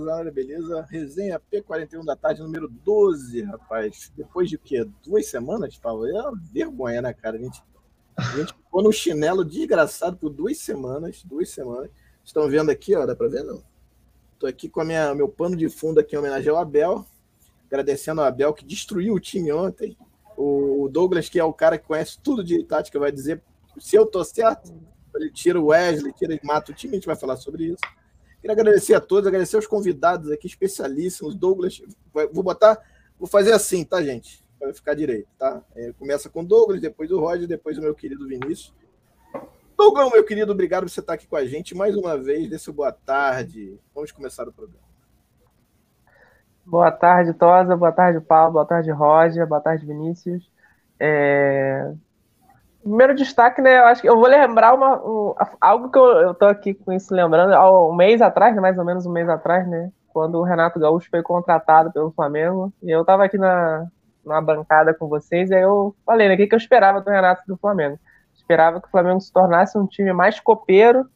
Tazana, beleza? Resenha P41 da tarde, número 12, rapaz. Depois de quê? Duas semanas, Paulo? É uma vergonha, né, cara? A gente, a gente ficou no chinelo desgraçado por duas semanas. Duas semanas. Estão vendo aqui, ó? Dá pra ver, não? Tô aqui com a minha, meu pano de fundo aqui em homenagem ao Abel. Agradecendo ao Abel que destruiu o time ontem. O Douglas, que é o cara que conhece tudo de tática, vai dizer se eu tô certo. Ele tira o Wesley, tira e mata o time, a gente vai falar sobre isso. Queria agradecer a todos, agradecer aos convidados aqui especialíssimos. Douglas, vou botar, vou fazer assim, tá, gente? Para ficar direito, tá? É, começa com Douglas, depois o Roger, depois o meu querido Vinícius. Douglas, meu querido, obrigado por você estar aqui com a gente mais uma vez. Dê boa tarde. Vamos começar o programa. Boa tarde, Tosa. Boa tarde, Paulo. Boa tarde, Roger. Boa tarde, Vinícius. É... Primeiro destaque, né? Eu acho que eu vou lembrar uma, um, algo que eu, eu tô aqui com isso lembrando, um mês atrás, né, mais ou menos um mês atrás, né? Quando o Renato Gaúcho foi contratado pelo Flamengo. E eu tava aqui na, na bancada com vocês, e aí eu falei, né? O que, que eu esperava do Renato do Flamengo? Esperava que o Flamengo se tornasse um time mais copeiro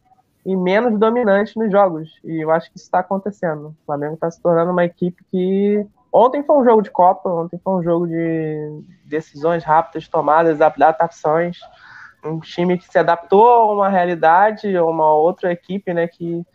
e menos dominante nos jogos. E eu acho que isso está acontecendo. O Flamengo está se tornando uma equipe que Ontem foi um jogo de Copa, ontem foi um jogo de decisões rápidas tomadas, adaptações. Um time que se adaptou a uma realidade, a uma outra equipe, né, que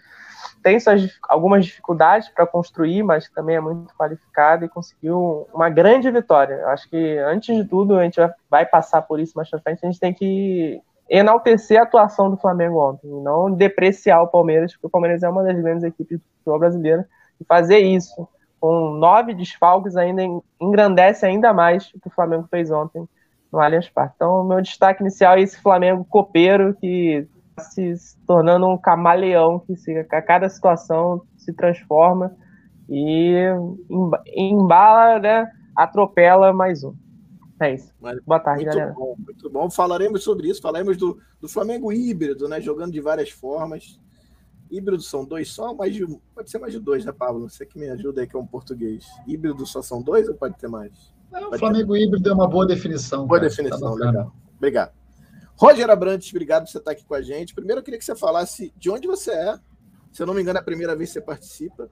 tem suas, algumas dificuldades para construir, mas também é muito qualificada e conseguiu uma grande vitória. Acho que, antes de tudo, a gente vai passar por isso mais pra frente, a gente tem que enaltecer a atuação do Flamengo ontem, não depreciar o Palmeiras, porque o Palmeiras é uma das grandes equipes do futebol brasileiro, e fazer isso com nove desfalques, ainda engrandece ainda mais o que o Flamengo fez ontem no Allianz Parque. Então, o meu destaque inicial é esse Flamengo copeiro que está se tornando um camaleão que se, a cada situação se transforma e embala, né, atropela mais um. É isso. Boa tarde, muito galera. Bom, muito bom. Falaremos sobre isso, falaremos do, do Flamengo híbrido, né, jogando de várias formas. Híbrido são dois só, mais de, pode ser mais de dois, né, Pablo? Você que me ajuda aí, que é um português. Híbrido só são dois ou pode ter mais? Não, o Flamengo ter... híbrido é uma boa definição. Boa cara. definição, tá legal. Obrigado. Roger Abrantes, obrigado por você estar aqui com a gente. Primeiro, eu queria que você falasse de onde você é. Se eu não me engano, é a primeira vez que você participa.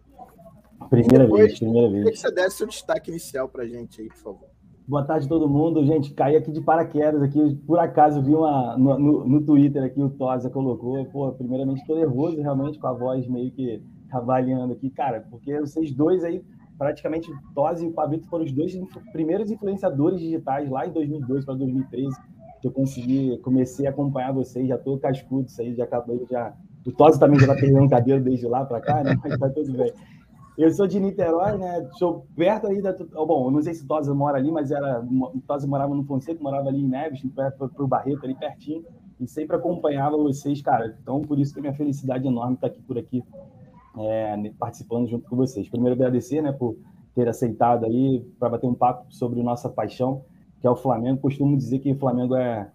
Primeira depois, vez, primeira vez. Queria que você desse seu destaque inicial para a gente aí, por favor. Boa tarde todo mundo. Gente, caí aqui de paraquedas aqui. Por acaso vi uma no, no, no Twitter aqui o Tosa colocou. Pô, primeiramente estou nervoso realmente com a voz meio que avaliando aqui, cara, porque vocês dois aí, praticamente Tosa e o Pabito foram os dois primeiros influenciadores digitais lá em 2002 para 2013 que eu consegui, comecei a acompanhar vocês, já tô cascudo, isso aí já acabou, já o Tosa também já tá perdendo cabelo desde lá para cá, né? Mas tá tudo bem. Eu sou de Niterói, né? Sou perto aí da. Bom, não sei se Tosa mora ali, mas era. Tosa morava no Fonseca, morava ali em Neves, perto pro Barreto, ali pertinho. E sempre acompanhava vocês, cara. Então, por isso que a minha felicidade enorme estar aqui por aqui, é, participando junto com vocês. Primeiro, agradecer, né, por ter aceitado aí para bater um papo sobre nossa paixão, que é o Flamengo. Costumo dizer que o Flamengo é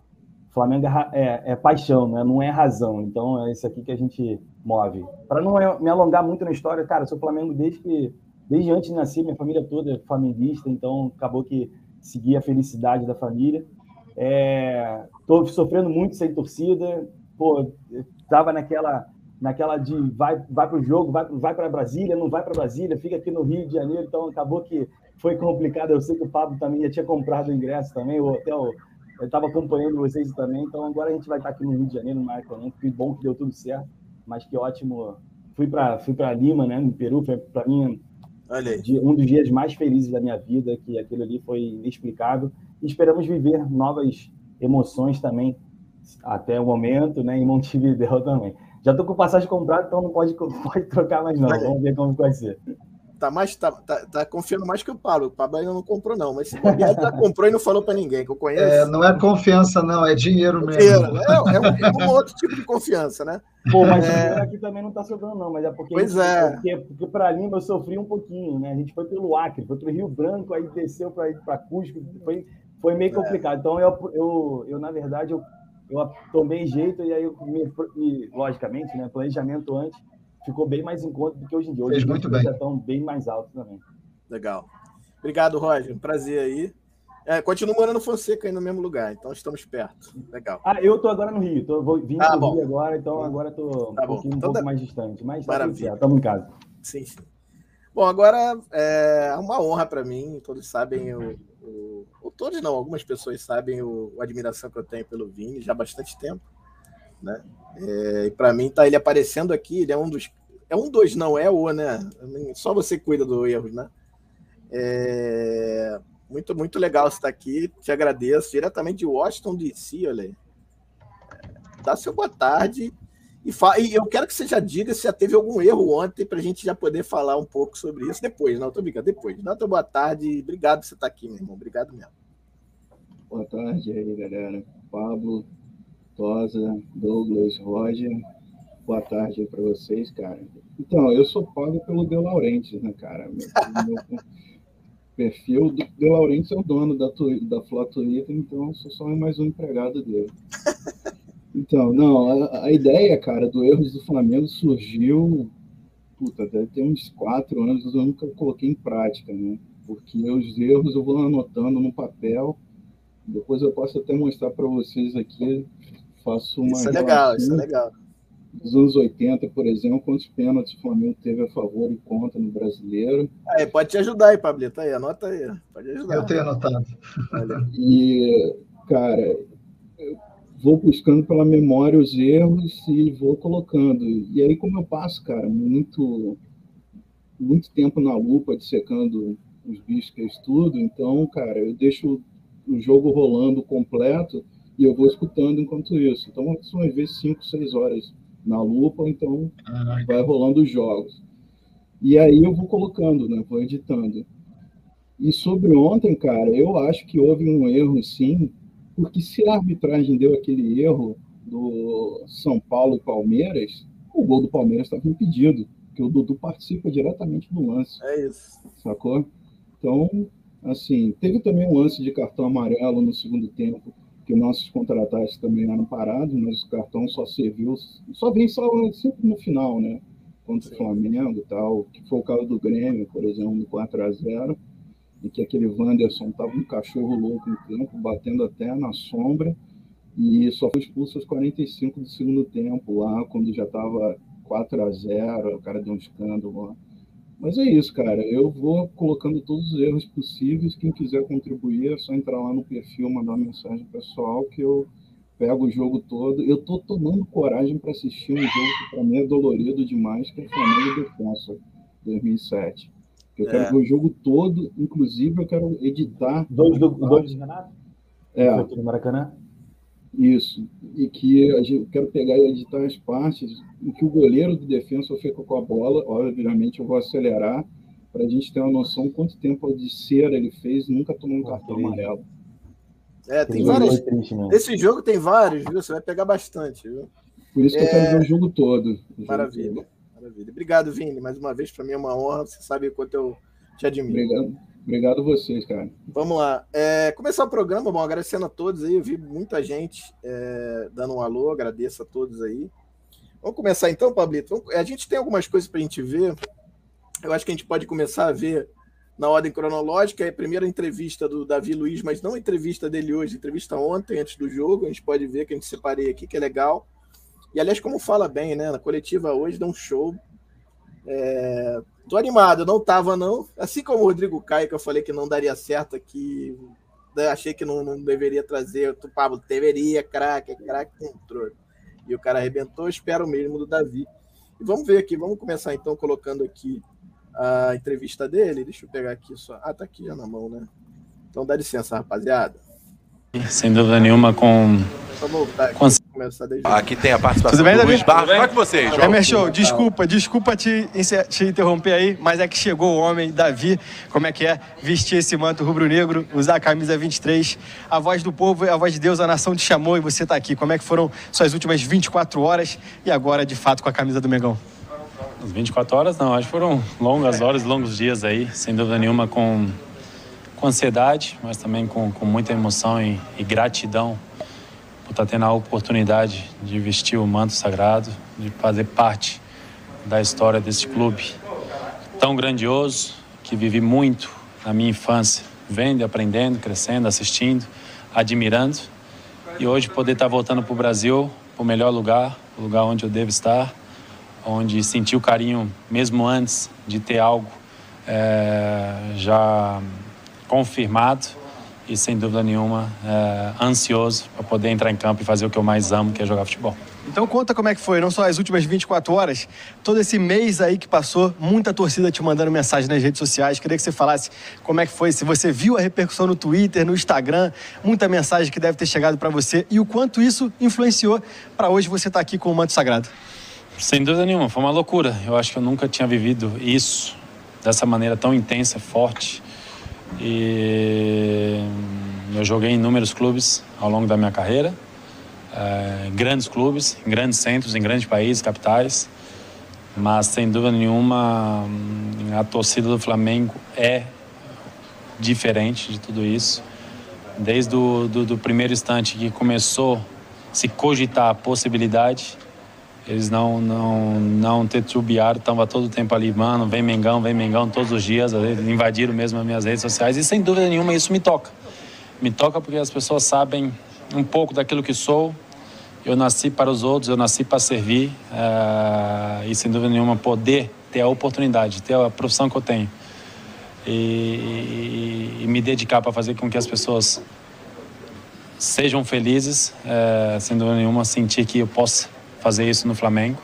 Flamengo é, é, é, paixão, né? não é razão. Então é isso aqui que a gente move. Para não me alongar muito na história, cara, sou Flamengo desde que desde antes de nascer, minha família toda é flamenguista, então acabou que segui a felicidade da família. Estou é, sofrendo muito sem torcida. Pô, tava naquela naquela de vai vai para o jogo, vai, vai para Brasília, não vai para Brasília, fica aqui no Rio de Janeiro. Então acabou que foi complicado. Eu sei que o Pablo também já tinha comprado o ingresso também, o hotel eu estava acompanhando vocês também, então agora a gente vai estar aqui no Rio de Janeiro, no Maracanã. Que bom que deu tudo certo, mas que ótimo. Fui para fui Lima, né, no Peru, foi para mim um dos dias mais felizes da minha vida, que aquilo ali foi inexplicável. E esperamos viver novas emoções também até o momento, né, em Montevideo também. Já estou com passagem comprada, então não pode, pode trocar mais não. Vamos ver como vai ser tá mais tá, tá, tá, confiando mais que o Pablo. O Pablo ainda não comprou, não. Mas se bobear, já comprou e não falou para ninguém, que eu conheço. É, não é confiança, não, é dinheiro mesmo. Dinheiro, é, é, um, é, um, outro tipo de confiança, né? Pô, mas é... aqui também não tá sobrando, não, mas é porque. Pois é. Porque, porque para Lima eu sofri um pouquinho, né? A gente foi pelo Acre, foi pelo Rio Branco, aí desceu para ir para Cusco, foi, foi meio é. complicado. Então eu, eu, eu, na verdade, eu, eu tomei jeito e aí eu me, logicamente, né? Planejamento antes ficou bem mais em conta do que hoje em dia. Hoje Fez muito bem. já estão bem mais altos também. Legal. Obrigado, Roger. Prazer aí. É, continuo morando no Fonseca aí no mesmo lugar, então estamos perto. Legal. Ah, eu tô agora no Rio, tô vou, vim ah, Rio agora, então agora tô tá um, pouquinho, um então, pouco mais distante. Mas tá Maravilha. estamos em casa. Sim, sim. Bom, agora é uma honra para mim, todos sabem o, o, ou todos não, algumas pessoas sabem o, a admiração que eu tenho pelo Vini já há bastante tempo, né? É, e para mim tá ele aparecendo aqui, ele é um dos é um dos não é o, né? Só você cuida do erro, né? É, muito muito legal você estar aqui, te agradeço diretamente de Washington DC, olha aí. Dá seu boa tarde e, e, eu quero que você já diga se já teve algum erro ontem para a gente já poder falar um pouco sobre isso depois. Não, estou brincando, depois. Dá tua boa tarde. Obrigado por você estar aqui, meu irmão. Obrigado mesmo. Boa tarde aí, galera. Pablo, Tosa, Douglas, Roger. Boa tarde para vocês, cara. Então, eu sou pago pelo De Laurentiis, né, cara? Meu, meu perfil De Laurentiis é o dono da, da Flá Twitter, então eu sou só mais um empregado dele. Então, não, a, a, ideia, cara, do Erros do Flamengo surgiu, puta, deve ter uns quatro anos, eu nunca coloquei em prática, né? Porque os erros eu vou anotando no papel, depois eu posso até mostrar para vocês aqui, faço uma... Isso é legal, isso é legal. Dos anos 80, por exemplo, quantos pênaltis o Flamengo teve a favor e contra no Brasileiro. Aí, pode te ajudar aí, Pablito, aí, anota aí, pode ajudar. Eu tenho anotado. E, cara, vou buscando pela memória os erros e vou colocando. E aí, como eu passo, cara, muito, muito tempo na lupa, dissecando os bichos que eu estudo, então, cara, eu deixo o jogo rolando completo e eu vou escutando enquanto isso. Então, são às vezes 5, 6 horas na lupa, então vai rolando os jogos. E aí eu vou colocando, né? Vou editando. E sobre ontem, cara, eu acho que houve um erro, sim, porque se a arbitragem deu aquele erro do São Paulo e Palmeiras, o gol do Palmeiras estava impedido, porque o Dudu participa diretamente do lance. É isso. Sacou? Então, assim, teve também um lance de cartão amarelo no segundo tempo, que nossos contratados também eram parados, mas o cartão só serviu, só vem só sempre no final, né? Contra Sim. o Flamengo e tal, que foi o caso do Grêmio, por exemplo, no 4 a 0 em que aquele Wanderson estava um cachorro louco no campo, batendo até na sombra, e só foi expulso aos 45 do segundo tempo, lá quando já estava 4 a 0 o cara deu um escândalo lá. Mas é isso, cara. Eu vou colocando todos os erros possíveis. Quem quiser contribuir, é só entrar lá no perfil, mandar uma mensagem pessoal que eu pego o jogo todo. Eu tô tomando coragem para assistir um jogo que para mim é dolorido demais, que é Flamengo e Defensa 2007. Eu quero é. ver o jogo todo, inclusive eu quero editar. Dois do, dois de Renato? É. do Maracanã? Isso. E que eu quero pegar e editar as partes em que o goleiro do defesa fica com a bola. Obviamente eu vou acelerar para a gente ter uma noção quanto tempo de cera ele fez nunca tomou um cartão amarelo. É, tem vários. Esse jogo tem vários, viu? Você vai pegar bastante, viu? Por isso que é... eu quero ver o jogo todo. O Maravilha. Jogo todo. Maravilha. Obrigado, Vini. Mais uma vez, para mim é uma honra. Você sabe o quanto eu te admiro. Obrigado. Obrigado a vocês, cara. Vamos lá. É, começar o programa, bom, agradecendo a todos aí. Eu vi muita gente é, dando um alô, agradeço a todos aí. Vamos começar então, Pablito. Vamos, a gente tem algumas coisas para a gente ver. Eu acho que a gente pode começar a ver na ordem cronológica. É a primeira entrevista do Davi Luiz, mas não a entrevista dele hoje, entrevista ontem, antes do jogo. A gente pode ver que a gente separei aqui, que é legal. E aliás, como fala bem, né? Na coletiva hoje dá um show. É... Tô animado, não tava, não. Assim como o Rodrigo Caio, que eu falei que não daria certo aqui. Né, achei que não, não deveria trazer. O Pablo deveria, craque, craque, entrou. E o cara arrebentou, espero o mesmo do Davi. E vamos ver aqui, vamos começar então colocando aqui a entrevista dele. Deixa eu pegar aqui só. Ah, tá aqui já na mão, né? Então dá licença, rapaziada. Sem dúvida nenhuma, com. com... Aqui tem a participação Tudo bem, do Luiz Barros. Como é que vocês? Emerson, desculpa, desculpa te, te interromper aí, mas é que chegou o homem, Davi. Como é que é vestir esse manto rubro-negro, usar a camisa 23. A voz do povo, a voz de Deus, a nação te chamou e você está aqui. Como é que foram suas últimas 24 horas e agora, de fato, com a camisa do Megão? As 24 horas, não, acho que foram longas horas, longos dias aí, sem dúvida nenhuma, com com ansiedade, mas também com, com muita emoção e, e gratidão por estar tendo a oportunidade de vestir o manto sagrado, de fazer parte da história desse clube tão grandioso que vivi muito na minha infância, vendo, aprendendo, crescendo, assistindo, admirando. E hoje poder estar voltando para o Brasil, para o melhor lugar, o lugar onde eu devo estar, onde senti o carinho mesmo antes de ter algo é, já confirmado e sem dúvida nenhuma é, ansioso para poder entrar em campo e fazer o que eu mais amo, que é jogar futebol. Então conta como é que foi, não só as últimas 24 horas, todo esse mês aí que passou, muita torcida te mandando mensagem nas redes sociais. Queria que você falasse como é que foi, se você viu a repercussão no Twitter, no Instagram, muita mensagem que deve ter chegado para você e o quanto isso influenciou para hoje você estar tá aqui com o manto sagrado. Sem dúvida nenhuma, foi uma loucura. Eu acho que eu nunca tinha vivido isso dessa maneira tão intensa, forte. E eu joguei em inúmeros clubes ao longo da minha carreira é, grandes clubes, em grandes centros, em grandes países, capitais. Mas, sem dúvida nenhuma, a torcida do Flamengo é diferente de tudo isso. Desde o do, do primeiro instante que começou se cogitar a possibilidade, eles não, não, não titubearam, estavam todo o tempo ali, mano, vem Mengão, vem Mengão, todos os dias, invadiram mesmo as minhas redes sociais e sem dúvida nenhuma isso me toca. Me toca porque as pessoas sabem um pouco daquilo que sou. Eu nasci para os outros, eu nasci para servir uh, e, sem dúvida nenhuma, poder ter a oportunidade, ter a profissão que eu tenho e, e, e me dedicar para fazer com que as pessoas sejam felizes, uh, sem dúvida nenhuma, sentir que eu posso fazer isso no Flamengo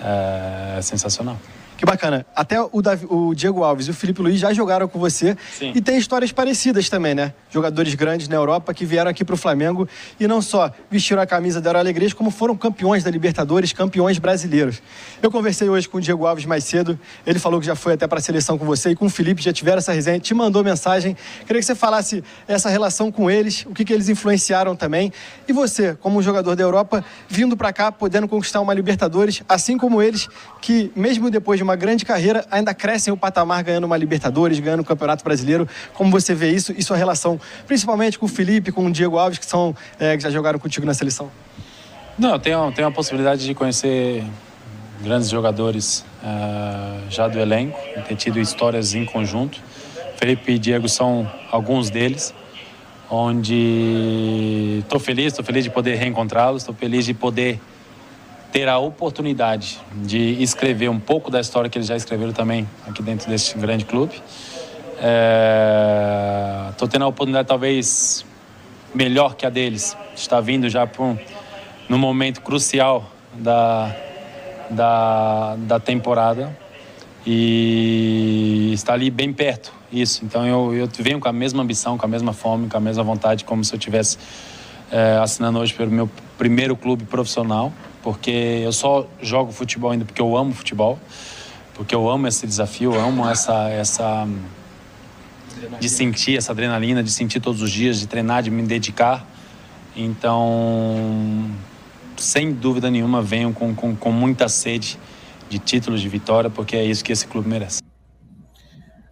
é sensacional. Que bacana. Até o, Davi, o Diego Alves e o Felipe Luiz já jogaram com você. Sim. E tem histórias parecidas também, né? Jogadores grandes na Europa que vieram aqui para o Flamengo e não só vestiram a camisa da Alegrias, como foram campeões da Libertadores, campeões brasileiros. Eu conversei hoje com o Diego Alves mais cedo. Ele falou que já foi até para a seleção com você e com o Felipe já tiveram essa resenha. Te mandou mensagem. Queria que você falasse essa relação com eles, o que, que eles influenciaram também. E você, como um jogador da Europa, vindo para cá, podendo conquistar uma Libertadores, assim como eles, que mesmo depois de uma uma grande carreira, ainda crescem o patamar ganhando uma Libertadores, ganhando o Campeonato Brasileiro. Como você vê isso e sua relação, principalmente com o Felipe, com o Diego Alves, que são é, que já jogaram contigo na seleção? Não, eu tenho, tenho a possibilidade de conhecer grandes jogadores uh, já do elenco, ter tido histórias em conjunto. Felipe e Diego são alguns deles, onde estou feliz, estou feliz de poder reencontrá-los, estou feliz de poder ter a oportunidade de escrever um pouco da história que eles já escreveram também aqui dentro deste grande clube. Estou é... tendo a oportunidade talvez melhor que a deles, está vindo já para um, no momento crucial da, da, da temporada e está ali bem perto isso. Então eu, eu venho com a mesma ambição, com a mesma fome, com a mesma vontade, como se eu tivesse é, assinando hoje pelo meu primeiro clube profissional porque eu só jogo futebol ainda porque eu amo futebol, porque eu amo esse desafio, eu amo essa essa de sentir essa adrenalina, de sentir todos os dias, de treinar, de me dedicar. Então, sem dúvida nenhuma, venho com, com, com muita sede de títulos, de vitória, porque é isso que esse clube merece.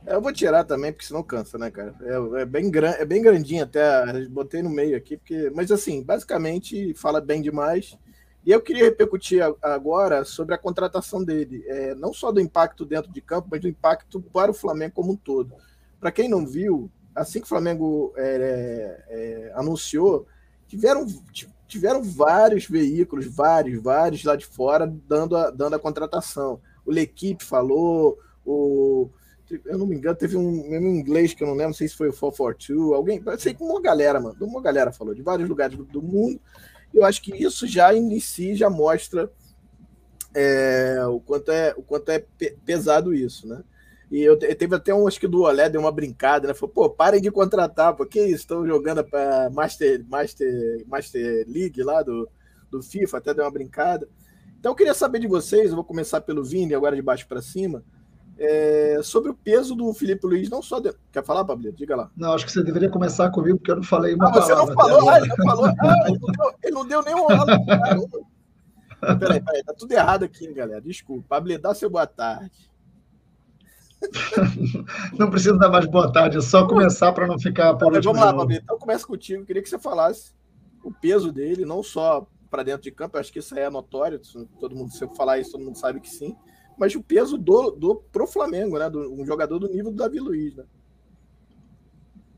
Eu vou tirar também, porque senão cansa, né, cara? É, é bem, gran, é bem grandinho até, botei no meio aqui, porque, mas assim, basicamente fala bem demais. E eu queria repercutir agora sobre a contratação dele, é, não só do impacto dentro de campo, mas do impacto para o Flamengo como um todo. Para quem não viu, assim que o Flamengo é, é, anunciou, tiveram, tiveram vários veículos, vários, vários lá de fora, dando a, dando a contratação. O L'Equipe falou, o, eu não me engano, teve um mesmo inglês que eu não lembro, não sei se foi o 442, alguém, sei que uma galera, mano, uma galera falou, de vários lugares do, do mundo, eu acho que isso já em si já mostra é, o quanto é o quanto é pesado isso, né? E eu, teve até um, acho que do Olé deu uma brincada, né? Falou, pô, parem de contratar, porque estão jogando para Master, Master, Master League lá do, do FIFA, até deu uma brincada. Então eu queria saber de vocês, eu vou começar pelo Vini, agora de baixo para cima é, sobre o peso do Felipe Luiz, não só. De... Quer falar, Pablo? Diga lá. Não, acho que você deveria começar comigo, porque eu não falei uma ah, você não falou, ah, ele não falou. Ah, ele, não deu, ele não deu nenhum. Peraí, peraí, tá tudo errado aqui, galera. Desculpa. Pablo, dá seu boa tarde. não precisa dar mais boa tarde, é só começar para não ficar Vamos lá, Pablo. Então começa contigo. Queria que você falasse o peso dele, não só para dentro de campo, eu acho que isso aí é notório, todo mundo, se eu falar isso, todo mundo sabe que sim, mas o peso do, do pro Flamengo, né? Do, um jogador do nível do Davi Luiz, né?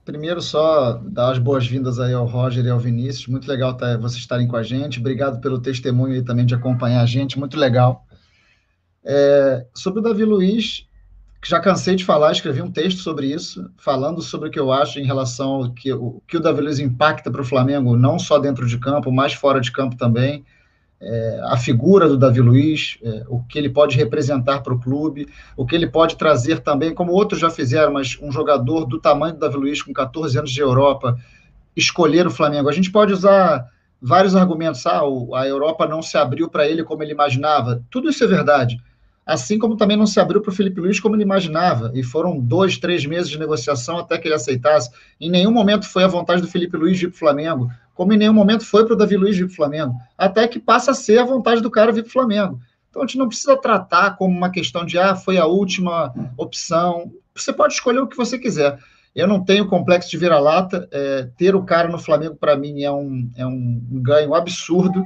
Primeiro, só dar as boas-vindas aí ao Roger e ao Vinícius. Muito legal tá, vocês estarem com a gente. Obrigado pelo testemunho aí também de acompanhar a gente. Muito legal. É, sobre o Davi Luiz, já cansei de falar, escrevi um texto sobre isso, falando sobre o que eu acho em relação ao que o, que o Davi Luiz impacta para o Flamengo, não só dentro de campo, mas fora de campo também. É, a figura do Davi Luiz, é, o que ele pode representar para o clube, o que ele pode trazer também, como outros já fizeram, mas um jogador do tamanho do Davi Luiz, com 14 anos de Europa, escolher o Flamengo. A gente pode usar vários argumentos, ah, a Europa não se abriu para ele como ele imaginava. Tudo isso é verdade assim como também não se abriu para o Felipe Luiz como ele imaginava, e foram dois, três meses de negociação até que ele aceitasse. Em nenhum momento foi a vontade do Felipe Luiz vir para o Flamengo, como em nenhum momento foi para o Davi Luiz vir para o Flamengo, até que passa a ser a vontade do cara vir para o Flamengo. Então a gente não precisa tratar como uma questão de, ah, foi a última opção. Você pode escolher o que você quiser. Eu não tenho complexo de vira-lata. É, ter o cara no Flamengo, para mim, é um, é um ganho absurdo.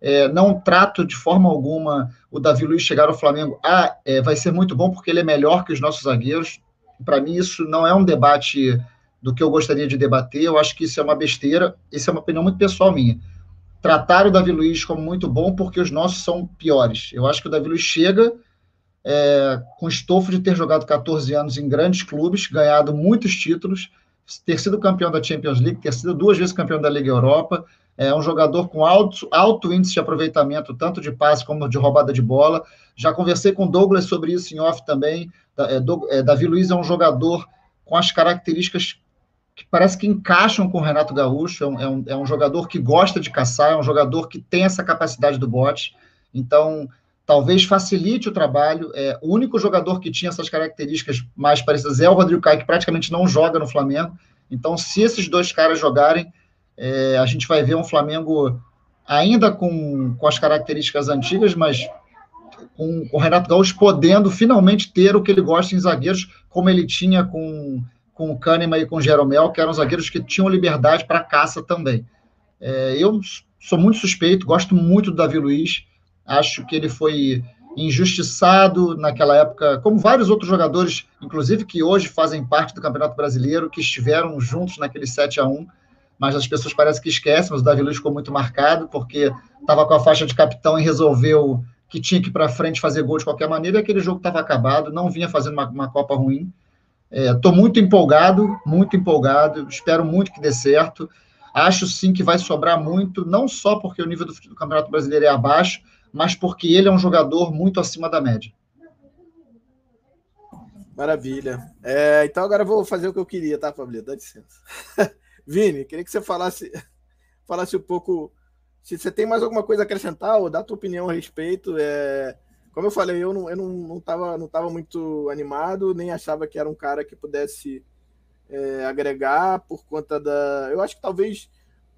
É, não trato de forma alguma o Davi Luiz chegar ao Flamengo. Ah, é, vai ser muito bom porque ele é melhor que os nossos zagueiros. Para mim, isso não é um debate do que eu gostaria de debater. Eu acho que isso é uma besteira. Isso é uma opinião muito pessoal minha. Tratar o Davi Luiz como muito bom porque os nossos são piores. Eu acho que o Davi Luiz chega é, com estofo de ter jogado 14 anos em grandes clubes, ganhado muitos títulos, ter sido campeão da Champions League, ter sido duas vezes campeão da Liga Europa, é um jogador com alto, alto índice de aproveitamento, tanto de passe como de roubada de bola. Já conversei com Douglas sobre isso em off também. É, é, Davi Luiz é um jogador com as características que parece que encaixam com o Renato Gaúcho. É um, é um, é um jogador que gosta de caçar, é um jogador que tem essa capacidade do bote. Então, talvez facilite o trabalho. É, o único jogador que tinha essas características mais parecidas é o Rodrigo Caio, que praticamente não joga no Flamengo. Então, se esses dois caras jogarem, é, a gente vai ver um Flamengo ainda com, com as características antigas, mas com, com o Renato Gaúcho podendo finalmente ter o que ele gosta em zagueiros, como ele tinha com, com o Kahneman e com o Jeromel, que eram zagueiros que tinham liberdade para caça também. É, eu sou muito suspeito, gosto muito do Davi Luiz, acho que ele foi injustiçado naquela época, como vários outros jogadores, inclusive que hoje fazem parte do Campeonato Brasileiro, que estiveram juntos naquele 7 a 1 mas as pessoas parecem que esquecem, mas o Davi Luiz ficou muito marcado, porque estava com a faixa de capitão e resolveu que tinha que ir para frente fazer gol de qualquer maneira, e aquele jogo estava acabado, não vinha fazendo uma, uma Copa ruim. Estou é, muito empolgado, muito empolgado, espero muito que dê certo. Acho sim que vai sobrar muito, não só porque o nível do, do Campeonato Brasileiro é abaixo, mas porque ele é um jogador muito acima da média. Maravilha. É, então agora eu vou fazer o que eu queria, tá, Fabrício? Dá licença. Vini, queria que você falasse, falasse um pouco. Se você tem mais alguma coisa a acrescentar ou dá a tua opinião a respeito. É, como eu falei, eu não, eu não, não, tava, não tava muito animado, nem achava que era um cara que pudesse é, agregar por conta da. Eu acho que talvez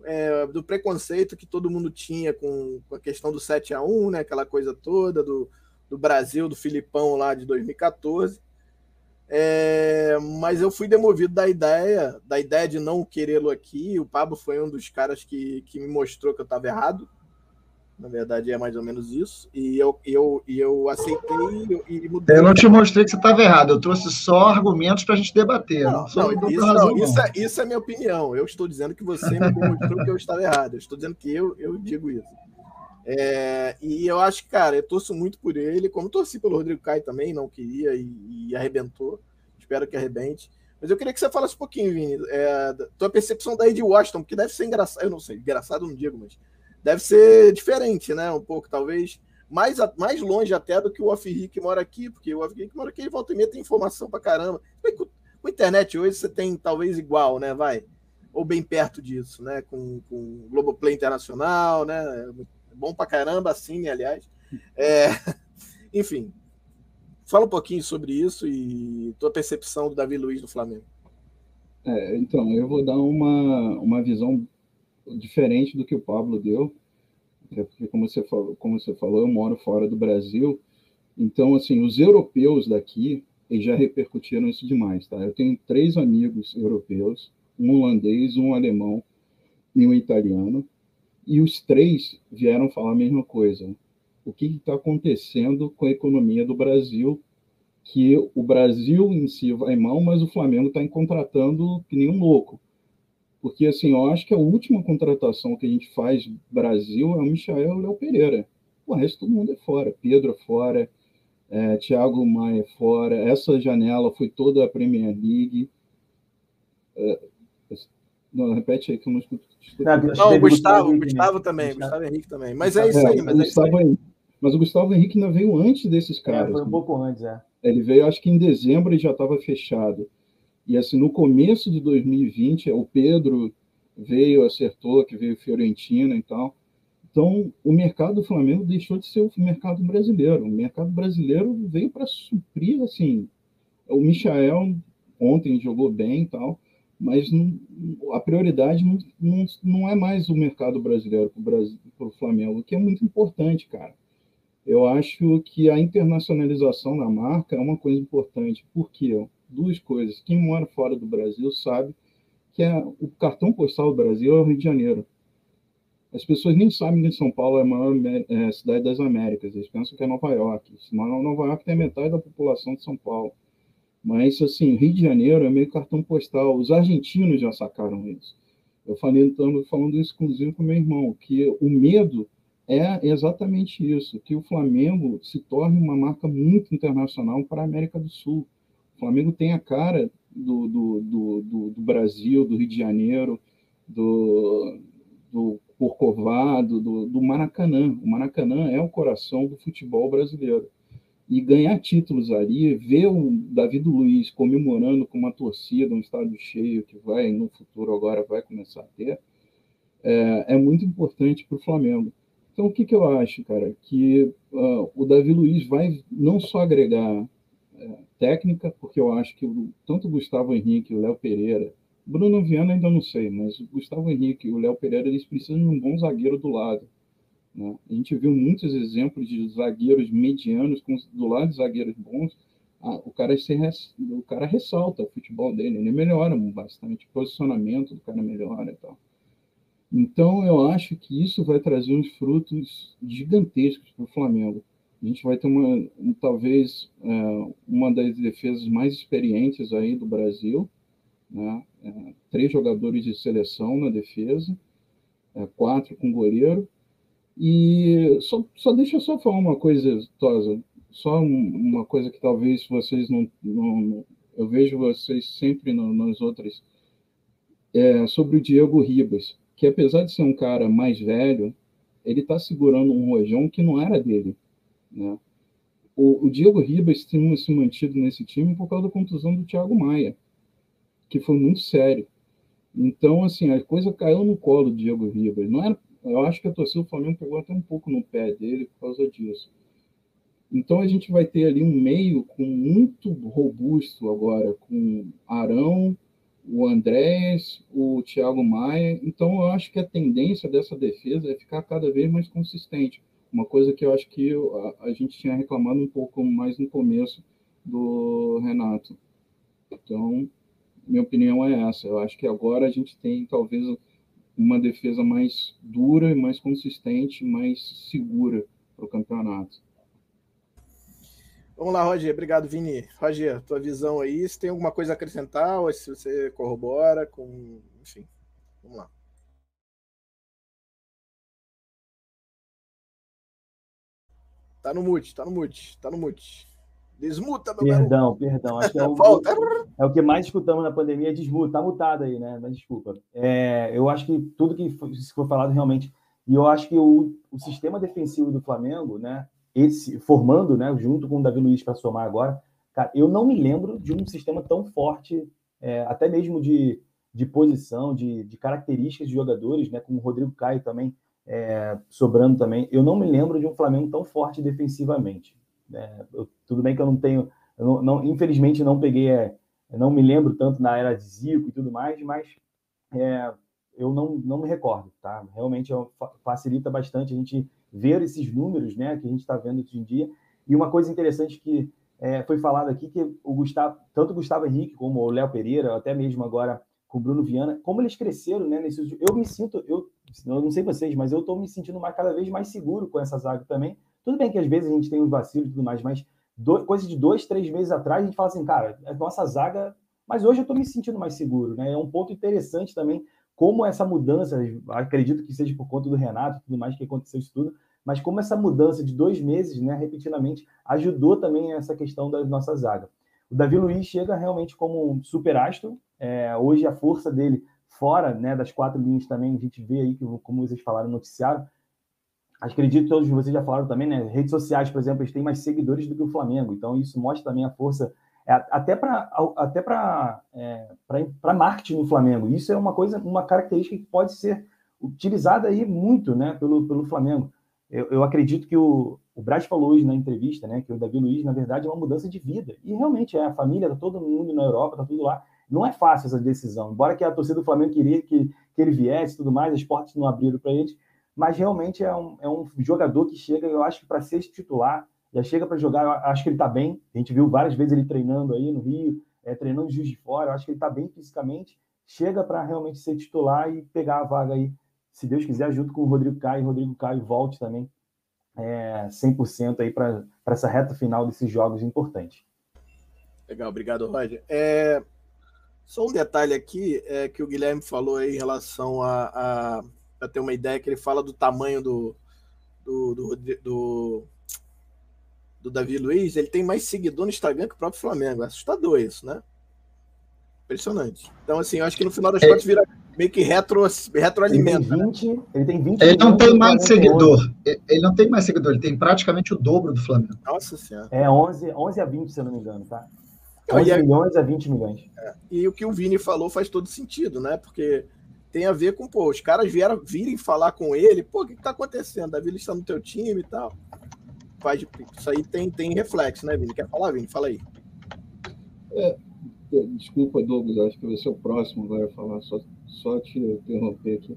é, do preconceito que todo mundo tinha com, com, a questão do 7 a 1 né? Aquela coisa toda do, do Brasil, do Filipão lá de 2014. É, mas eu fui demovido da ideia, da ideia de não querê-lo aqui. O Pablo foi um dos caras que, que me mostrou que eu estava errado. Na verdade, é mais ou menos isso. E eu, eu, eu aceitei e mudei. Eu não te mostrei que você estava errado, eu trouxe só argumentos para a gente debater. Não, não, não, isso, razão, isso, é, isso é minha opinião. Eu estou dizendo que você me mostrou que eu estava errado. Eu estou dizendo que eu, eu digo isso. É, e eu acho que, cara, eu torço muito por ele, como torci pelo Rodrigo Caio também, não queria e, e arrebentou. Espero que arrebente. Mas eu queria que você falasse um pouquinho, Vini, é, da tua percepção da Ed Washington, porque deve ser engraçado, eu não sei, engraçado não digo, mas deve ser diferente, né? Um pouco, talvez, mais, mais longe até do que o Off que mora aqui, porque o Off que mora aqui, ele volta e meia tem informação pra caramba. Com, com a internet hoje você tem talvez igual, né? Vai. Ou bem perto disso, né? Com, com Globoplay Internacional, né? Bom pra caramba, assim, aliás. É, enfim, fala um pouquinho sobre isso e tua percepção do Davi Luiz no Flamengo. É, então, eu vou dar uma, uma visão diferente do que o Pablo deu, é porque, como você, falou, como você falou, eu moro fora do Brasil, então, assim, os europeus daqui, eles já repercutiram isso demais, tá? Eu tenho três amigos europeus, um holandês, um alemão e um italiano, e os três vieram falar a mesma coisa. O que está acontecendo com a economia do Brasil? Que o Brasil em si vai mal, mas o Flamengo está contratando que nem um louco. Porque, assim, eu acho que a última contratação que a gente faz Brasil é o Michael Léo Pereira. O resto todo mundo é fora. Pedro é fora, é, Thiago Maia fora, essa janela foi toda a Premier League. É, não, repete aí que eu não escuto. Não, não o Gustavo, Gustavo também, Gustavo, Gustavo Henrique também. Mas é isso aí, mas é isso aí. Mas o Gustavo Henrique ainda veio antes desses caras. É, foi um né? pouco antes, é. Ele veio, acho que em dezembro e já estava fechado. E assim, no começo de 2020, o Pedro veio, acertou, que veio Fiorentina e tal. Então, o mercado do Flamengo deixou de ser o mercado brasileiro. O mercado brasileiro veio para suprir, assim, o Michael ontem jogou bem e tal, mas não, a prioridade não, não, não é mais o mercado brasileiro para o Flamengo, o que é muito importante, cara. Eu acho que a internacionalização da marca é uma coisa importante. Por quê? Duas coisas. Quem mora fora do Brasil sabe que é, o cartão postal do Brasil é o Rio de Janeiro. As pessoas nem sabem que São Paulo é a maior é, cidade das Américas, eles pensam que é Nova York. Nova York tem metade da população de São Paulo. Mas, assim, Rio de Janeiro é meio cartão postal. Os argentinos já sacaram isso. Eu falei, então, falando isso, inclusive, com meu irmão, que o medo é exatamente isso, que o Flamengo se torne uma marca muito internacional para a América do Sul. O Flamengo tem a cara do, do, do, do, do Brasil, do Rio de Janeiro, do, do Corcovado, do, do Maracanã. O Maracanã é o coração do futebol brasileiro. E ganhar títulos ali, ver o David Luiz comemorando com uma torcida, um estádio cheio, que vai, no futuro agora vai começar a ter, é, é muito importante para o Flamengo. Então, o que, que eu acho, cara? Que uh, o Davi Luiz vai não só agregar é, técnica, porque eu acho que o, tanto o Gustavo Henrique o Léo Pereira Bruno Viana ainda não sei, mas o Gustavo Henrique e o Léo Pereira eles precisam de um bom zagueiro do lado. Né? A gente viu muitos exemplos de zagueiros medianos com, do lado de zagueiros bons. Ah, o, cara se, o cara ressalta o futebol dele, ele melhora bastante, o posicionamento do cara melhora e tal. Então, eu acho que isso vai trazer uns frutos gigantescos para o Flamengo. A gente vai ter uma, talvez, é, uma das defesas mais experientes aí do Brasil, né? É, três jogadores de seleção na defesa, é, quatro com goleiro. E só, só deixa eu só falar uma coisa, Tosa, só uma coisa que talvez vocês não. não eu vejo vocês sempre no, nas outras. É, sobre o Diego Ribas, que apesar de ser um cara mais velho, ele está segurando um rojão que não era dele. Né? O, o Diego Ribas tinha se mantido nesse time por causa da contusão do Thiago Maia que foi muito sério. Então, assim, a coisa caiu no colo do Diego Ribas. Não era, eu acho que a torcida do Flamengo pegou até um pouco no pé dele por causa disso. Então, a gente vai ter ali um meio com muito robusto agora, com Arão, o Andrés, o Thiago Maia. Então, eu acho que a tendência dessa defesa é ficar cada vez mais consistente. Uma coisa que eu acho que a, gente tinha reclamado um pouco mais no começo do Renato. Então, minha opinião é essa. Eu acho que agora a gente tem talvez uma defesa mais dura, mais consistente, mais segura para o campeonato. Vamos lá, Roger. Obrigado, Vini. Roger, tua visão aí, se tem alguma coisa a acrescentar ou se você corrobora com. Enfim, vamos lá. Tá no mute, tá no mute, tá no mute. Desmuta, meu Perdão, perdão. Acho que é o, é o que mais escutamos na pandemia, desmuta. Tá mutado aí, né? Mas desculpa. É, eu acho que tudo que foi, foi falado realmente. E eu acho que o, o sistema defensivo do Flamengo, né? Esse, formando, né? Junto com o Davi Luiz para somar agora, cara, eu não me lembro de um sistema tão forte, é, até mesmo de, de posição, de, de características de jogadores, né? Como o Rodrigo Caio também, é, sobrando também. Eu não me lembro de um Flamengo tão forte defensivamente. É, eu, tudo bem que eu não tenho, eu não, não, infelizmente não peguei, é, não me lembro tanto na era de Zico e tudo mais, mas é, eu não, não me recordo, tá? Realmente é facilita bastante a gente ver esses números, né, que a gente está vendo hoje em dia. E uma coisa interessante que é, foi falado aqui que o Gustavo, tanto o Gustavo Henrique como o Léo Pereira, até mesmo agora com o Bruno Viana, como eles cresceram, né? Nesses, eu me sinto, eu, eu não sei vocês, mas eu estou me sentindo mais, cada vez mais seguro com essa zaga também, tudo bem que às vezes a gente tem um vacilo e tudo mais, mas do, coisa de dois, três meses atrás, a gente fala assim, cara, a nossa zaga. Mas hoje eu estou me sentindo mais seguro, né? É um ponto interessante também, como essa mudança, acredito que seja por conta do Renato e tudo mais que aconteceu isso tudo, mas como essa mudança de dois meses, né, repetidamente, ajudou também essa questão da nossa zaga. O Davi Luiz chega realmente como um super astro, é, hoje a força dele fora né, das quatro linhas também, a gente vê aí, que, como vocês falaram no noticiário, acredito que todos vocês já falaram também, né, redes sociais, por exemplo, eles têm mais seguidores do que o Flamengo, então isso mostra também a força é, até para até para é, marketing no Flamengo. Isso é uma coisa, uma característica que pode ser utilizada aí muito, né, pelo, pelo Flamengo. Eu, eu acredito que o, o Brad falou hoje na entrevista, né, que o Davi Luiz, na verdade, é uma mudança de vida. E realmente é, a família, tá todo mundo na Europa, tá tudo lá. Não é fácil essa decisão. Embora que a torcida do Flamengo queria que, que ele viesse tudo mais, as portas não abriram para eles, mas realmente é um, é um jogador que chega, eu acho que para ser titular, já chega para jogar, eu acho que ele está bem. A gente viu várias vezes ele treinando aí no Rio, é, treinando Juiz de Fora, eu acho que ele está bem fisicamente, chega para realmente ser titular e pegar a vaga aí, se Deus quiser, junto com o Rodrigo Caio, Rodrigo Caio volte também é, 100% aí para essa reta final desses jogos importantes. Legal, obrigado, Roger. É, só um detalhe aqui é que o Guilherme falou aí em relação a, a, ter uma ideia, que ele fala do tamanho do, do, do, do, do Davi Luiz, ele tem mais seguidor no Instagram que o próprio Flamengo. É assustador isso, né? Impressionante. Então, assim, eu acho que no final das é. contas vira meio que retro, retroalimenta. Ele tem 20, né? ele tem 20 Ele não tem mais seguidor. Ele não tem mais seguidor, ele tem praticamente o dobro do Flamengo. Nossa Senhora. É 11, 11 a 20, se eu não me engano, tá? 11 milhões a 20 milhões. É. E o que o Vini falou faz todo sentido, né? Porque tem a ver com, pô, os caras vieram virem falar com ele, pô, o que, que tá acontecendo? Davi está no teu time e tal. Faz, isso aí tem, tem reflexo, né, Vini? Quer falar, Vini? Fala aí. É, desculpa, Douglas, acho que você é o próximo agora a falar, só, só te interromper aqui.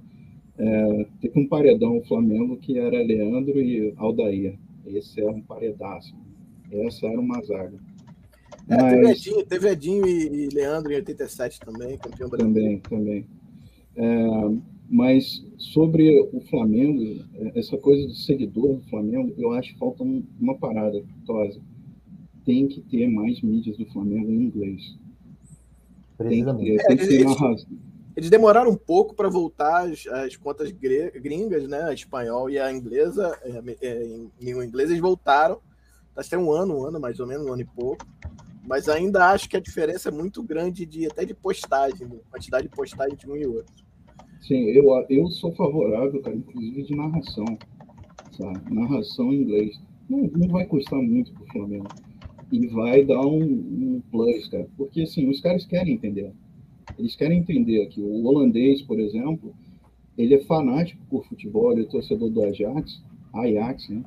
É, teve um paredão o Flamengo que era Leandro e Aldair. Esse era um paredaço. Essa era uma zaga. É, Mas... teve, Edinho, teve Edinho e, Leandro em 87 também, campeão brasileiro. Também, também. É, mas sobre o Flamengo, essa coisa de seguidor do Flamengo, eu acho que falta uma parada, Tosa. Tem que ter mais mídias do Flamengo em inglês. Tem que ter, tem que ter eles, eles demoraram um pouco para voltar as, as, contas gringas, né? A espanhol e a inglesa. É, é, em língua inglesa, eles voltaram. Acho que tem um ano, um ano mais ou menos, um ano e pouco mas ainda acho que a diferença é muito grande de até de postagem, quantidade de postagem de um e outro. Sim, eu, eu sou favorável, cara, inclusive de narração, sabe? Narração em inglês. Não, não vai custar muito pro Flamengo. E vai dar um, um plus, cara. Porque, assim, os caras querem entender. Eles querem entender que o holandês, por exemplo, ele é fanático por futebol, ele é torcedor do Ajax, Ajax, né?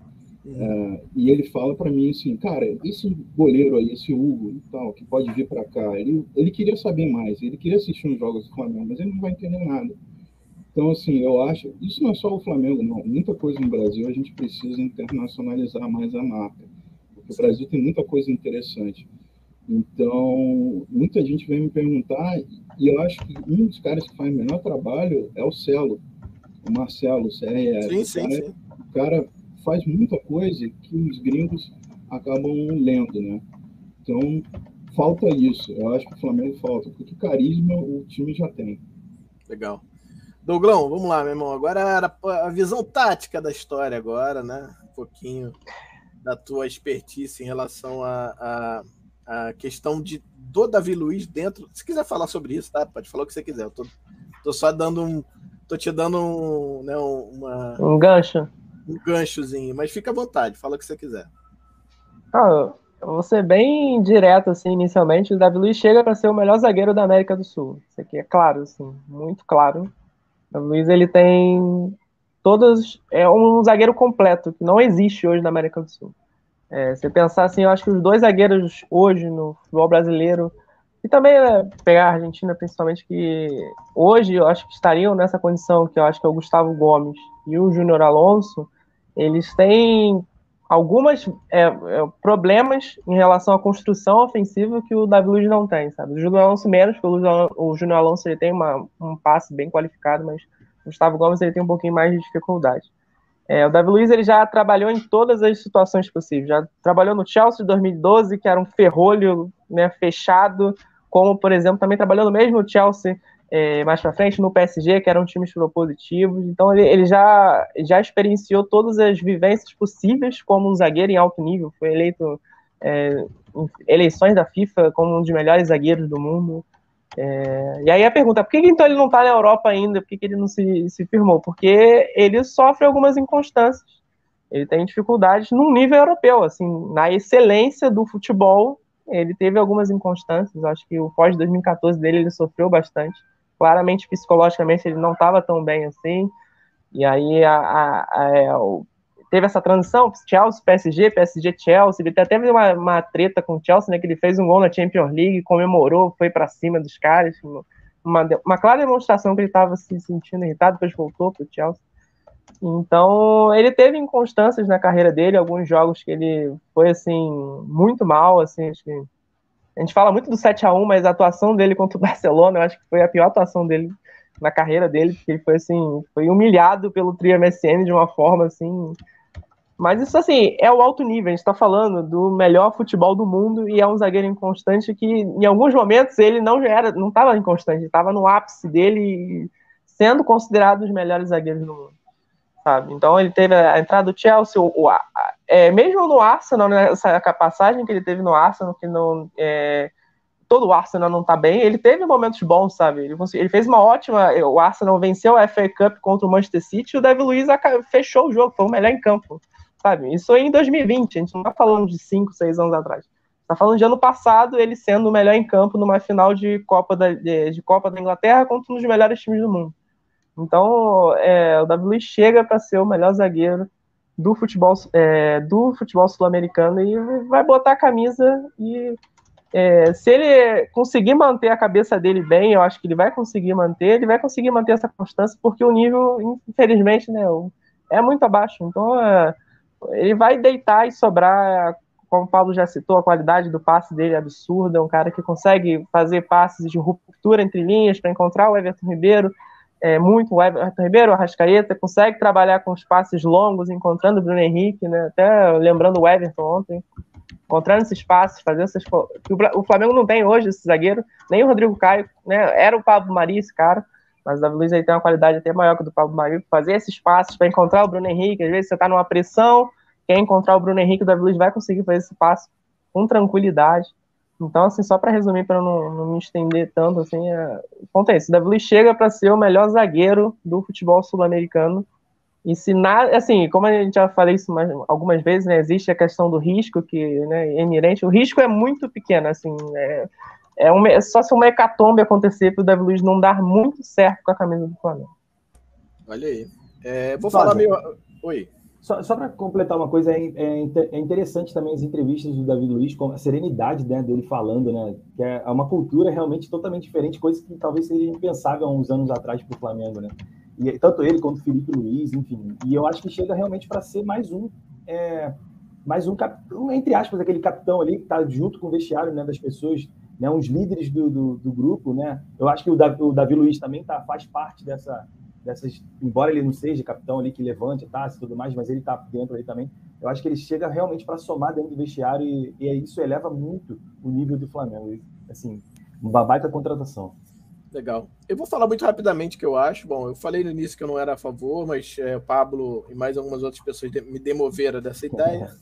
É, e ele fala para mim assim, cara, esse goleiro aí, esse Hugo e tal, que pode vir para cá, ele, ele queria saber mais, ele queria assistir uns jogos do Flamengo, mas ele não vai entender nada. Então, assim, eu acho, isso não é só o Flamengo, não. Muita coisa no Brasil a gente precisa internacionalizar mais a marca, porque o Brasil tem muita coisa interessante. Então, muita gente vem me perguntar, e eu acho que um dos caras que faz o melhor trabalho é o Celo, o Marcelo, o CRR. Sim, sim, cara, sim. O cara faz muita coisa que os gringos acabam lendo, né? Então, falta isso. Eu acho que o Flamengo falta, porque carisma o time já tem. Legal. Douglão, vamos lá, meu irmão. Agora era a visão tática da história agora, né? Um pouquinho da tua expertise em relação à a, a, a, questão de do Davi Luiz dentro. Se quiser falar sobre isso, tá? Pode falar o que você quiser. Eu tô, tô só dando um. Tô te dando um, né, uma, um gancho um ganchozinho, mas fica à vontade, fala o que você quiser. Ah, eu vou ser bem direto, assim, inicialmente. O Davi Luiz chega para ser o melhor zagueiro da América do Sul. Isso aqui é claro, assim, muito claro. O Davi Luiz, ele tem todos. É um zagueiro completo, que não existe hoje na América do Sul. É, se pensar assim, eu acho que os dois zagueiros hoje no futebol brasileiro, e também né, pegar a Argentina principalmente, que hoje eu acho que estariam nessa condição, que eu acho que é o Gustavo Gomes e o Júnior Alonso, eles têm algumas é, é, problemas em relação à construção ofensiva que o Davi Luiz não tem, sabe? O Júnior Alonso menos, porque o Júnior Alonso ele tem uma, um passe bem qualificado, mas o Gustavo Gomes ele tem um pouquinho mais de dificuldade. É, o Davi Luiz ele já trabalhou em todas as situações possíveis. Já trabalhou no Chelsea de 2012, que era um ferrolho né, fechado, como, por exemplo, também trabalhou no mesmo Chelsea é, mais para frente no PSG, que eram times propositivos. Então ele, ele, já, já experienciou todas as vivências possíveis como um zagueiro em alto nível. Foi eleito é, em eleições da FIFA como um dos melhores zagueiros do mundo. É, e aí a pergunta, por que então ele não está na Europa ainda? Por que, que ele não se, se firmou? Porque ele sofre algumas inconstâncias. Ele tem dificuldades num nível europeu, assim, na excelência do futebol, ele teve algumas inconstâncias. Acho que o pós 2014 dele ele sofreu bastante claramente psicologicamente ele não estava tão bem assim. E aí a, a, a, é, teve essa transição, Chelsea, PSG, PSG, Chelsea. Ele até teve uma, uma treta com o Chelsea, né? Que ele fez um gol na Champions League, comemorou, foi para cima dos caras. Uma, uma clara demonstração que ele estava se sentindo irritado, depois voltou para o Chelsea. Então, ele teve inconstâncias na carreira dele, alguns jogos que ele foi assim muito mal, assim, acho que a gente fala muito do 7 a 1 mas a atuação dele contra o Barcelona, eu acho que foi a pior atuação dele na carreira dele, porque ele foi assim, foi humilhado pelo Trio MSN de uma forma assim. Mas isso assim, é o alto nível, a gente está falando do melhor futebol do mundo e é um zagueiro inconstante que em alguns momentos ele não era, não estava inconstante, estava no ápice dele sendo considerado dos melhores zagueiros do mundo sabe? Então ele teve a entrada do Chelsea, o, o é, mesmo no Arsenal, nessa né, passagem que ele teve no Arsenal, que não é, todo o Arsenal não tá bem, ele teve momentos bons, sabe? Ele, ele, fez uma ótima, o Arsenal venceu a FA Cup contra o Manchester City, e o David Luiz fechou o jogo, foi o melhor em campo, sabe? Isso em 2020, a gente não tá falando de 5, 6 anos atrás. Tá falando de ano passado, ele sendo o melhor em campo numa final de Copa da, de, de Copa da Inglaterra contra um dos melhores times do mundo. Então, é, o Davi Luiz chega para ser o melhor zagueiro do futebol, é, do futebol sul-americano e vai botar a camisa e é, se ele conseguir manter a cabeça dele bem, eu acho que ele vai conseguir manter, ele vai conseguir manter essa constância, porque o nível, infelizmente, né, é muito abaixo. Então, é, ele vai deitar e sobrar, como o Paulo já citou, a qualidade do passe dele é absurda, é um cara que consegue fazer passes de ruptura entre linhas para encontrar o Everton Ribeiro, é, muito o Everton Ribeiro, o Arrascaeta, consegue trabalhar com os passes longos, encontrando o Bruno Henrique, né? até lembrando o Everton ontem, encontrando esses passes, fazendo essas. O Flamengo não tem hoje esse zagueiro, nem o Rodrigo Caio, né? Era o Pablo Mari esse cara, mas o Davi Luiz aí tem uma qualidade até maior que o do Pablo Mari, fazer esses passes para encontrar o Bruno Henrique. Às vezes você está numa pressão, quer encontrar o Bruno Henrique, o Davi Luiz vai conseguir fazer esse passe com tranquilidade. Então, assim, só para resumir, para não, não me estender tanto, assim, é... o ponto é esse: Davi Luiz chega para ser o melhor zagueiro do futebol sul-americano. E se nada, assim, como a gente já falei isso mais, algumas vezes, né, existe a questão do risco que né, é inerente. O risco é muito pequeno, assim, é, é, um, é só se uma hecatombe acontecer para o Davi Luiz não dar muito certo com a camisa do Flamengo. Olha aí. É, vou falar meio. Oi. Só, só para completar uma coisa, é, é, é, interessante também as entrevistas do David Luiz, com a serenidade né, dele falando, né? Que é, é uma cultura realmente totalmente diferente, coisa que talvez seria impensável há uns anos atrás para o Flamengo, né? E tanto ele quanto o Felipe Luiz, enfim. E eu acho que chega realmente para ser mais um, é, mais um capitão, entre aspas, aquele capitão ali que está junto com o vestiário né, das pessoas, né, uns líderes do, do, do grupo, né? Eu acho que o Davi, o Davi Luiz também tá, faz parte dessa dessas, embora ele não seja capitão ali que levante a e tudo mais, mas ele está dentro aí também. Eu acho que ele chega realmente para somar dentro do vestiário e, e isso eleva muito o nível do Flamengo. E, assim, uma baita contratação. Legal. Eu vou falar muito rapidamente o que eu acho. Bom, eu falei no início que eu não era a favor, mas é, o Pablo e mais algumas outras pessoas me demoveram dessa ideia.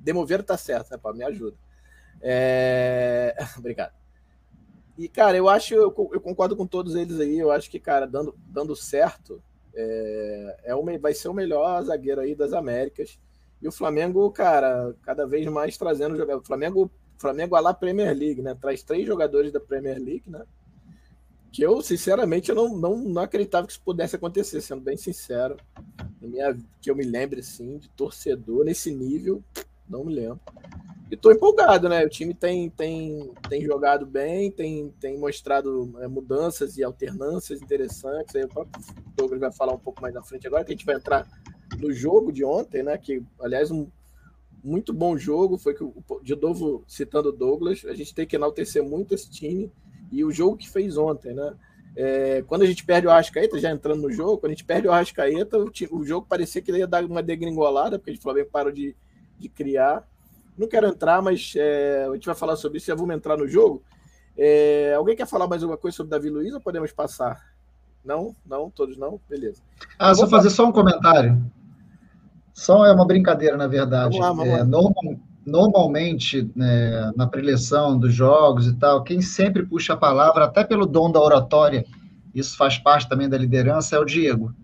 demoveram tá certo, né, Pablo? Me ajuda. É... Obrigado. E, cara, eu acho, eu, eu, concordo com todos eles aí. Eu acho que, cara, dando, dando certo, é, é uma, vai ser o melhor zagueiro aí das Américas. E o Flamengo, cara, cada vez mais trazendo jogador. O Flamengo, Flamengo a lá Premier League, né? Traz três jogadores da Premier League, né? Que eu, sinceramente, eu não, não, não acreditava que isso pudesse acontecer, sendo bem sincero. Minha, que eu me lembre, assim, de torcedor nesse nível, não me lembro. E tô empolgado, né? O time tem, tem, tem jogado bem, tem, tem mostrado é, mudanças e alternâncias interessantes. Aí o próprio Douglas vai falar um pouco mais na frente agora, que a gente vai entrar no jogo de ontem, né? Que, aliás, um muito bom jogo. Foi que, de novo, citando o Douglas, a gente tem que enaltecer muito esse time e o jogo que fez ontem, né? É, quando a gente perde o Arrascaeta, já entrando no jogo, quando a gente perde o Arrascaeta, o, o jogo parecia que ia dar uma degringolada, porque a gente Flamengo parou de, de criar. Não quero entrar, mas é, a gente vai falar sobre isso, já vamos entrar no jogo. É, alguém quer falar mais alguma coisa sobre Davi Luiz ou podemos passar? Não? Não? Todos não? Beleza. Ah, só fazer só um comentário. Só é uma brincadeira, na verdade. Vamos lá, vamos é, normal, normalmente, né, na preleção dos jogos e tal, quem sempre puxa a palavra, até pelo dom da oratória, isso faz parte também da liderança, é o Diego.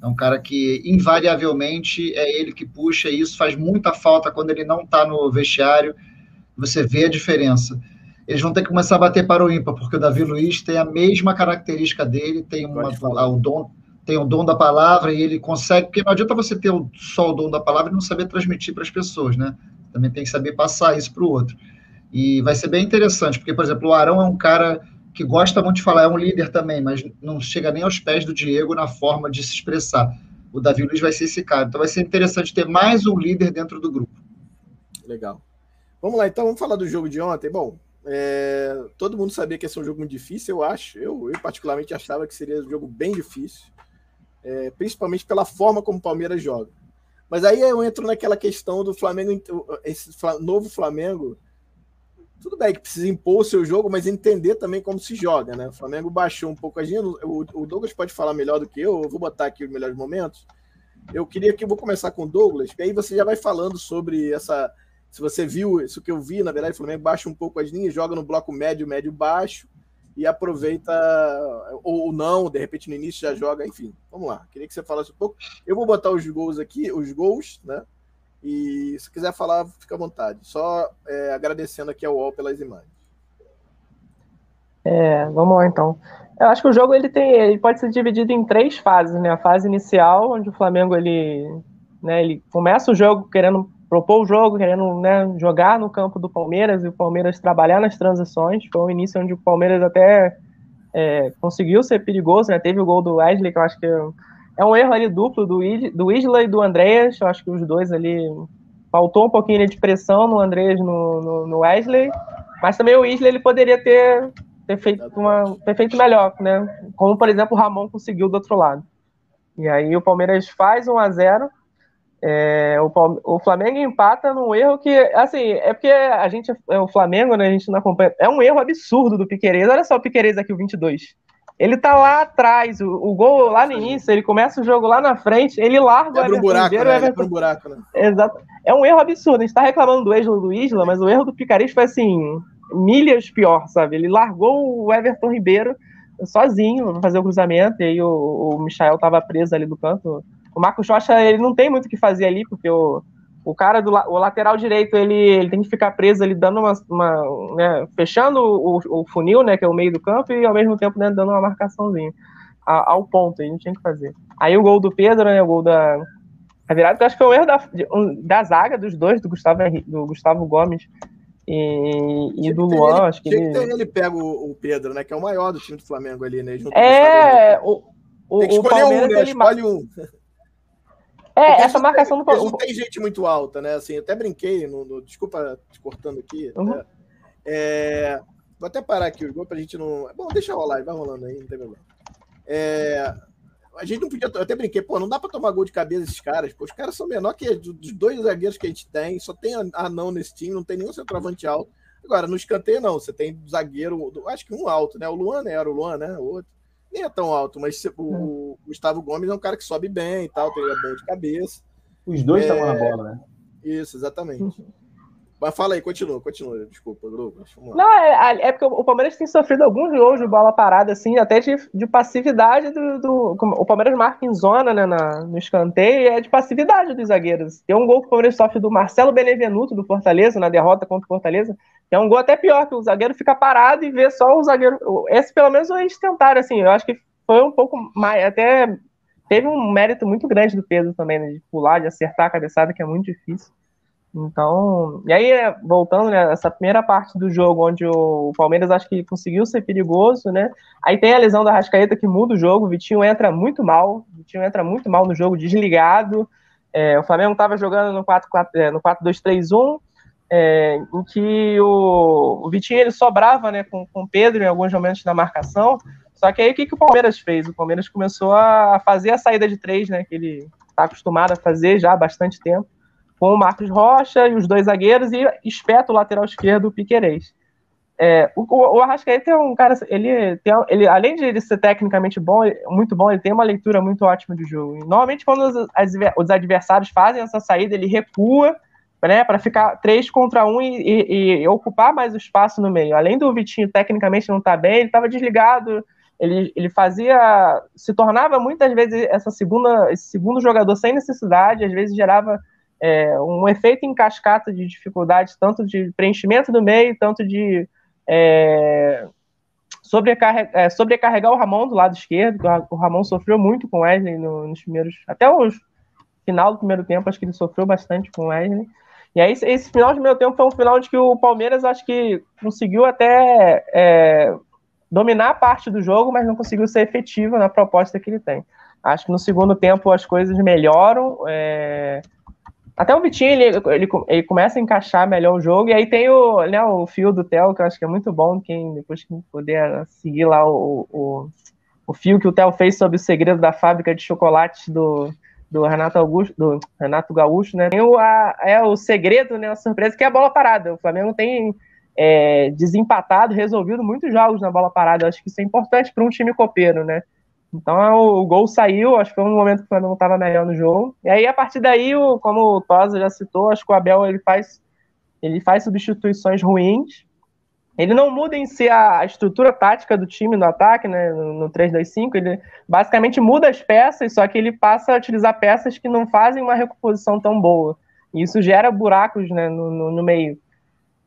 É um cara que, invariavelmente, é ele que puxa, e isso faz muita falta quando ele não está no vestiário. Você vê a diferença. Eles vão ter que começar a bater para o ímpar, porque o Davi Luiz tem a mesma característica dele, tem uma, o dom, tem o dom da palavra e ele consegue, porque não adianta você ter só o dom da palavra e não saber transmitir para as pessoas, né? Também tem que saber passar isso para o outro. E vai ser bem interessante, porque, por exemplo, o Arão é um cara que gosta muito de falar, é um líder também, mas não chega nem aos pés do Diego na forma de se expressar. O Davi Luiz vai ser esse cara. Então vai ser interessante ter mais um líder dentro do grupo. Legal. Vamos lá, então, vamos falar do jogo de ontem. Bom, é, todo mundo sabia que ia ser um jogo muito difícil, eu acho. Eu, eu particularmente achava que seria um jogo bem difícil, é, principalmente pela forma como o Palmeiras joga. Mas aí eu entro naquela questão do Flamengo, esse novo Flamengo, tudo bem que precisa impor o seu jogo, mas entender também como se joga, né? O Flamengo baixou um pouco a gente. O, Douglas pode falar melhor do que eu, eu vou botar aqui os melhores momentos. Eu queria que eu vou começar com o Douglas, que aí você já vai falando sobre essa. Se você viu isso que eu vi, na verdade, o Flamengo baixa um pouco as linhas, joga no bloco médio, médio, baixo e aproveita, ou, não, de repente no início já joga, enfim. Vamos lá, queria que você falasse um pouco. Eu vou botar os gols aqui, os gols, né? E se quiser falar, fica à vontade. Só é, agradecendo aqui ao UOL pelas imagens. É, vamos lá então. Eu acho que o jogo ele tem, ele pode ser dividido em três fases, né? A fase inicial, onde o Flamengo ele, né, ele começa o jogo querendo propor o jogo, querendo né, jogar no campo do Palmeiras e o Palmeiras trabalhar nas transições. Foi um início onde o Palmeiras até é, conseguiu ser perigoso, né? Teve o gol do Wesley, que eu acho que é um erro ali duplo do, do Isla e do Andreas. Eu acho que os dois ali faltou um pouquinho de pressão no Andreas no, no, no Wesley, mas também o Isla ele poderia ter, ter, feito uma, ter feito melhor, né? Como por exemplo o Ramon conseguiu do outro lado. E aí o Palmeiras faz 1 a 0 é, o, o, Flamengo empata num erro que, assim, é porque a gente, é o Flamengo, né, a gente não acompanha, é um erro absurdo do Piqueires, olha só o Piqueires aqui, o 22, ele tá lá atrás, o, o, gol lá no início, ele começa o jogo lá na frente, ele larga Everton um buraco, Ribeiro, né? Everton... um buraco, né? Exato. É um erro absurdo. A gente tá reclamando do Isla do Isla, mas o erro do Picaris foi assim, milhas pior, sabe? Ele largou o Everton Ribeiro sozinho para fazer o cruzamento, e aí o, o Michael tava preso ali do canto. O Marcos Rocha, ele não tem muito o que fazer ali, porque o, o cara do o lateral direito ele, ele tem que ficar preso ali dando uma, uma né, fechando o, o, funil né que é o meio do campo e ao mesmo tempo né, dando uma marcaçãozinha ao ponto a gente tinha que fazer. Aí o gol do Pedro né o gol da a virada que eu acho que foi um erro da, da zaga dos dois do Gustavo do Gustavo Gomes e, e do Luan ele, acho que ele... Que ele pega o, o, Pedro né que é o maior do time do Flamengo ali né é o, o, tem que escolher um né escolhe um é, essa marcação tem, do Não tem gente muito alta, né? Assim, até brinquei, no, no desculpa te cortando aqui. Uhum. Né? É, vou até parar aqui o gol pra gente não. Bom, deixa rolar, vai rolando aí, não tem problema. É, a gente não podia. Eu até brinquei, pô, não dá pra tomar gol de cabeça esses caras. Pô, os caras são menor que dos dois zagueiros que a gente tem, só tem anão nesse time, não tem nenhum centroavante alto. Agora, no escanteio, não. Você tem zagueiro, acho que um alto, né? O Luan, né? Era o Luan, né? O outro nem é tão alto, mas o, o hum. Gustavo Gomes é um cara que sobe bem e tal, tem é bom de cabeça. Os dois estavam é... na bola, né? Isso, exatamente. Mas fala aí, continua, continua. Desculpa, Lucas. Não, é, é, porque o Palmeiras tem sofrido alguns gols de bola parada, assim, até de, de passividade do, do, O Palmeiras marca em zona, né, na, no escanteio, e é de passividade dos zagueiros. Tem um gol que o Palmeiras sofre do Marcelo Benevenuto, do Fortaleza, na derrota contra o Fortaleza, que é um gol até pior, que o zagueiro fica parado e vê só o zagueiro. Esse, pelo menos, eles tentaram, assim, eu acho que foi um pouco mais. Até teve um mérito muito grande do Pedro também, né, de pular, de acertar a cabeçada, que é muito difícil. Então, e aí, voltando nessa né, primeira parte do jogo, onde o Palmeiras acho que conseguiu ser perigoso, né? Aí tem a lesão da Rascaeta que muda o jogo, o Vitinho entra muito mal, o Vitinho entra muito mal no jogo, desligado. É, o Flamengo estava jogando no 4-2-3-1, é, em que o, o, Vitinho ele sobrava né, com, com o Pedro em alguns momentos da marcação. Só que aí o que, que o Palmeiras fez? O Palmeiras começou a fazer a saída de três, né? Que ele está acostumado a fazer já há bastante tempo com o Marcos Rocha e os dois zagueiros e espeta o lateral esquerdo, o Piquerez. é, o, o Arrascaeta é um cara, ele tem, ele, além de ele ser tecnicamente bom, muito bom, ele tem uma leitura muito ótima de jogo. E, normalmente, quando os, as, os, adversários fazem essa saída, ele recua, né, para ficar três contra um e, e, e, ocupar mais o espaço no meio. Além do Vitinho tecnicamente não estar tá bem, ele estava desligado, ele, ele fazia, se tornava muitas vezes essa segunda, esse segundo jogador sem necessidade, às vezes gerava é, um efeito em cascata de dificuldade, tanto de preenchimento do meio, tanto de é, sobrecarregar, é, sobrecarregar o Ramon do lado esquerdo, o Ramon sofreu muito com o Wesley no, nos primeiros. Até o final do primeiro tempo, acho que ele sofreu bastante com o Wesley. E aí, esse final de primeiro tempo foi um final de que o Palmeiras acho que conseguiu até é, dominar a parte do jogo, mas não conseguiu ser efetivo na proposta que ele tem. Acho que no segundo tempo as coisas melhoram. É, até o Vitinho, ele, ele, ele, começa a encaixar melhor o jogo, e aí tem o, né, o fio do Theo, que eu acho que é muito bom, quem depois que puder seguir lá o, o, o fio que o Theo fez sobre o segredo da fábrica de chocolates do, do Renato Augusto, do Renato Gaúcho, né? Tem o, a, é o segredo, né? A surpresa que é a bola parada. O Flamengo tem é, desempatado, resolvido muitos jogos na bola parada. Eu acho que isso é importante para um time copeiro, né? Então é, o, gol saiu, acho que foi um momento que o Flamengo estava melhor no jogo. E aí, a partir daí, o, como o Tosa já citou, acho que o Abel ele faz, ele faz substituições ruins. Ele não muda em si a, a estrutura tática do time no ataque, né, no, no 3-2-5, ele basicamente muda as peças, só que ele passa a utilizar peças que não fazem uma recomposição tão boa. E isso gera buracos né, no, no, no meio.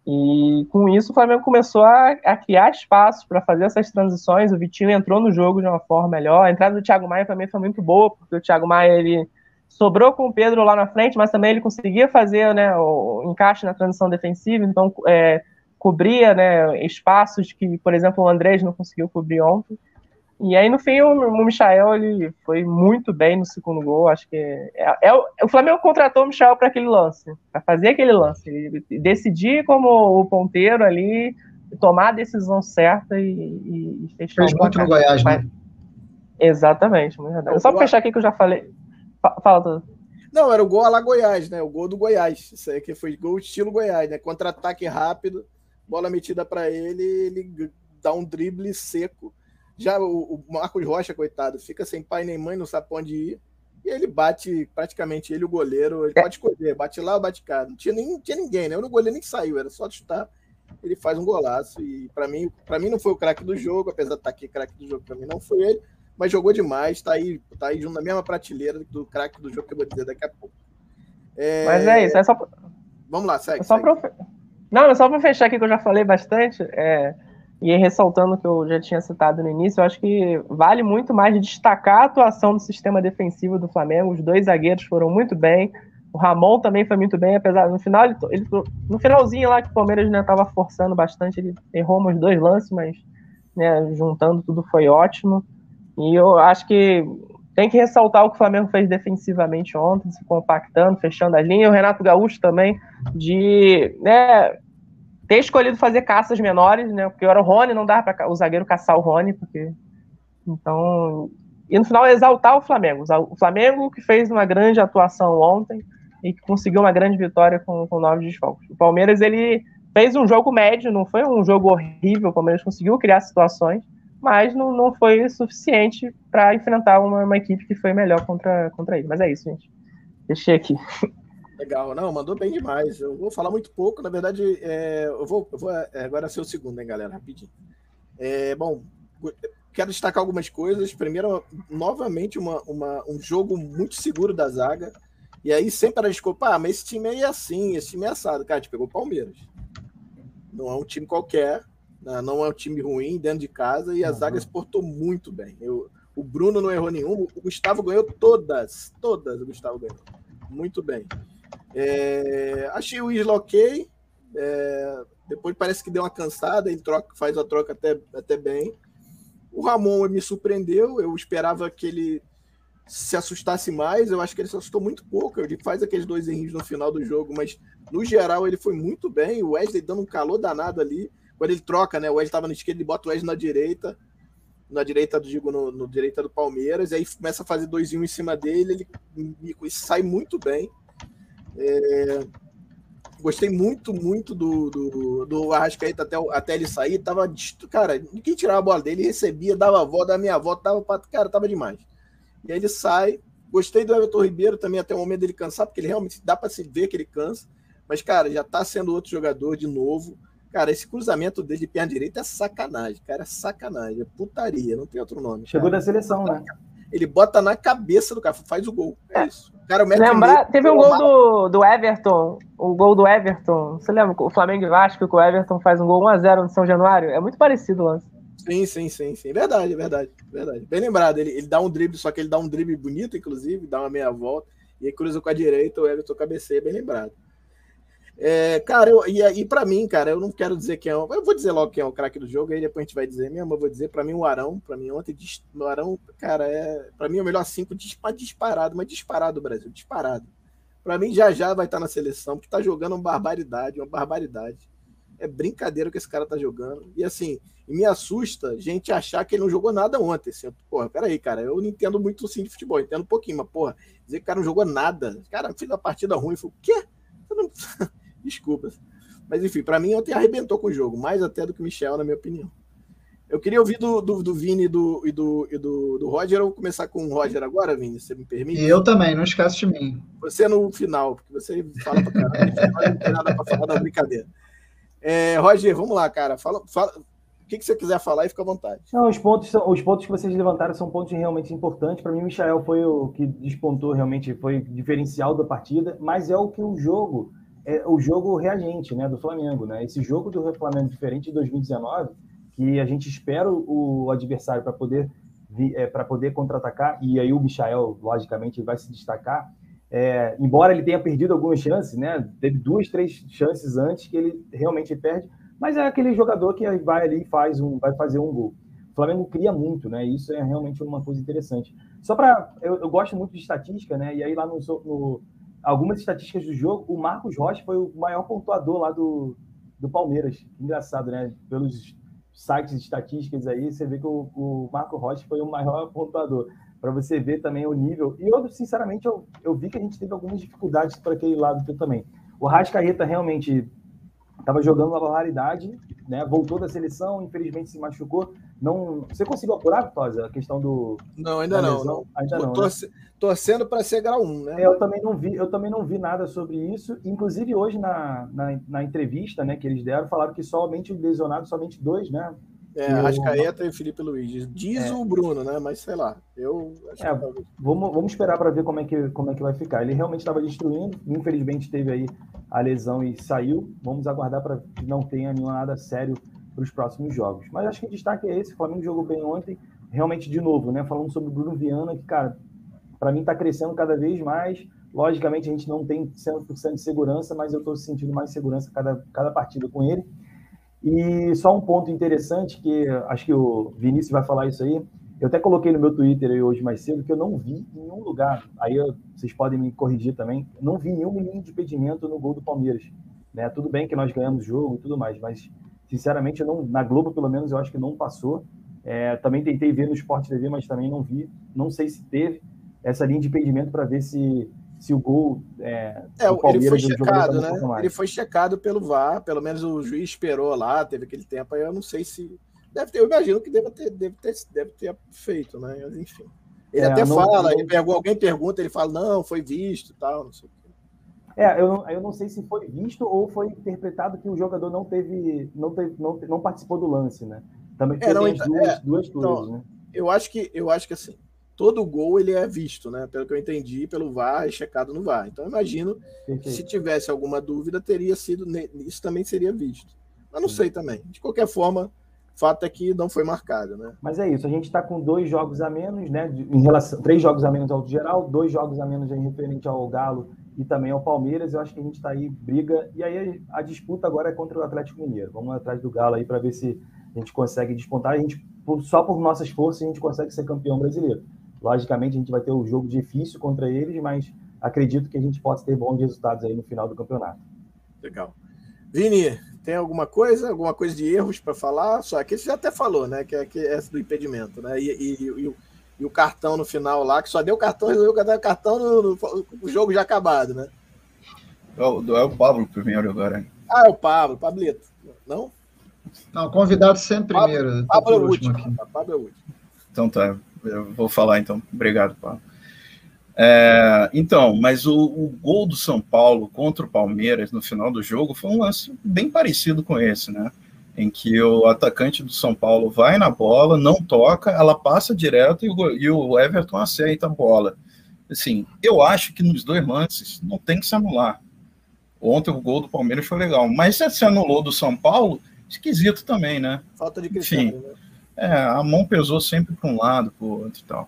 E com isso o Flamengo começou a, a criar espaços para fazer essas transições. O Vitinho entrou no jogo de uma forma melhor. A entrada do Thiago Maia também foi muito boa, porque o Thiago Maia ele sobrou com o Pedro lá na frente, mas também ele conseguia fazer né, o encaixe na transição defensiva, então é, cobria né, espaços que, por exemplo, o Andrés não conseguiu cobrir ontem. E aí, no fim, o, o Michael ele foi muito bem no segundo gol. Acho que é, é o Flamengo contratou o Michael para aquele lance, para fazer aquele lance, ele decidir como o ponteiro ali, tomar a decisão certa e, e, e fechar Fez muito no Goiás, né? Exatamente, é só para fechar aqui que eu já falei. Fala tudo. Não, era o gol lá Goiás, né? O gol do Goiás. Isso aí que foi gol estilo Goiás, né? Contra-ataque rápido, bola metida para ele, ele dá um drible seco já o, o Marcos Rocha, coitado, fica sem pai nem mãe, não sabe pra onde ir. E ele bate, praticamente, ele, o goleiro, ele é. pode escolher, bate lá ou bate cá. Não tinha, nem, não tinha ninguém, né? O goleiro nem saiu, era só chutar. Ele faz um golaço. E para mim, para mim não foi o craque do jogo, apesar de estar aqui, craque do jogo para mim não foi ele, mas jogou demais, tá aí, tá aí junto na mesma prateleira do craque do jogo que eu vou dizer daqui a pouco. É... Mas é isso, é só. Vamos lá, segue. É só segue. Pra... Não, é só para fechar aqui que eu já falei bastante. É e ressaltando o que eu já tinha citado no início, eu acho que vale muito mais destacar a atuação do sistema defensivo do Flamengo. Os dois zagueiros foram muito bem. O Ramon também foi muito bem, apesar no final ele, ele no finalzinho lá que o Palmeiras né, estava forçando bastante, ele errou uns dois lances, mas né, juntando tudo foi ótimo. E eu acho que tem que ressaltar o que o Flamengo fez defensivamente ontem, se compactando, fechando as linhas. O Renato Gaúcho também de né, ter escolhido fazer caças menores, né? Porque era o Rony, não dava para o zagueiro caçar o Rony, porque. Então. E no final exaltar o Flamengo. O Flamengo que fez uma grande atuação ontem e que conseguiu uma grande vitória com, com nove desfalques. O Palmeiras, ele fez um jogo médio, não foi um jogo horrível, o Palmeiras conseguiu criar situações, mas não, não foi suficiente para enfrentar uma, uma, equipe que foi melhor contra, contra ele. Mas é isso, gente. Deixei aqui. Legal, não, mandou bem demais. Eu vou falar muito pouco, na verdade, é, eu, vou, eu vou é, agora ser o segundo, hein, galera, rapidinho. É, bom, quero destacar algumas coisas. Primeiro, novamente, uma, uma, um jogo muito seguro da zaga. E aí sempre era desculpa, ah, mas esse time aí é assim, esse time é assado. Cara, a gente pegou o Palmeiras. Não é um time qualquer, né? não é um time ruim dentro de casa, e a uhum. zaga se portou muito bem. Eu, o Bruno não errou nenhum, o Gustavo ganhou todas, todas o Gustavo ganhou. Muito bem. É, achei o Isla ok. É, depois parece que deu uma cansada, ele troca, faz a troca até, até bem. O Ramon me surpreendeu, eu esperava que ele se assustasse mais, eu acho que ele se assustou muito pouco. Ele faz aqueles dois erros no final do jogo, mas no geral ele foi muito bem. O Wesley dando um calor danado ali. Quando ele troca, né? O Wesley estava na esquerda, ele bota o Wesley na direita. Na direita, digo, no, no direita do Palmeiras, e aí começa a fazer dois em cima dele, ele, ele sai muito bem. É, Gostei muito, muito do, do, do Arrascaeta até, até ele sair. Tava, cara, ninguém tirava a bola dele, recebia, dava a volta, da minha volta, dava pra. Cara, tava demais. E aí ele sai. Gostei do Everton Ribeiro também até o momento dele cansar, porque ele realmente dá para se ver que ele cansa. Mas, cara, já tá sendo outro jogador de novo. Cara, esse cruzamento dele de perna direita é sacanagem, cara. É sacanagem, é putaria, não tem outro nome. Chegou cara. da seleção, né? Ele bota na cabeça do cara, faz o gol. É, é. isso. O cara Lembrar, teve um gol do, do Everton, o gol do Everton. Você lembra? O Flamengo e Vasco, que o Everton faz um gol 1x0 no São Januário? É muito parecido o lance. Sim, sim, sim, sim. Verdade, verdade, verdade. Bem lembrado. Ele, ele dá um drible, só que ele dá um drible bonito, inclusive, dá uma meia volta, e aí cruza com a direita, o Everton cabeceia, bem lembrado. É, cara, eu, e, e para mim, cara, eu não quero dizer quem é. Eu vou dizer logo quem é o craque do jogo, aí depois a gente vai dizer mesmo. Eu vou dizer para mim o Arão. Para mim, ontem, o Arão, cara, é. Para mim, é o melhor cinco disparado, mas disparado do Brasil, disparado. Para mim, já já vai estar na seleção, porque tá jogando uma barbaridade, uma barbaridade. É brincadeira que esse cara tá jogando. E assim, me assusta gente achar que ele não jogou nada ontem. Assim, porra, peraí, cara, eu não entendo muito sim de futebol, entendo um pouquinho, mas, porra, dizer que o cara não jogou nada. Cara, fez uma partida ruim. Eu falei, o quê? Você não. Desculpas. Mas enfim, para mim ontem arrebentou com o jogo, mais até do que o Michel, na minha opinião. Eu queria ouvir do, do, do Vini e, do, e, do, e do, do Roger. Eu vou começar com o Roger agora, Vini, se você me permite. Eu também, não esquece de mim. Você no final, porque você fala pra caramba, não tem nada pra falar da brincadeira. É, Roger, vamos lá, cara. Fala, fala, o que, que você quiser falar e fica à vontade. Não, os pontos, são, os pontos que vocês levantaram são pontos realmente importantes. Para mim, o Michel foi o que despontou realmente, foi diferencial da partida, mas é o que o jogo é o jogo reagente né, do Flamengo. Né? Esse jogo do Flamengo diferente de 2019, que a gente espera o adversário para poder, é, poder contra-atacar, e aí o Michael, logicamente, vai se destacar. É, embora ele tenha perdido algumas chances, né? teve duas, três chances antes que ele realmente perde, mas é aquele jogador que vai ali e faz um, vai fazer um gol. O Flamengo cria muito, né? Isso é realmente uma coisa interessante. Só para. Eu, eu, gosto muito de estatística, né? E aí lá no, no algumas estatísticas do jogo, o Marcos Rocha foi o maior pontuador lá do, do Palmeiras. Engraçado, né? Pelos sites de estatísticas aí, você vê que o, o Marco Rocha foi o maior pontuador. Para você ver também o nível. E eu, sinceramente, eu, eu vi que a gente teve algumas dificuldades para aquele lado também. O Rascaeta realmente estava jogando uma barbaridade, né? Voltou da seleção, infelizmente se machucou. Não, você conseguiu apurar, Vitória, a questão do Não, ainda não, não, Ainda não. Torce, né? Torcendo para ser grau 1, né? É, eu também não vi, eu também não vi nada sobre isso. Inclusive hoje na, na, na entrevista, né, que eles deram, falaram que somente lesionados, somente dois, né? É, Arrascaeta e o Felipe Luiz. Diz é. o Bruno, né? Mas sei lá. Eu é, que... vamos, vamos esperar para ver como é, que, como é que vai ficar. Ele realmente estava destruindo, infelizmente teve aí a lesão e saiu. Vamos aguardar para que não tenha nenhum nada sério para os próximos jogos. Mas acho que o destaque é esse: o Flamengo jogou bem ontem, realmente de novo, né? Falando sobre o Bruno Viana, que, cara, para mim está crescendo cada vez mais. Logicamente, a gente não tem 100% de segurança, mas eu estou sentindo mais segurança cada, cada partida com ele. E só um ponto interessante, que acho que o Vinícius vai falar isso aí. Eu até coloquei no meu Twitter hoje mais cedo que eu não vi em nenhum lugar, aí eu, vocês podem me corrigir também, não vi nenhum menino de impedimento no gol do Palmeiras. Né? Tudo bem que nós ganhamos o jogo e tudo mais, mas sinceramente, não, na Globo, pelo menos, eu acho que não passou. É, também tentei ver no Sport TV, mas também não vi. Não sei se teve essa linha de impedimento para ver se se o gol é, é ele foi checado, né? Ele foi checado pelo VAR, pelo menos o juiz esperou lá, teve aquele tempo aí, eu não sei se deve ter, eu imagino que deve ter, deve ter, deve ter feito, né? Mas enfim. Ele é, até não, fala, não... Ele alguém pergunta, ele fala, não, foi visto tal, não sei o quê. É, eu não, eu não sei se foi visto ou foi interpretado que o jogador não teve, não, teve, não, não participou do lance, né? Também é, as então, duas, é, duas coisas, então, né? Eu acho que, eu acho que assim, todo gol ele é visto, né? Pelo que eu entendi, pelo VAR, é checado no VAR. Então, imagino que se tivesse alguma dúvida, teria sido. Isso também seria visto. Mas não Sim. sei também. De qualquer forma, fato é que não foi marcado, né? Mas é isso, a gente está com dois jogos a menos, né? Em relação, três jogos a menos ao geral, dois jogos a menos em referente ao Galo e também ao Palmeiras. Eu acho que a gente está aí, briga. E aí a disputa agora é contra o Atlético Mineiro. Vamos atrás do Galo aí para ver se a gente consegue despontar. A gente, só por nossas forças, a gente consegue ser campeão brasileiro. Logicamente, a gente vai ter um jogo difícil contra eles, mas acredito que a gente possa ter bons resultados aí no final do campeonato. Legal. Vini, tem alguma coisa, alguma coisa de erros para falar? Só que você já até falou, né? Que é, que é essa do impedimento, né? E, e, e, o, e, o, cartão no final lá, que só deu cartão, resolveu dar cartão no, no, no, jogo já acabado, né? É o, é o Pablo primeiro agora. Ah, é o Pablo, Pablito. Não? Não, convidado sempre Pablo, primeiro. Pablo é o último. Pablo é o último. Então tá, eu vou falar então. Obrigado, Pablo. É, então, mas o, o, gol do São Paulo contra o Palmeiras no final do jogo foi um lance bem parecido com esse, né? Em que o atacante do São Paulo vai na bola, não toca, ela passa direto e o, e o Everton aceita a bola. Assim, eu acho que nos dois lances não tem que se anular. Ontem o gol do Palmeiras foi legal, mas se se anulou do São Paulo, esquisito também, né? Falta de critério, Enfim, né? É, a mão pesou sempre para um lado, para o outro e tal.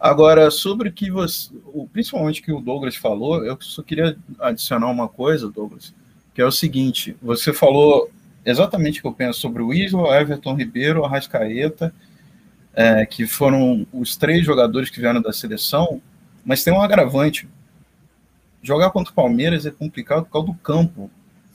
Agora, sobre o que você, principalmente que o Douglas falou, eu só queria adicionar uma coisa, Douglas, que é o seguinte: você falou exatamente o que eu penso sobre o Isla, Everton Ribeiro, Arrascaeta, é, que foram os três jogadores que vieram da seleção, mas tem um agravante. Jogar contra o Palmeiras é complicado por causa do campo.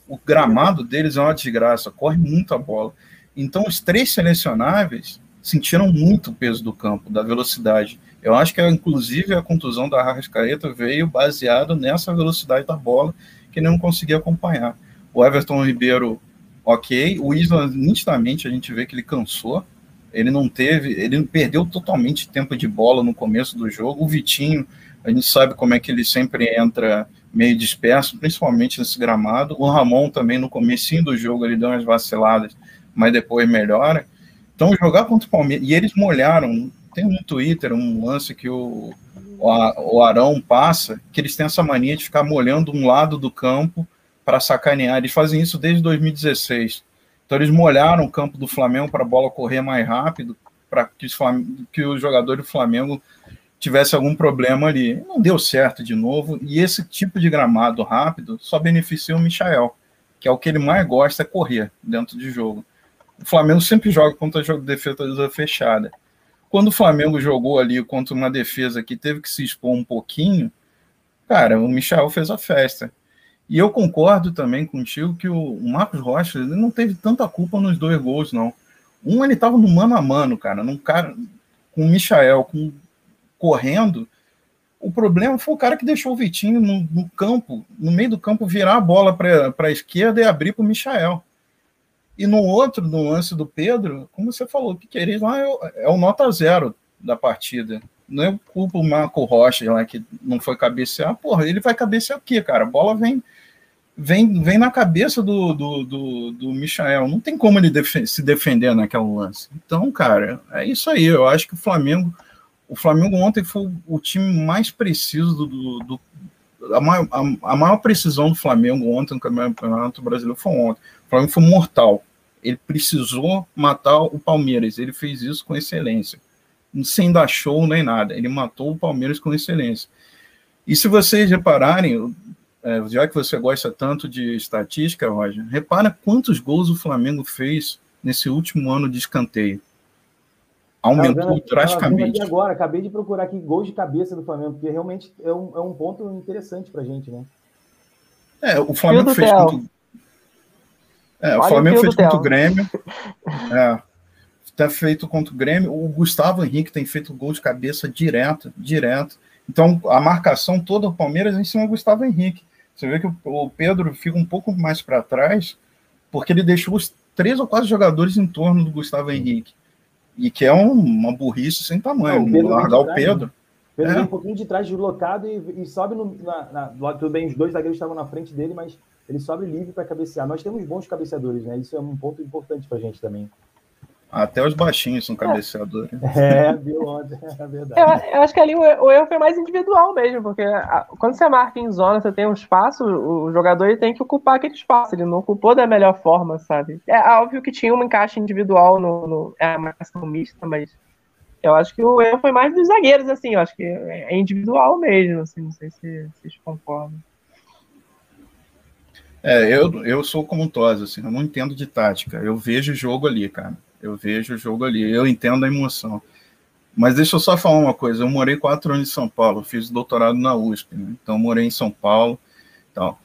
O gramado deles é uma desgraça, corre muito a bola. Então, os três selecionáveis sentiram muito o peso do campo, da velocidade. Eu acho que, inclusive, a contusão da Arrascaeta veio baseado nessa velocidade da bola que não conseguia acompanhar. O Everton Ribeiro, ok. O Isla, nitidamente, a gente vê que ele cansou. Ele não teve, ele perdeu totalmente tempo de bola no começo do jogo. O Vitinho, a gente sabe como é que ele sempre entra meio disperso, principalmente nesse gramado. O Ramon também, no comecinho do jogo, ele deu umas vaciladas, mas depois melhora. Então, jogar contra o Palmeiras, e eles molharam tem um Twitter, um lance que o, o Arão passa, que eles têm essa mania de ficar molhando um lado do campo para sacanear. Eles fazem isso desde 2016. Então eles molharam o campo do Flamengo para a bola correr mais rápido, para que, que o jogador do Flamengo tivesse algum problema ali. Não deu certo de novo, e esse tipo de gramado rápido só beneficia o Michael, que é o que ele mais gosta, é correr dentro de jogo. O Flamengo sempre joga contra jogo de defesa fechada. Quando o Flamengo jogou ali contra uma defesa que teve que se expor um pouquinho, cara, o Michel fez a festa. E eu concordo também contigo que o Marcos Rocha ele não teve tanta culpa nos dois gols, não. Um, ele estava no mano a mano, cara, num cara com o Michael com, correndo. O problema foi o cara que deixou o Vitinho no, no campo, no meio do campo, virar a bola para a esquerda e abrir para o Michael. E no outro, no lance do Pedro, como você falou, o Piqueires lá é, é, o nota zero da partida. Não é culpa o Marco Rocha lá que não foi cabecear. Porra, ele vai cabecear o quê, cara? A bola vem vem, vem na cabeça do, do, do, do Michael. Não tem como ele def se defender naquele lance. Então, cara, é isso aí. Eu acho que o Flamengo. O Flamengo ontem foi o time mais preciso do, do, do a maior, a, a maior, precisão do Flamengo ontem no Campeonato Brasileiro foi ontem. O Flamengo foi mortal. Ele precisou matar o Palmeiras. Ele fez isso com excelência. Sem dar show nem nada. Ele matou o Palmeiras com excelência. E se vocês repararem, é, já que você gosta tanto de estatística, Roger, repara quantos gols o Flamengo fez nesse último ano de escanteio. Aumentou vendo, drasticamente. agora, acabei de procurar aqui gols de cabeça do Flamengo, porque realmente é um, é um ponto interessante pra gente, né? É, o Flamengo fez muito, é, o Flamengo fez contra o Grêmio. É, tá feito contra o Grêmio. O Gustavo Henrique tem feito gol de cabeça direto, direto. Então, a marcação toda do Palmeiras é em cima do Gustavo Henrique. Você vê que o Pedro fica um pouco mais para trás, porque ele deixou os três ou quatro jogadores em torno do Gustavo Henrique. E que é um, uma burrice sem tamanho. Não, o largar o Pedro. Pedro é. um pouquinho de trás, deslocado, e, e sobe no, na, na, tudo bem, os dois zagueiros estavam na frente dele, mas ele sobe livre para cabecear. Nós temos bons cabeceadores, né? Isso é um ponto importante para a gente também. Até os baixinhos são cabeceadores. É, viu ontem, é verdade. Eu, eu, acho que ali o, o, erro foi mais individual mesmo, porque a, quando você marca em zona, você tem um espaço, o, o jogador ele tem que ocupar aquele espaço, ele não ocupou da melhor forma, sabe? É óbvio que tinha um encaixe individual no, no é, marcação mista, mas eu acho que o erro foi mais dos zagueiros, assim, eu acho que é individual mesmo, assim, não sei se vocês concordam. É, eu, eu sou como um Tosa, assim, eu não entendo de tática. Eu vejo o jogo ali, cara. Eu vejo o jogo ali. Eu entendo a emoção. Mas deixa eu só falar uma coisa. Eu morei quatro anos em São Paulo, fiz doutorado na USP, né? então morei em São Paulo. Então,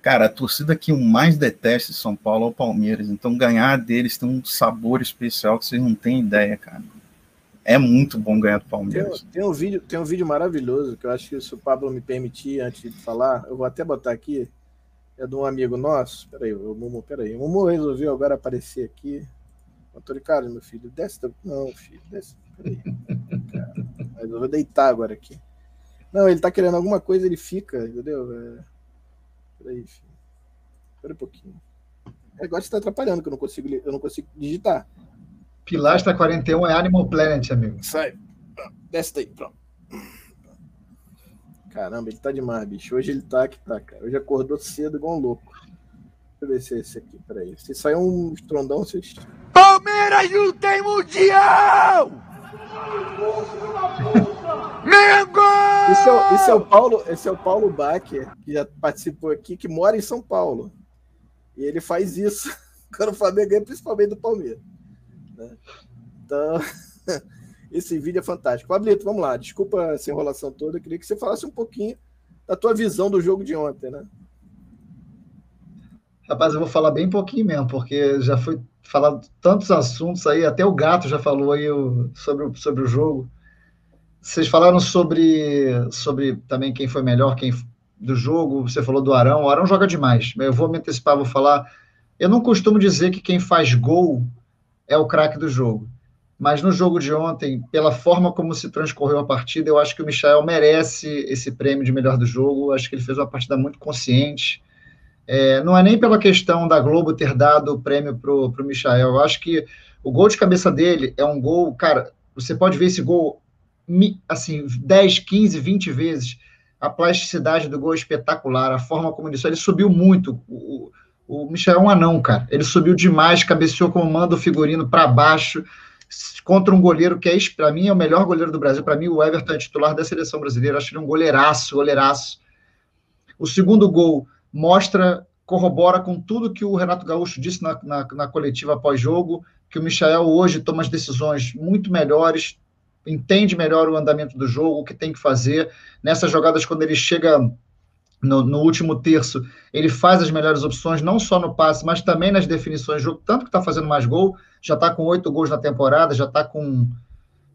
cara, a torcida que eu mais detesto em São Paulo é o Palmeiras. Então, ganhar deles tem um sabor especial que vocês não têm ideia, cara. É muito bom ganhar do Palmeiras. Tem, tem, um vídeo, tem um vídeo maravilhoso que eu acho que se o Pablo me permitir antes de falar, eu vou até botar aqui é de um amigo nosso. Peraí, o Mumu, peraí. O Mumu resolveu agora aparecer aqui. Antônio Carlos, meu filho, desce. Não, filho, desce. Peraí. Mas eu vou deitar agora aqui. Não, ele tá querendo alguma coisa, ele fica, entendeu? É... Peraí, filho. Espera um pouquinho. Agora você tá atrapalhando, que eu não consigo, eu não consigo digitar. Pilastra 41 é Animal Planet, amigo. Sai. Desce daí, pronto. Caramba, ele tá demais, bicho. Hoje ele tá que tá, cara. Hoje acordou cedo igual um louco. Deixa eu ver se é esse aqui, peraí. Se sair um estrondão, vocês. Palmeiras não tem mundial! Mengo! Esse é, esse é o Paulo, esse é o Paulo Bacher, que já participou aqui, que mora em São Paulo. E ele faz isso quando o Flamengo ganha, principalmente do Palmeiras. Né? Então, esse vídeo é fantástico. Pablito, vamos lá. Desculpa essa enrolação toda. Eu queria que você falasse um pouquinho da tua visão do jogo de ontem, né? Rapaz, eu vou falar bem pouquinho mesmo, porque já foi falado tantos assuntos aí, até o gato já falou aí o, sobre, sobre o jogo. Vocês falaram sobre, sobre também quem foi melhor, quem do jogo, você falou do Arão. O Arão joga demais. Eu vou me antecipar, vou falar. Eu não costumo dizer que quem faz gol é o craque do jogo. Mas no jogo de ontem, pela forma como se transcorreu a partida, eu acho que o Michel merece esse prêmio de melhor do jogo. Acho que ele fez uma partida muito consciente. É, não é nem pela questão da Globo ter dado o prêmio para o Michel. Eu acho que o gol de cabeça dele é um gol, cara. Você pode ver esse gol assim 10, 15, 20 vezes. A plasticidade do gol é espetacular, a forma como ele, ele subiu muito. O, o Michel é um anão, cara. Ele subiu demais, cabeceou como manda o figurino para baixo contra um goleiro que é, para mim, é o melhor goleiro do Brasil. Para mim, o Everton é titular da seleção brasileira. Acho ele um goleiraço, goleiraço. O segundo gol mostra, corrobora com tudo que o Renato Gaúcho disse na, na, na coletiva pós-jogo, que o Michel hoje toma as decisões muito melhores, entende melhor o andamento do jogo, o que tem que fazer. Nessas jogadas, quando ele chega no, no, último terço, ele faz as melhores opções, não só no passe, mas também nas definições de jogo, tanto que está fazendo mais gol, já está com oito gols na temporada, já está com.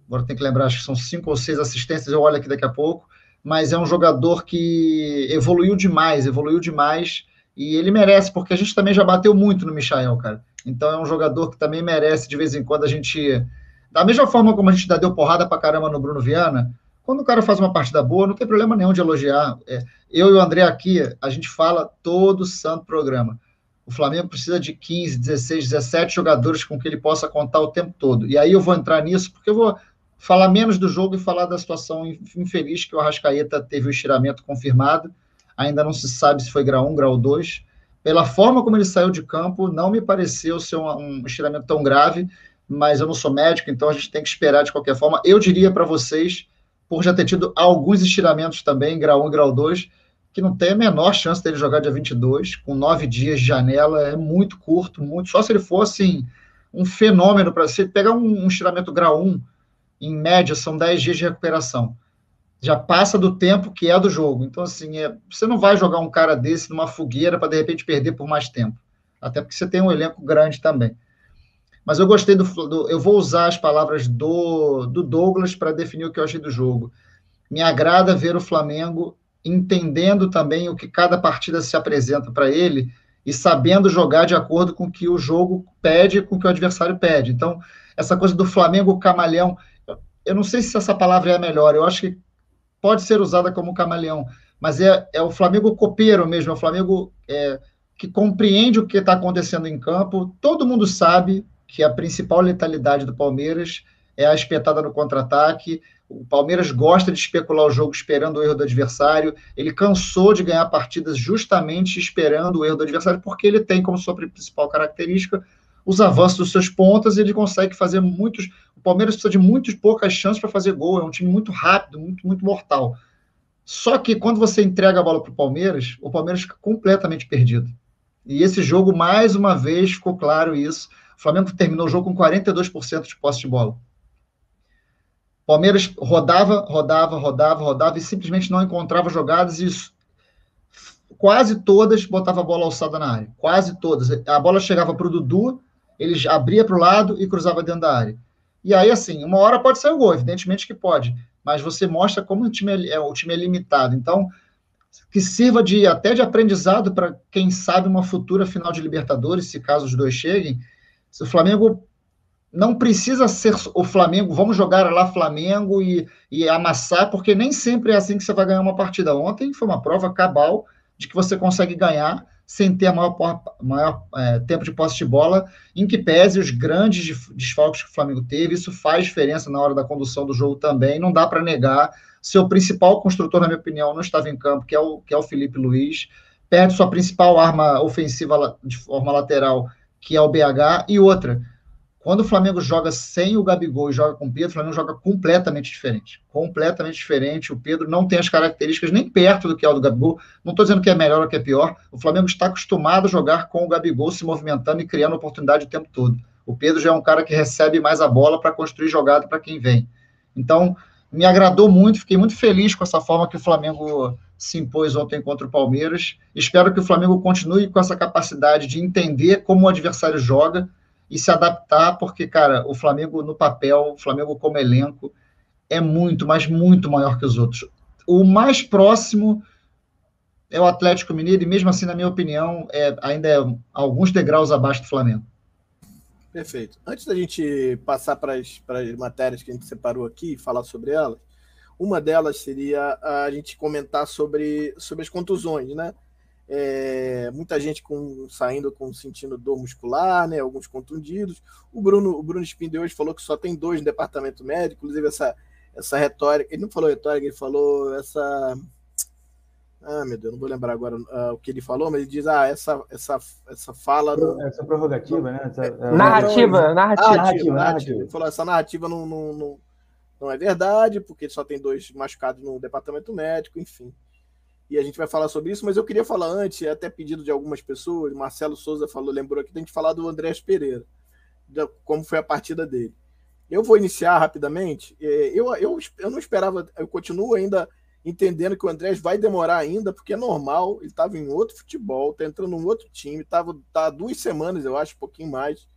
Agora tem que lembrar, acho que são cinco ou seis assistências, eu olho aqui daqui a pouco. Mas é um jogador que evoluiu demais, evoluiu demais, e ele merece, porque a gente também já bateu muito no Michael, cara. Então é um jogador que também merece, de vez em quando, a gente. Da mesma forma como a gente deu porrada pra caramba no Bruno Viana, quando o cara faz uma partida boa, não tem problema nenhum de elogiar. É, eu e o André aqui, a gente fala todo santo programa. O Flamengo precisa de 15, 16, 17 jogadores com que ele possa contar o tempo todo. E aí eu vou entrar nisso, porque eu vou falar menos do jogo e falar da situação infeliz que o Arrascaeta teve o estiramento confirmado. Ainda não se sabe se foi grau 1, grau 2. Pela forma como ele saiu de campo, não me pareceu ser um, um estiramento tão grave, mas eu não sou médico, então a gente tem que esperar de qualquer forma. Eu diria para vocês, por já ter tido alguns estiramentos também, grau 1 e grau 2, que não tem a menor chance dele jogar dia 22, com nove dias de janela, é muito curto, muito. Só se ele fosse assim, um fenômeno para você pegar um, um estiramento grau 1, em média, são 10 dias de recuperação. Já passa do tempo que é do jogo. Então, assim, é, você não vai jogar um cara desse numa fogueira para de repente perder por mais tempo. Até porque você tem um elenco grande também. Mas eu gostei do. do eu vou usar as palavras do, do Douglas para definir o que eu achei do jogo. Me agrada ver o Flamengo entendendo também o que cada partida se apresenta para ele e sabendo jogar de acordo com o que o jogo pede, com o que o adversário pede. Então, essa coisa do Flamengo camaleão, eu não sei se essa palavra é a melhor, eu acho que pode ser usada como camaleão, mas é, é o Flamengo copeiro mesmo, é o Flamengo é, que compreende o que está acontecendo em campo. Todo mundo sabe que a principal letalidade do Palmeiras é a espetada no contra-ataque. O Palmeiras gosta de especular o jogo esperando o erro do adversário. Ele cansou de ganhar partidas justamente esperando o erro do adversário, porque ele tem como sua principal característica os avanços dos seus pontas e ele consegue fazer muitos. O Palmeiras precisa de muitas poucas chances para fazer gol, é um time muito rápido, muito, muito mortal. Só que quando você entrega a bola para o Palmeiras, o Palmeiras fica completamente perdido. E esse jogo, mais uma vez, ficou claro isso. O Flamengo terminou o jogo com 42% de posse de bola. Palmeiras rodava, rodava, rodava, rodava e simplesmente não encontrava jogadas e quase todas botava a bola alçada na área. Quase todas. A bola chegava para o Dudu, ele abria para o lado e cruzava dentro da área. E aí, assim, uma hora pode ser o gol, evidentemente que pode, mas você mostra como o time é, é, o time é limitado. Então, que sirva de até de aprendizado para quem sabe uma futura final de Libertadores, se caso os dois cheguem. Se o Flamengo não precisa ser o Flamengo, vamos jogar lá Flamengo e, e amassar, porque nem sempre é assim que você vai ganhar uma partida. Ontem foi uma prova cabal de que você consegue ganhar sem ter maior, maior é, tempo de posse de bola, em que pese os grandes desfalques que o Flamengo teve, isso faz diferença na hora da condução do jogo também, não dá para negar. Seu principal construtor, na minha opinião, não estava em campo, que é o, que é o Felipe Luiz, perde sua principal arma ofensiva de forma lateral, que é o BH, e outra, quando o Flamengo joga sem o Gabigol e joga com o Pedro, o Flamengo joga completamente diferente. Completamente diferente. O Pedro não tem as características nem perto do que é o do Gabigol. Não estou dizendo que é melhor ou que é pior. O Flamengo está acostumado a jogar com o Gabigol se movimentando e criando oportunidade o tempo todo. O Pedro já é um cara que recebe mais a bola para construir jogada para quem vem. Então, me agradou muito, fiquei muito feliz com essa forma que o Flamengo se impôs ontem contra o Palmeiras. Espero que o Flamengo continue com essa capacidade de entender como o adversário joga e se adaptar, porque, cara, o Flamengo no papel, o Flamengo como elenco, é muito, mas muito maior que os outros. O mais próximo é o Atlético Mineiro, e mesmo assim, na minha opinião, é, ainda é alguns degraus abaixo do Flamengo. Perfeito. Antes da gente passar para as, matérias que a gente separou aqui e falar sobre elas, uma delas seria a gente comentar sobre, sobre as contusões, né? É, muita gente com, saindo com sentindo dor muscular, né? Alguns contundidos. O Bruno, o Bruno Spinde hoje falou que só tem dois no departamento médico, inclusive essa, essa retórica. Ele não falou retórica, ele falou essa. Ah, meu Deus, não vou lembrar agora uh, o que ele falou, mas ele diz: ah, essa, essa, essa fala. Essa prorrogativa, né? Essa, é, narrativa, narrativa, narrativa, narrativa. Ele falou: essa narrativa não, não, não, não é verdade, porque só tem dois machucados no departamento médico, enfim e a gente vai falar sobre isso, mas eu queria falar antes, até pedido de algumas pessoas, Marcelo Souza falou, lembrou aqui, tem que falar do Andrés Pereira, como foi a partida dele. Eu vou iniciar rapidamente. É, eu, eu, eu não esperava, eu continuo ainda entendendo que o Andrés vai demorar ainda, porque é normal, ele estava em outro futebol, está entrando em outro time, estava tá duas semanas, eu acho, um pouquinho mais,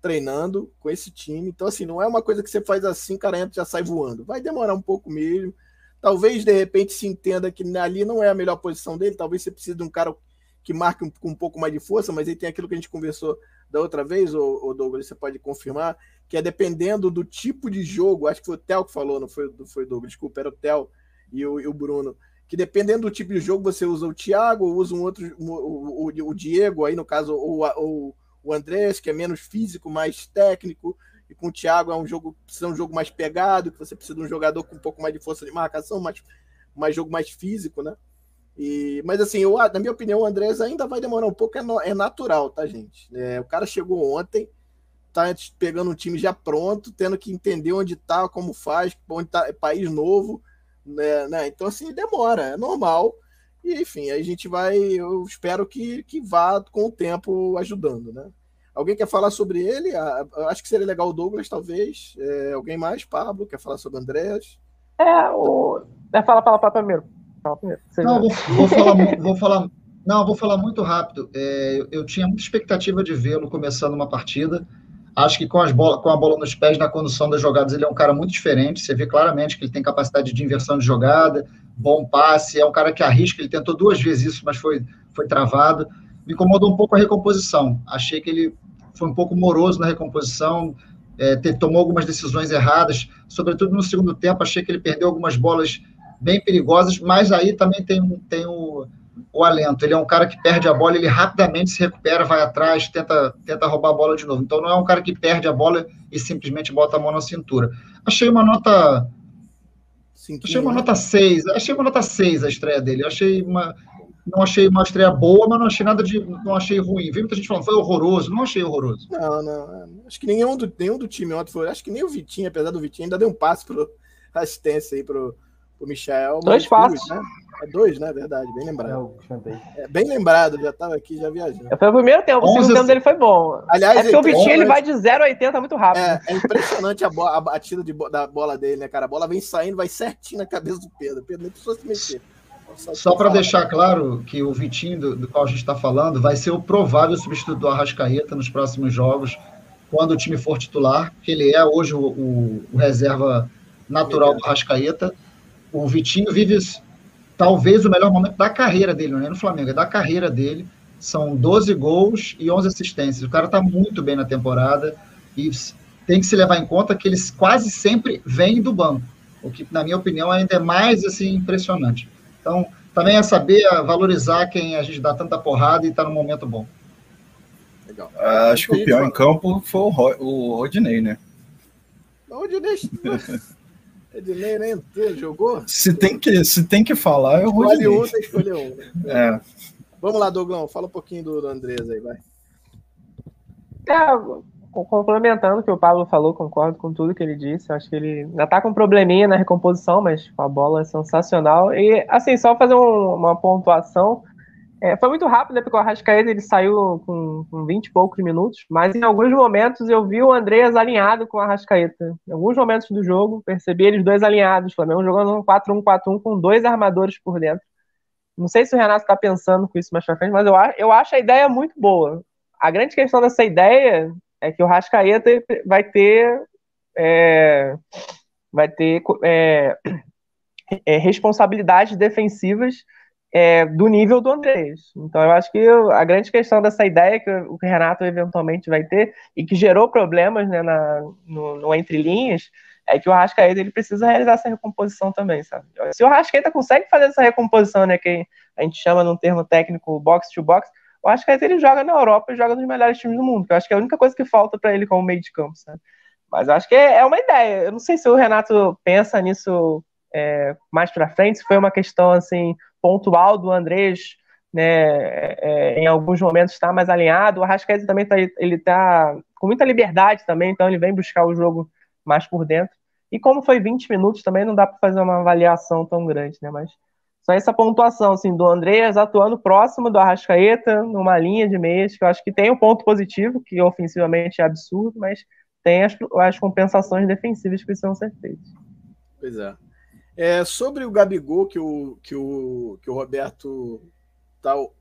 treinando com esse time. Então, assim, não é uma coisa que você faz assim, cara, entra já sai voando. Vai demorar um pouco mesmo Talvez de repente se entenda que ali não é a melhor posição dele, talvez você precise de um cara que marque um, com um pouco mais de força, mas aí tem aquilo que a gente conversou da outra vez, o Douglas, você pode confirmar, que é dependendo do tipo de jogo, acho que foi o Theo que falou, não foi, foi Douglas, desculpa, era o Theo e o, e o Bruno, que dependendo do tipo de jogo, você usa o Thiago, usa um outro, o, o, o Diego, aí no caso, o, o, o Andrés, que é menos físico, mais técnico, e com o Thiago é um jogo precisa um jogo mais pegado, que você precisa de um jogador com um pouco mais de força de marcação, mais, mais jogo mais físico, né? E, mas assim, eu, na minha opinião, o Andrés ainda vai demorar um pouco, é, no, é natural, tá, gente? É, o cara chegou ontem, tá pegando um time já pronto, tendo que entender onde tá, como faz, onde tá, é país novo, né, né? Então, assim, demora, é normal. E, enfim, a gente vai, eu espero que, que vá com o tempo ajudando, né? Alguém quer falar sobre ele? Ah, acho que seria legal o Douglas, talvez. É, alguém mais? Pablo, quer falar sobre o Andrés? É, o. É, fala, fala, fala primeiro. Fala primeiro. Não, vou, vou, falar, vou falar. Não, vou falar muito rápido. É, eu tinha muita expectativa de vê-lo começando uma partida. Acho que com, as bola, com a bola nos pés, na condução das jogadas, ele é um cara muito diferente. Você vê claramente que ele tem capacidade de inversão de jogada, bom passe. É um cara que arrisca. Ele tentou duas vezes isso, mas foi, foi travado me incomodou um pouco a recomposição. Achei que ele foi um pouco moroso na recomposição, é, tomou algumas decisões erradas, sobretudo no segundo tempo. Achei que ele perdeu algumas bolas bem perigosas, mas aí também tem, tem o, o alento. Ele é um cara que perde a bola, ele rapidamente se recupera, vai atrás, tenta, tenta roubar a bola de novo. Então não é um cara que perde a bola e simplesmente bota a mão na cintura. Achei uma nota. Cinquinho, achei uma né? nota 6. Achei uma nota 6 a estreia dele. achei uma não achei uma estreia boa, mas não achei nada de. não achei ruim. Vi muita gente falando, foi horroroso, não achei horroroso. Não, não. É, acho que nenhum do, nenhum do time ontem foi. Acho que nem o Vitinho, apesar do Vitinho, ainda deu um passe pro assistência aí pro, pro Michel. Dois passes. Né? É dois, né? Verdade, bem lembrado. É, bem lembrado, já estava aqui, já viajando. Foi o primeiro tempo, o segundo tempo dele foi bom. Aliás, é porque o Vitinho ele vai de 0 a 80 muito rápido. É, é impressionante a, bola, a batida de, da bola dele, né, cara? A bola vem saindo, vai certinho na cabeça do Pedro. O Pedro nem precisou se mexer. Só para deixar claro que o Vitinho, do, do qual a gente está falando, vai ser o provável substituto do Arrascaeta nos próximos jogos, quando o time for titular, que ele é hoje o, o, o reserva natural do Arrascaeta. O Vitinho vive talvez o melhor momento da carreira dele, não é no Flamengo, é da carreira dele. São 12 gols e 11 assistências. O cara está muito bem na temporada e tem que se levar em conta que eles quase sempre vêm do banco, o que, na minha opinião, ainda é mais assim impressionante. Então, também é saber valorizar quem a gente dá tanta porrada e está no momento bom. Legal. Ah, acho que o pior em campo foi o, Rodinei, né? O Rodinei. Rodinei nem entrou, jogou? Se tem que, se tem que falar, é o Rodinei. Escolhe um, escolher um. Né? É. Vamos lá, Douglas, fala um pouquinho do Andrés aí, vai. É, complementando o que o Pablo falou, concordo com tudo que ele disse. Acho que ele ainda tá com um probleminha na recomposição, mas a bola é sensacional. E, assim, só fazer um, uma pontuação. É, foi muito rápido, né? Porque o Arrascaeta ele saiu com, com 20 e poucos minutos, mas em alguns momentos eu vi o Andreas alinhado com o Arrascaeta. Em alguns momentos do jogo, percebi eles dois alinhados. Flamengo jogando um 4-1-4-1 com dois armadores por dentro. Não sei se o Renato está pensando com isso mais pra frente, mas eu, eu acho a ideia muito boa. A grande questão dessa ideia é que o Rascaeta vai ter é, vai ter é, é, responsabilidades defensivas é, do nível do Andrés. Então eu acho que a grande questão dessa ideia que o Renato eventualmente vai ter e que gerou problemas né, na, no, no entre linhas é que o Rascaeta ele precisa realizar essa recomposição também, sabe? Se o Rascaeta consegue fazer essa recomposição, né, que a gente chama num termo técnico box to box, acho que ele joga na Europa e joga nos melhores times do mundo. eu acho que é a única coisa que falta para ele como meio de campo, sabe? Mas acho que é, é, uma ideia. Eu não sei se o Renato pensa nisso é, mais para frente, se foi uma questão assim pontual do Andrés, né? É, é em alguns momentos está mais alinhado. O Arrascaeta também tá, ele tá com muita liberdade também, então ele vem buscar o jogo mais por dentro. E como foi 20 minutos, também não dá para fazer uma avaliação tão grande, né? Mas só essa pontuação assim, do Andreas atuando próximo do Arrascaeta, numa linha de meias, que eu acho que tem um ponto positivo, que ofensivamente é absurdo, mas tem as, as compensações defensivas que precisam ser feitas. Pois é. É. sobre o Gabigol, que o, que o, que o Roberto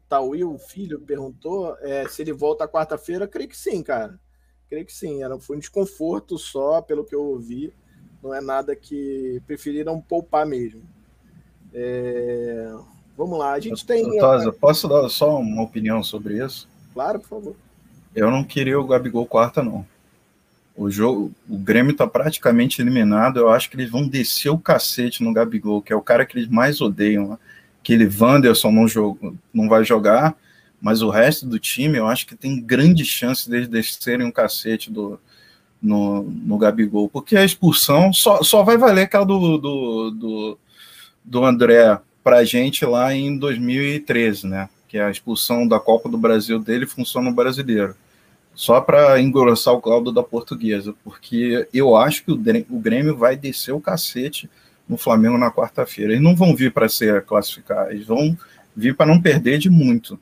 Tauí, o filho, perguntou é, se ele volta quarta-feira, creio que sim, cara. Creio que sim. Era, foi um desconforto só, pelo que eu ouvi. Não é nada que preferiram poupar mesmo. É... Vamos lá, a gente tem. Tosa, posso dar só uma opinião sobre isso? Claro, por favor. Eu não queria o Gabigol quarta, não. O jogo, o Grêmio está praticamente eliminado. Eu acho que eles vão descer o cacete no Gabigol, que é o cara que eles mais odeiam. Aquele Wanderson não, jogo, não vai jogar, mas o resto do time eu acho que tem grande chance deles descerem um cacete do, no, no Gabigol, porque a expulsão só, só vai valer aquela do, do, do do André para gente lá em 2013, né? Que a expulsão da Copa do Brasil dele funciona no brasileiro. Só para engrossar o caldo da portuguesa, porque eu acho que o Grêmio vai descer o cacete no Flamengo na quarta-feira. Eles não vão vir para ser classificar, eles vão vir para não perder de muito.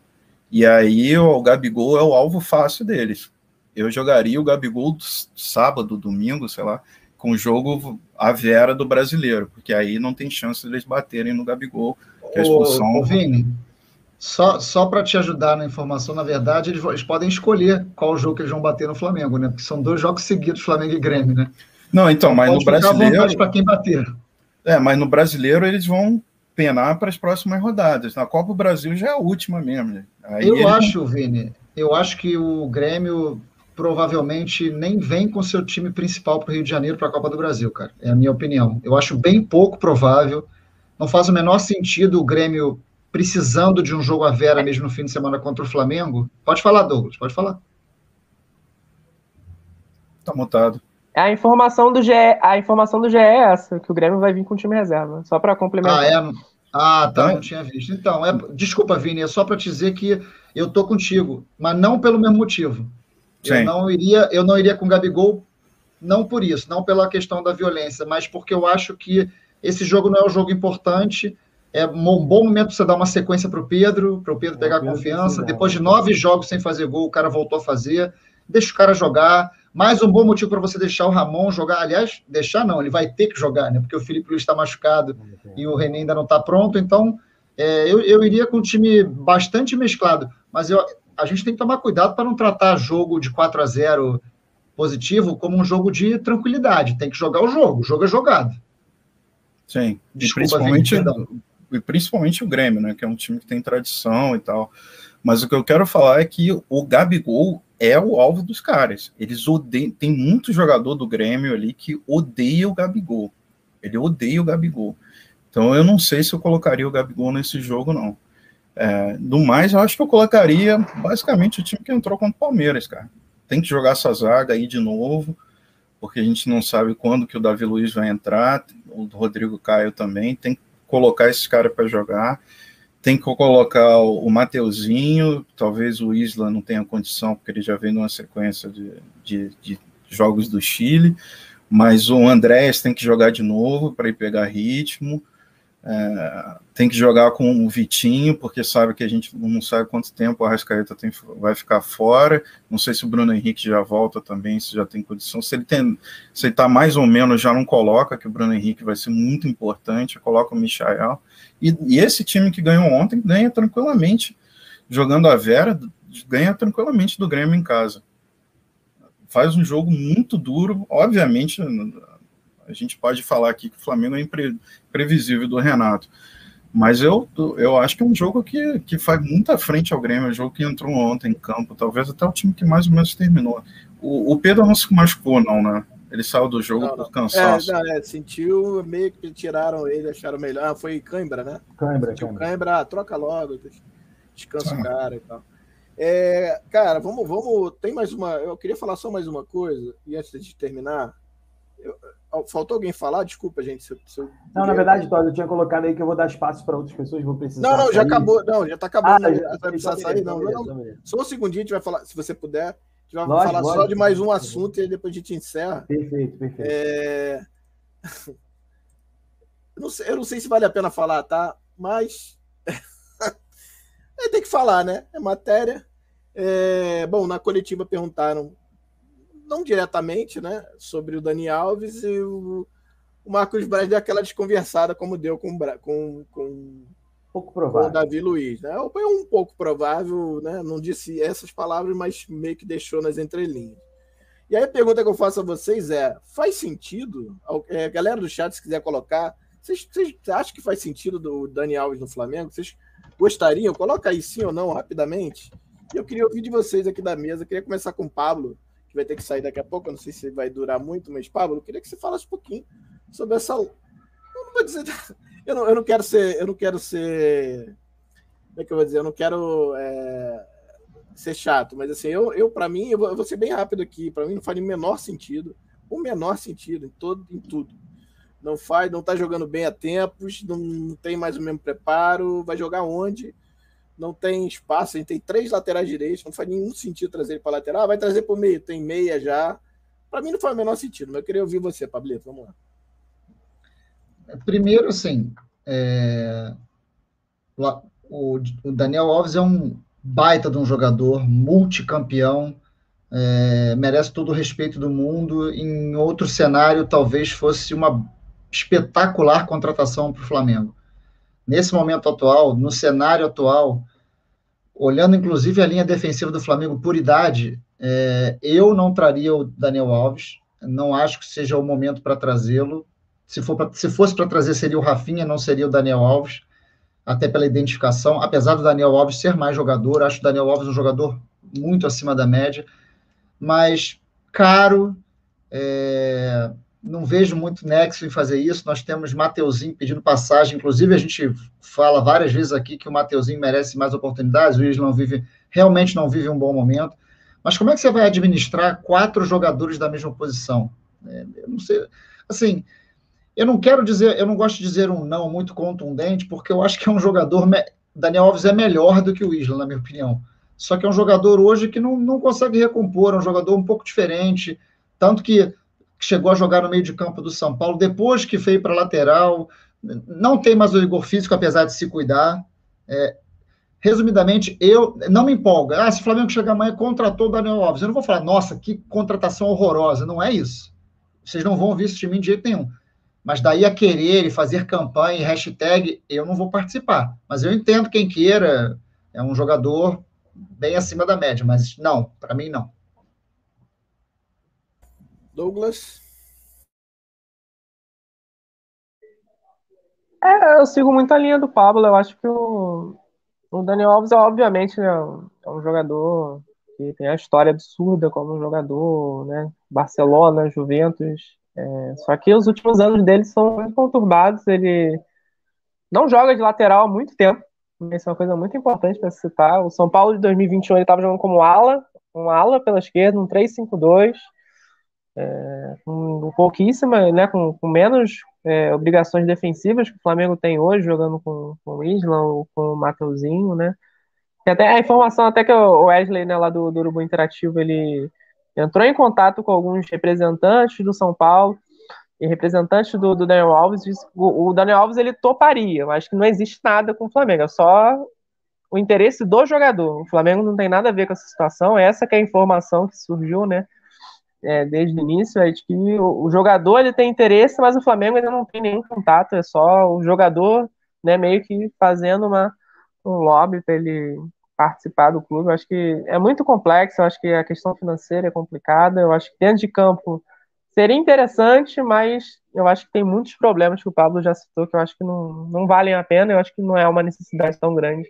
E aí o Gabigol é o alvo fácil deles. Eu jogaria o Gabigol sábado, domingo, sei lá, com o jogo a Vera do brasileiro, porque aí não tem chance de eles baterem no Gabigol, que a expulsão. Ô Vini, só, só para te ajudar na informação, na verdade, eles, eles, podem escolher qual jogo que eles vão bater no Flamengo, né? Porque são dois jogos seguidos, Flamengo e Grêmio, né? Não, então, mas no brasileiro. para quem bater. É, mas no brasileiro eles vão penar para as próximas rodadas. Na Copa do Brasil já é a última mesmo. Né? Eu acho, Vini, eu acho que o Grêmio provavelmente nem vem com seu time principal para o Rio de Janeiro para a Copa do Brasil, cara. É a minha opinião. Eu acho bem pouco provável. Não faz o menor sentido o Grêmio precisando de um jogo a vera mesmo no fim de semana contra o Flamengo. Pode falar, Douglas, pode falar. Tá montado. A informação do GE, a informação do GE é essa, que o Grêmio vai vir com o time reserva, só para complementar. Ah, é? Ah, tá, não tinha visto. Então, é, desculpa, Vini, é só para te dizer que eu tô contigo, mas não pelo mesmo motivo. Eu não iria, eu não iria com o Gabigol, não por isso, não pela questão da violência, mas porque eu acho que esse jogo não é um jogo importante. É um bom momento você dar uma sequência para o Pedro, para o Pedro pegar confiança. Depois de nove jogos sem fazer gol, o cara voltou a fazer. Deixa o cara jogar. Mais um bom motivo para você deixar o Ramon jogar. Aliás, deixar não, ele vai ter que jogar, né? Porque o Felipe Luiz está machucado e o René ainda não está pronto. Então, é, eu, eu iria com um time bastante mesclado. Mas eu, a gente tem que tomar cuidado para não tratar jogo de 4 a 0 positivo como um jogo de tranquilidade. Tem que jogar o jogo. O jogo é jogado. Sim. Desculpa, principalmente, e principalmente o Grêmio, né, que é um time que tem tradição e tal. Mas o que eu quero falar é que o Gabigol é o alvo dos caras. Eles odeiam, tem muito jogador do Grêmio ali que odeia o Gabigol. Ele odeia o Gabigol. Então eu não sei se eu colocaria o Gabigol nesse jogo, não. É, do mais, eu acho que eu colocaria basicamente o time que entrou contra o Palmeiras, cara. Tem que jogar essa zaga aí de novo, porque a gente não sabe quando que o Davi Luiz vai entrar, o Rodrigo Caio também. Tem que colocar esses caras para jogar. Tem que colocar o Mateuzinho, talvez o Isla não tenha condição, porque ele já vem numa sequência de, de, de jogos do Chile, mas o Andrés tem que jogar de novo para ir pegar ritmo. É, tem que jogar com o Vitinho, porque sabe que a gente não sabe quanto tempo a Arrascaeta tem, vai ficar fora. Não sei se o Bruno Henrique já volta também, se já tem condição. Se ele tem, se ele tá mais ou menos, já não coloca, que o Bruno Henrique vai ser muito importante, coloca o Michael. E, e esse time que ganhou ontem ganha tranquilamente, jogando a Vera, ganha tranquilamente do Grêmio em casa. Faz um jogo muito duro, obviamente a gente pode falar aqui que o Flamengo é imprevisível do Renato. Mas eu, eu acho que é um jogo que, que faz muita frente ao Grêmio, é um jogo que entrou ontem em campo, talvez até o time que mais ou menos terminou. O, o Pedro não se machucou, não, né? Ele saiu do jogo não, por cansaço. É, não, é, sentiu, meio que tiraram ele, acharam melhor. Ah, foi cãibra, né? Cãibra, cãibra. cãibra. Ah, troca logo, descansa o cara e tal. É, cara, vamos, vamos. Tem mais uma. Eu queria falar só mais uma coisa, e antes de terminar, eu, Faltou alguém falar? Desculpa, gente. Se, se eu... Não, na verdade, Todd, eu tinha colocado aí que eu vou dar espaço para outras pessoas, vou precisar. Não, não, já acabou. Não, já está acabando. Ah, já, vai precisar sair, não. não, não. Só um segundinho, a gente vai falar, se você puder, a gente vai falar só de mais um assunto e aí depois a gente encerra. Perfeito, perfeito. É... Eu, não sei, eu não sei se vale a pena falar, tá? Mas. tem que falar, né? É matéria. É... Bom, na coletiva perguntaram não diretamente, né, sobre o Dani Alves e o, o Marcos Braz deu aquela desconversada como deu com, com, com, pouco provável. com o Davi Luiz. Né? É um pouco provável, né? não disse essas palavras, mas meio que deixou nas entrelinhas. E aí a pergunta que eu faço a vocês é: faz sentido? É, galera do chat, se quiser colocar, vocês, vocês acham que faz sentido do Dani Alves no Flamengo? Vocês gostariam? Coloca aí sim ou não, rapidamente. E eu queria ouvir de vocês aqui da mesa. Eu queria começar com o Pablo que vai ter que sair daqui a pouco. Eu não sei se vai durar muito, mas, Pablo, eu queria que você falasse um pouquinho sobre essa. Eu não vou dizer. Eu não, eu não quero ser. Eu não quero ser. Como é que eu vou dizer? Eu não quero é, ser chato, mas assim, eu, eu para mim, eu vou, ser bem rápido aqui. Para mim, não faz o menor sentido. O menor sentido em, todo, em tudo. Não faz, não tá jogando bem há tempos, não tem mais o mesmo preparo. Vai jogar onde? Não tem espaço, a gente tem três laterais direitos, não faz nenhum sentido trazer ele para lateral. Ah, vai trazer para o meio, tem meia já. Para mim não faz o menor sentido, mas eu queria ouvir você, Pablito, vamos lá. Primeiro, assim, é... o, Daniel Alves é um baita de um jogador, multicampeão, é... merece todo o respeito do mundo. Em outro cenário, talvez fosse uma espetacular contratação para o Flamengo nesse momento atual, no cenário atual, olhando inclusive a linha defensiva do Flamengo por idade, é, eu não traria o Daniel Alves, não acho que seja o momento para trazê-lo. Se, for se fosse para trazer, seria o Rafinha, não seria o Daniel Alves, até pela identificação. Apesar do Daniel Alves ser mais jogador, acho o Daniel Alves um jogador muito acima da média, mas caro, é, não vejo muito nexo em fazer isso. Nós temos Mateuzinho pedindo passagem, inclusive a gente fala várias vezes aqui que o Mateuzinho merece mais oportunidades, o Isla não vive, realmente não vive um bom momento. Mas como é que você vai administrar quatro jogadores da mesma posição? É, eu não sei. Assim, eu não quero dizer, eu não gosto de dizer um não muito contundente, porque eu acho que é um jogador. Daniel Alves é melhor do que o Isla, na minha opinião. Só que é um jogador hoje que não, não consegue recompor, é um jogador um pouco diferente. Tanto que que chegou a jogar no meio de campo do São Paulo, depois que veio para lateral, não tem mais o rigor físico, apesar de se cuidar. É, resumidamente, eu não me empolga. Ah, se o Flamengo chegar amanhã contratou o Daniel Alves, eu não vou falar, nossa, que contratação horrorosa. Não é isso. Vocês não vão ouvir esse time de jeito nenhum. Mas daí a querer e fazer campanha e hashtag, eu não vou participar. Mas eu entendo quem queira, é um jogador bem acima da média, mas não, para mim não. Douglas. É, eu sigo muito a linha do Pablo. Eu acho que o, o Daniel Alves, obviamente, né, é um jogador que tem a história absurda como jogador, né? Barcelona, Juventus. É, só que os últimos anos dele são muito conturbados. Ele não joga de lateral há muito tempo. Isso é uma coisa muito importante para citar. O São Paulo de 2021 ele estava jogando como ala, um ala pela esquerda, um 3-5-2, é, com pouquíssima, né, com, com menos é, obrigações defensivas que o Flamengo tem hoje, jogando com, com o Isla ou com o Mateuzinho, né? Até a informação até que o Wesley, né, lá do, do Urubu Interativo, ele entrou em contato com alguns representantes do São Paulo e representantes do, do Daniel Alves. O, o, Daniel Alves ele toparia, acho que não existe nada com o Flamengo, é só o interesse do jogador. O Flamengo não tem nada a ver com essa situação. Essa que é a informação que surgiu, né? É, desde o início, é de que o, o, jogador ele tem interesse, mas o Flamengo ainda não tem nenhum contato, é só o jogador, né, meio que fazendo uma, um lobby para ele participar do clube. Eu acho que é muito complexo, eu acho que a questão financeira é complicada, eu acho que dentro de campo seria interessante, mas eu acho que tem muitos problemas que o Pablo já citou que eu acho que não, não valem a pena, eu acho que não é uma necessidade tão grande.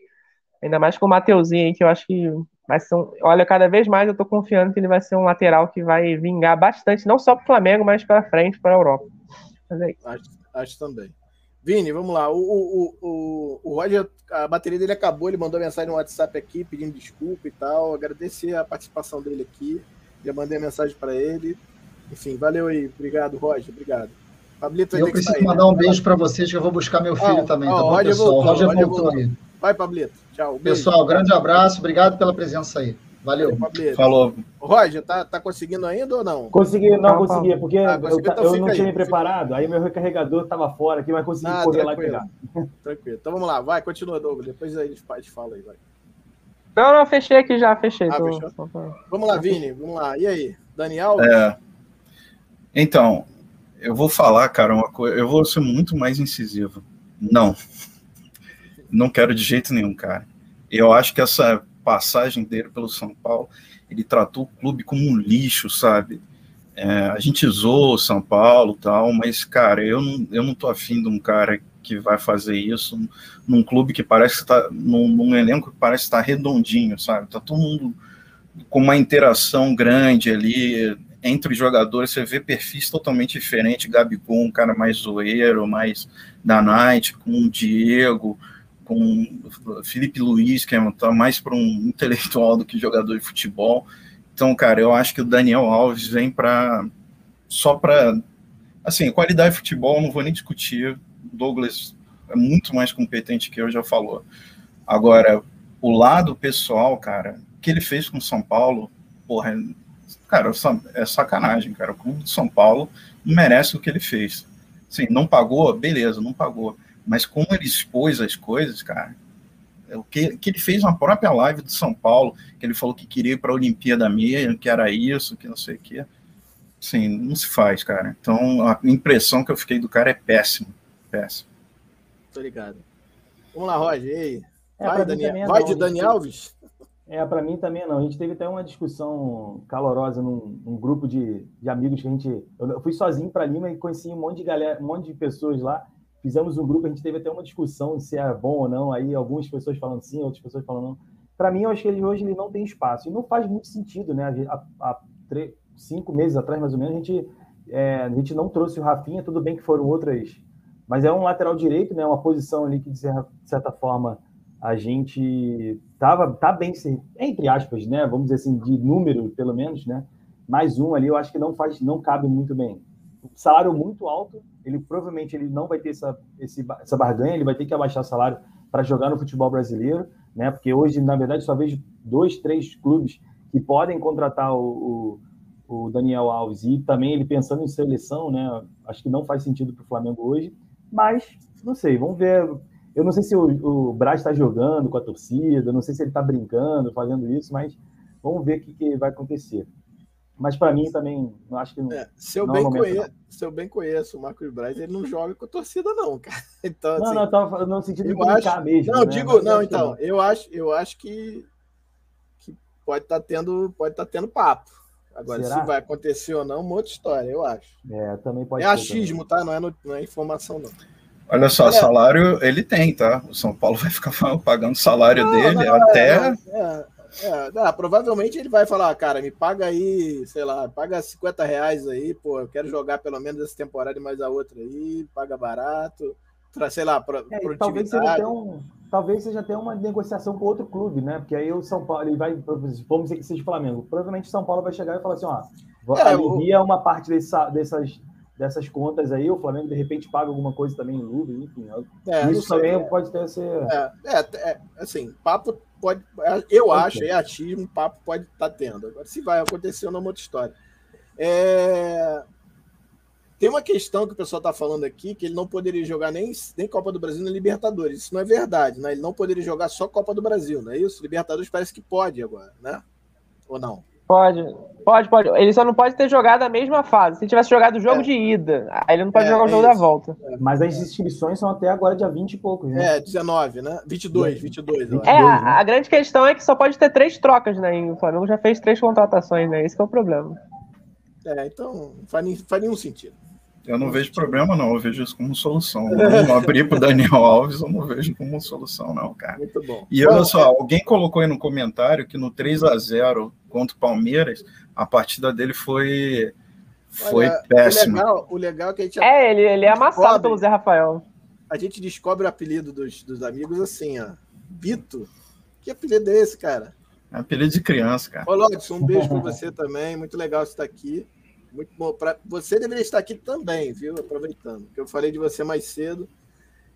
Ainda mais com o Mateuzinho, que eu acho que ser um, olha, cada vez mais eu tô confiando que ele vai ser um lateral que vai vingar bastante, não só para o Flamengo, mas para frente, para a Europa. É acho, acho também. Vini, vamos lá. O, o, o, o Roger, a bateria dele acabou, ele mandou mensagem no WhatsApp aqui pedindo desculpa e tal. Agradecer a participação dele aqui. Já mandei a mensagem para ele. Enfim, valeu aí. Obrigado, Roger. Obrigado. Pablito eu preciso sair, mandar né? um beijo para vocês, que eu vou buscar meu filho também, tá bom, Roger pessoal? Voltou, Roger, Roger voltou, voltou aí. Vai, Pablito. Tchau. Beijo. Pessoal, grande abraço. Obrigado pela presença aí. Valeu. Falou. Roger, tá, tá conseguindo ainda ou não? Consegui, não consegui, porque ah, eu, então eu não tinha me preparado. Aí meu recarregador estava fora aqui, mas consegui ah, correr tranquilo. lá e pegar. Tranquilo. Então vamos lá, vai, continua, Douglas. Depois aí a gente fala aí, vai. Não, não, fechei aqui já, fechei. Ah, tô... Vamos lá, Vini, vamos lá. E aí, Daniel? É. Então, eu vou falar, cara, uma coisa. Eu vou ser muito mais incisivo. Não. Não quero de jeito nenhum, cara. Eu acho que essa passagem dele pelo São Paulo, ele tratou o clube como um lixo, sabe? É, a gente zoou o São Paulo tal, mas, cara, eu não, eu não tô afim de um cara que vai fazer isso num clube que parece estar, tá, num, num elenco que parece estar redondinho, sabe? Tá todo mundo com uma interação grande ali entre os jogadores, você vê perfis totalmente diferentes, Gabigol, um cara mais zoeiro, mais da night, com o Diego, com Felipe Luiz, que é tá mais para um intelectual do que jogador de futebol. Então, cara, eu acho que o Daniel Alves vem para só para assim, qualidade de futebol, não vou nem discutir. Douglas é muito mais competente que eu, já falou. Agora, o lado pessoal, cara, que ele fez com São Paulo, porra, é, cara, é sacanagem, cara. O clube de São Paulo merece o que ele fez. Sim, não pagou, beleza, não pagou mas como ele expôs as coisas, cara, é o que, que ele fez na própria live do São Paulo, que ele falou que queria ir para a Olimpíada mesmo, que era isso, que não sei o quê. Sim, não se faz, cara. Então, a impressão que eu fiquei do cara é péssimo. Péssimo. Tô ligado. Vamos lá, Roger. E aí? É, vai, Daniel, é vai de Dani Alves? É, para mim também não. A gente teve até uma discussão calorosa num, num grupo de, de, amigos que a gente. Eu fui sozinho para Lima e conheci um monte de galera, um monte de pessoas lá fizemos um grupo, a gente teve até uma discussão se é bom ou não, aí algumas pessoas falando sim, outras pessoas falando não. Para mim, eu acho que ele hoje ele não tem espaço. E não faz muito sentido, né? Há, cinco meses atrás, mais ou menos, a gente, é, a gente não trouxe o Rafinha, tudo bem que foram outras. Mas é um lateral direito, né? Uma posição ali que, de certa forma, a gente tava, tá bem, entre aspas, né? Vamos dizer assim, de número, pelo menos, né? Mais um ali, eu acho que não faz, não cabe muito bem salário muito alto, ele provavelmente ele não vai ter essa, esse, essa barganha, ele vai ter que abaixar salário para jogar no futebol brasileiro, né? Porque hoje, na verdade, só vejo dois, três clubes que podem contratar o, o, o Daniel Alves e também ele pensando em seleção, né? Acho que não faz sentido para o Flamengo hoje, mas não sei, vamos ver. Eu não sei se o, o Braz está jogando com a torcida, não sei se ele está brincando, fazendo isso, mas vamos ver o que, que vai acontecer. Mas para mim também, não acho que não. É, se, eu não é bem é conheço, se eu bem conheço o Marcos Braz, ele não joga com a torcida, não, cara. Então, não, assim, não, eu tava no sentido de acho, mesmo. Não, né? digo, não, então, não. eu acho, eu acho que, que pode estar tá tendo, pode estar tá tendo papo. Agora, Será? se vai acontecer ou não, uma outra história, eu acho. É, também pode É achismo, tá? Não é, no, não é informação, não. Olha só, é. salário ele tem, tá? O São Paulo vai ficar pagando o salário não, dele não, até. É, é, não, provavelmente ele vai falar, cara, me paga aí, sei lá, paga 50 reais aí, pô, eu quero jogar pelo menos essa temporada e mais a outra aí, paga barato, sei lá, pra, é, talvez seja até um, talvez seja até uma negociação com outro clube, né? Porque aí o São Paulo ele vai, vamos dizer que seja Flamengo, provavelmente o São Paulo vai chegar e falar assim, ó, é, alivia o... uma parte dessa, dessas dessas contas aí, o Flamengo de repente paga alguma coisa também em Louvre, enfim. É, isso também é, pode ter esse. É, é, é, assim, papo pode. Eu acho, é achismo, papo pode estar tá tendo. Agora, se vai acontecer, não é uma outra história. É... Tem uma questão que o pessoal está falando aqui, que ele não poderia jogar nem, nem Copa do Brasil nem Libertadores. Isso não é verdade, né? Ele não poderia jogar só Copa do Brasil, não é isso? Libertadores parece que pode agora, né? Ou não? Pode, pode, pode. Ele só não pode ter jogado a mesma fase. Se tivesse jogado o jogo é. de ida, aí ele não pode é, jogar o jogo é da volta. Mas as inscrições são até agora dia 20 e poucos, né? É, 19, né? 22, 22. É, a, né? a, grande questão é que só pode ter três trocas, né? E o Flamengo já fez três contratações, né? Esse é o problema. É, então faz, faz nenhum sentido. Eu não vejo problema, não. Eu vejo isso como solução. Não abrir para o Daniel Alves, eu não vejo como solução, não, cara. Muito bom. E olha só, alguém colocou aí no comentário que no 3 a 0 contra o Palmeiras, a partida dele foi, foi olha, péssima. O legal, o legal é que a gente. É, ele, ele é amassado pelo Zé Rafael. A gente descobre o apelido dos, dos amigos assim, ó. Bito. Que apelido é esse, cara? É apelido de criança, cara. Ô, Lodson, um beijo para você também. Muito legal você estar aqui. Muito bom. Pra... Você deveria estar aqui também, viu? Aproveitando, que eu falei de você mais cedo.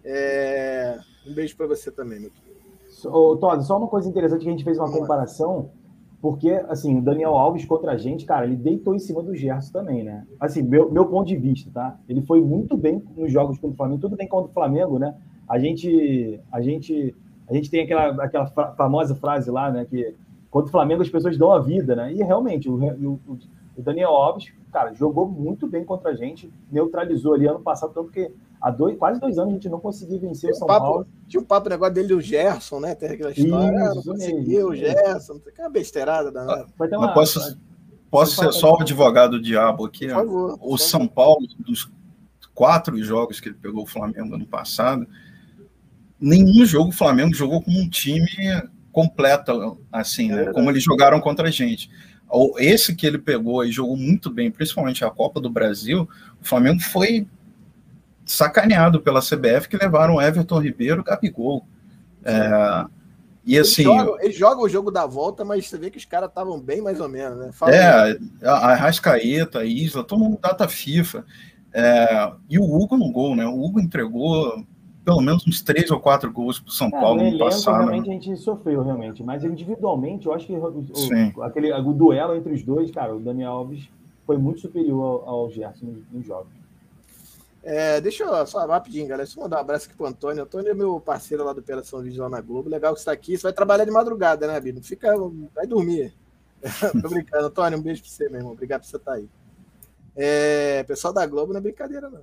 É... Um beijo para você também, meu querido. Ô, Todd, só uma coisa interessante que a gente fez uma comparação, porque, assim, o Daniel Alves contra a gente, cara, ele deitou em cima do Gerson também, né? Assim, meu, meu ponto de vista, tá? Ele foi muito bem nos jogos contra o Flamengo, tudo bem contra o Flamengo, né? A gente, a gente, a gente tem aquela, aquela famosa frase lá, né? Que contra o Flamengo as pessoas dão a vida, né? E realmente, o, o, o Daniel Alves cara, jogou muito bem contra a gente, neutralizou ali ano passado, tanto que há dois, quase dois anos a gente não conseguiu vencer o São papo, Paulo. Tinha o um papo negócio dele do Gerson, né? Tem aquela história, isso, ah, não conseguiu, o Gerson, tem uma besteirada danada. Uma, posso, posso ser só o advogado do diabo aqui? Por favor, o São Paulo, dos quatro jogos que ele pegou o Flamengo ano passado, nenhum jogo o Flamengo jogou com um time completo, assim, né? Como eles jogaram contra a gente esse que ele pegou e jogou muito bem, principalmente a Copa do Brasil, o Flamengo foi sacaneado pela CBF que levaram Everton Ribeiro Gabigol. É, e assim. Eles jogam, eles jogam, o jogo da volta, mas você vê que os caras estavam bem mais ou menos, né? Fala é, a Rascaeta, a Isla, todo mundo data FIFA. É, e o Hugo no gol, né? O Hugo entregou pelo menos uns três ou quatro gols para o São é, Paulo no passado. Realmente a gente sofreu, realmente. Mas individualmente, eu acho que o, aquele, o duelo entre os dois, cara, o Daniel Alves foi muito superior ao, ao Gerson nos, jogos. É, deixa eu só rapidinho, galera. Deixa eu mandar um abraço aqui pro Antônio. Antônio é meu parceiro lá do Operação Vídeo lá na Globo. Legal que você está aqui. Você vai trabalhar de madrugada, né, Bino? Fica, vai dormir. Tô brincando. Antônio, um beijo para você, meu irmão. Obrigado por você estar tá aí. É, pessoal da Globo não é brincadeira, não.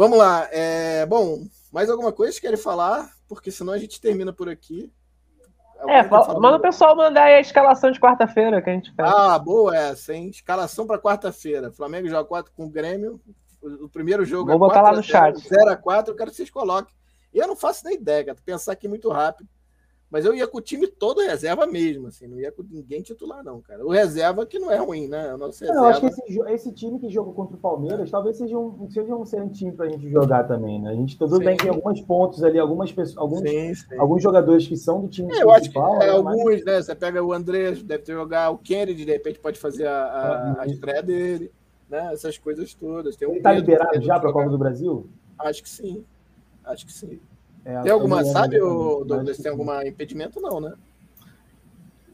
Vamos lá. É, bom, mais alguma coisa que querem falar? Porque senão a gente termina por aqui. É, manda o pessoal mandar aí a escalação de quarta-feira que a gente fez. Ah, boa essa, hein? Escalação para quarta-feira. Flamengo joga 4 com o Grêmio. O primeiro jogo Vou é botar lá no chat. 0 a 4 eu quero que vocês coloquem. Eu não faço nem ideia, cara. Pensar aqui muito rápido. Mas eu ia com o time todo reserva mesmo, assim, não ia com ninguém titular, não, cara. O reserva que não é ruim, né? O nosso reserva... Eu acho que esse, esse, time que jogou contra o Palmeiras talvez seja um, seja um excelente time pra gente jogar também, né? A gente tudo sim. bem que tem alguns pontos ali, algumas pessoas, alguns, sim, sim. alguns jogadores que são do time é, eu acho que é, né, alguns, mas... né? Você pega o André, deve ter jogar o Kennedy, de repente pode fazer a, a, a estreia dele, né? Essas coisas todas. Tem um Ele tá liberado já para a Copa do Brasil? Acho que sim. Acho que sim. É, tem alguma, sabe, o Douglas, tem algum impedimento? Não, né?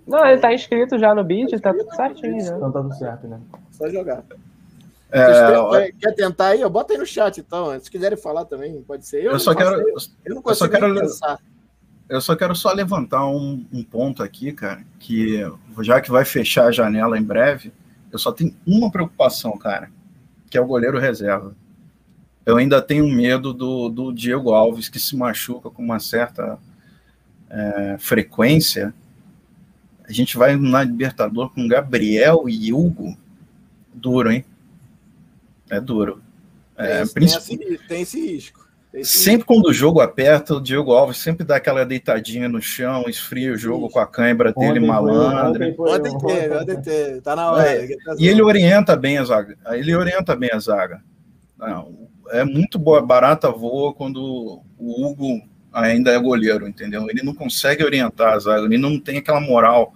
Não, ele tá inscrito já no bid, tá, tá tudo certinho, né? Então tá tudo certo, né? Só jogar. É, quer tentar aí? Bota aí no chat, então. Se quiserem falar também, pode ser. Eu, eu só quero. Eu não consigo eu só quero, pensar. Eu só quero só levantar um, um, ponto aqui, cara, que já que vai fechar a janela em breve, eu só tenho uma preocupação, cara, que é o goleiro reserva eu ainda tenho medo do, do Diego Alves, que se machuca com uma certa é, frequência. A gente vai na Libertador com Gabriel e Hugo. Duro, hein? É duro. É, tem, esse, tem, esse, risco. Sempre quando o jogo aperta, o Diego Alves sempre dá aquela deitadinha no chão, esfria o jogo com a cãibra dele malandra. Ontem teve, ontem teve, tá na hora. É, e ele orienta bem a zaga. Ele orienta bem a zaga. Não, é muito boa, barata voa quando o Hugo ainda é goleiro, entendeu? Ele não consegue orientar a zaga, ele não tem aquela moral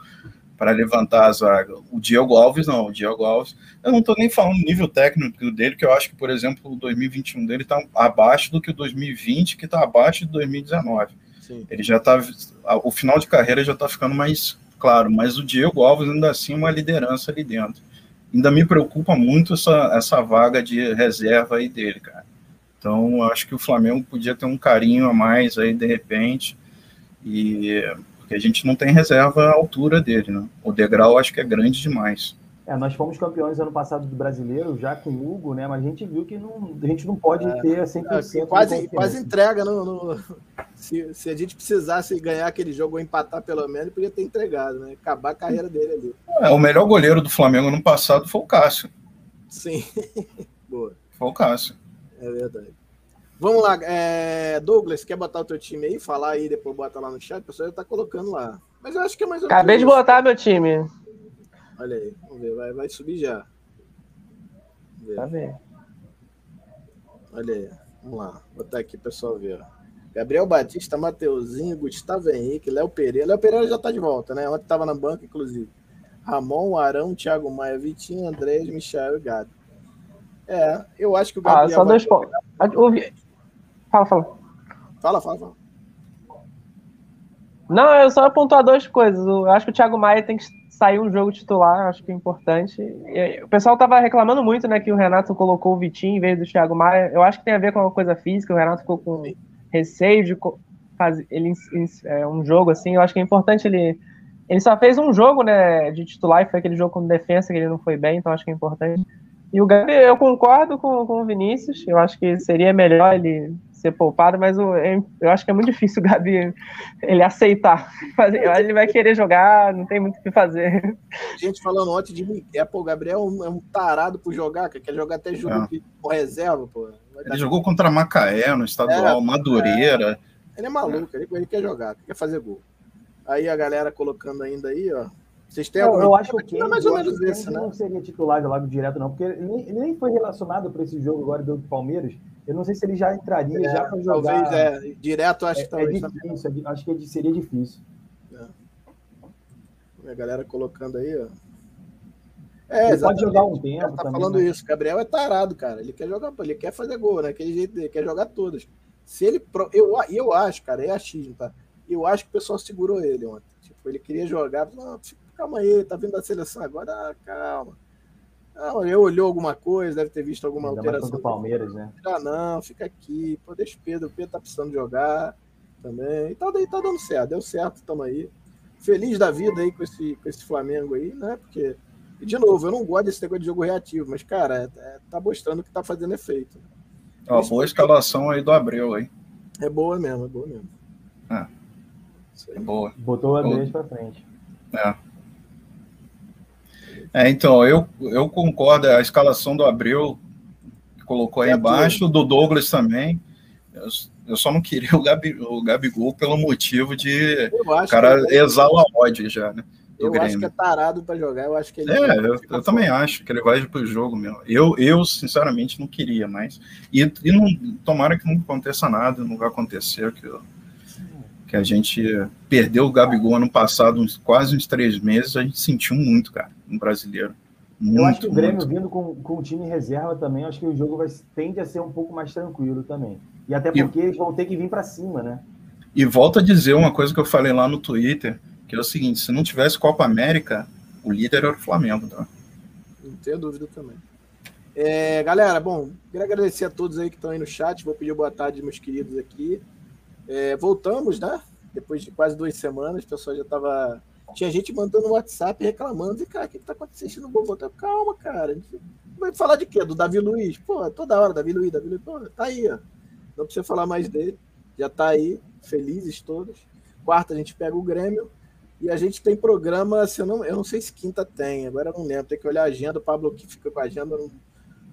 para levantar a zaga. O Diego Alves, não. O Diego Alves, eu não estou nem falando nível técnico dele, que eu acho que, por exemplo, o 2021 dele está abaixo do que o 2020, que está abaixo de 2019. Sim. Ele já está. O final de carreira já está ficando mais claro, mas o Diego Alves ainda assim é uma liderança ali dentro. Ainda me preocupa muito essa, essa vaga de reserva aí dele, cara. Então, acho que o Flamengo podia ter um carinho a mais aí, de repente, e porque a gente não tem reserva à altura dele, né? O degrau acho que é grande demais. É, nós fomos campeões ano passado do brasileiro, já com o Hugo, né? Mas a gente viu que não, a gente não pode é, ter 100% é, quase, quase entrega. No, no se, se, a gente precisasse ganhar aquele jogo ou empatar pelo menos, podia ter entregado, né? Acabar a carreira dele ali. É, o melhor goleiro do Flamengo no passado foi o Cássio. Sim. Boa. Foi o Cássio. É verdade. Vamos lá, é, Douglas, quer botar o teu time aí? Falar aí, depois bota lá no chat. O pessoal já tá colocando lá. Mas eu acho que é mais ou Acabei de botar meu time. Olha aí, vamos ver, vai, vai subir já. Tá vendo? Olha aí, vamos lá, vou botar aqui o pessoal ver. Gabriel Batista, Mateuzinho, Gustavo Henrique, Léo Pereira. Léo Pereira já tá de volta, né? Ontem tava na banca, inclusive. Ramon, Arão, Thiago Maia, Vitinho, Andrés, Michel e Gabi. É, eu acho que o Gabriel. Ah, só dois pontos. Fala, fala. Fala, fala, fala. Não, eu só pontuar duas coisas. Eu acho que o Thiago Maia tem que sair um jogo titular, acho que é importante. O pessoal tava reclamando muito, né, que o Renato colocou o Vitinho em vez do Thiago Maia. Eu acho que tem a ver com uma coisa física, o Renato ficou com receio de fazer ele é, um jogo assim. Eu acho que é importante ele ele só fez um jogo, né, de titular, e foi aquele jogo com defesa que ele não foi bem, então acho que é importante. E o Gabi, eu concordo com, com o Vinícius, eu acho que seria melhor ele ser poupado, mas eu, eu acho que é muito difícil o Gabi ele aceitar. Ele vai querer jogar, não tem muito o que fazer. Gente falando ontem de Miguel, pô, o Gabriel é um, é tarado por jogar, quer jogar até jogo é. com reserva, pô. Ele jogou contra Macaé no estadual, é, Madureira. É. Ele é maluco, ele, ele quer jogar, quer fazer gol. Aí a galera colocando ainda aí, ó. Vocês têm algum... Eu acho que é mais ou menos esse, né? não seria titular logo direto, não, porque ele, ele nem foi relacionado para esse jogo agora do Palmeiras. Eu não sei se ele já entraria é, já para jogar. Talvez, é, direto, acho é, que talvez. É difícil, também. acho que seria difícil. É. A galera colocando aí, ó. É, pode jogar um tempo. Tá também, falando né? isso. Gabriel é tarado, cara. Ele quer jogar, ele quer fazer gol, né? Aquele jeito dele, quer jogar todas. Se ele. Eu, eu acho, cara, é achismo, tá? Eu acho que o pessoal segurou ele ontem. Tipo, ele queria jogar. Não, calma aí, tá vindo da seleção agora, ah, calma. Não, ele olhou alguma coisa, deve ter visto alguma Ainda alteração. do Palmeiras, né? Ah, não, fica aqui. Pô, deixa o Pedro. O Pedro tá precisando jogar também. E tá, tá dando certo, deu certo, tamo aí. Feliz da vida aí com esse, com esse Flamengo aí, né? Porque, e de novo, eu não gosto desse negócio de jogo reativo, mas, cara, é, é, tá mostrando que tá fazendo efeito. Ó, boa escalação aí do Abreu, hein? É boa mesmo, é boa mesmo. É. É boa. Botou o Abreu pra frente. É. É, então, eu, eu concordo, a escalação do Abreu, colocou aí é embaixo, do Douglas também. Eu, eu, só não queria o, Gabi, o Gabigol pelo motivo de o cara que... exala ódio já, né? Eu Grêmio. acho que é tarado para jogar, eu acho que ele. É, eu, eu também acho que ele vai para o jogo mesmo. Eu, eu, sinceramente, não queria mais. E, e não, tomara que não aconteça nada, não vai acontecer, que eu, que a gente perdeu o Gabigol ano passado, uns, quase uns três meses, a gente sentiu muito, cara, no brasileiro. Muito, eu acho que o Grêmio muito. vindo com, com o time reserva também, acho que o jogo vai, tende a ser um pouco mais tranquilo também. E até porque e, eles vão ter que vir para cima, né? E volto a dizer uma coisa que eu falei lá no Twitter, que é o seguinte, se não tivesse Copa América, o líder era o Flamengo, tá? Não tenho dúvida também. É, galera, bom, queria agradecer a todos aí que estão aí no chat, vou pedir boa tarde, meus queridos aqui. É, voltamos, né? Depois de quase duas semanas, o pessoal já tava. Tinha gente mandando WhatsApp reclamando. E, cara, o que, que tá acontecendo no Bogotá? Calma, cara. Vai falar de quê? Do Davi Luiz? Pô, toda hora, Davi Luiz, Davi Luiz. Pô, tá aí, ó. Não precisa falar mais dele. Já tá aí, felizes todos. Quarta, a gente pega o Grêmio. E a gente tem programa, se eu, não, eu não sei se quinta tem, agora eu não lembro, tem que olhar a agenda. O Pablo que fica com a agenda, não,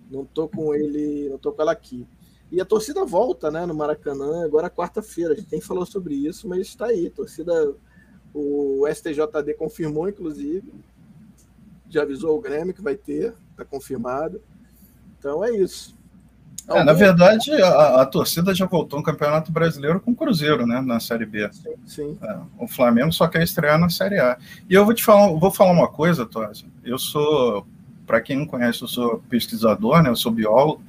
não tô com ele, não tô com ela aqui. E a torcida volta, né, no Maracanã, agora quarta-feira. A gente nem falou sobre isso, mas está aí. A torcida, o STJD confirmou, inclusive. Já avisou o Grêmio que vai ter, está confirmado. Então é isso. É, na verdade, a, a, torcida já voltou no Campeonato Brasileiro com o Cruzeiro, né, na Série B. Sim, sim. É, o Flamengo só quer estrear na Série A. E eu vou te falar, vou falar uma coisa, Tosi. Eu sou, para quem não conhece, eu sou pesquisador, né, eu sou biólogo,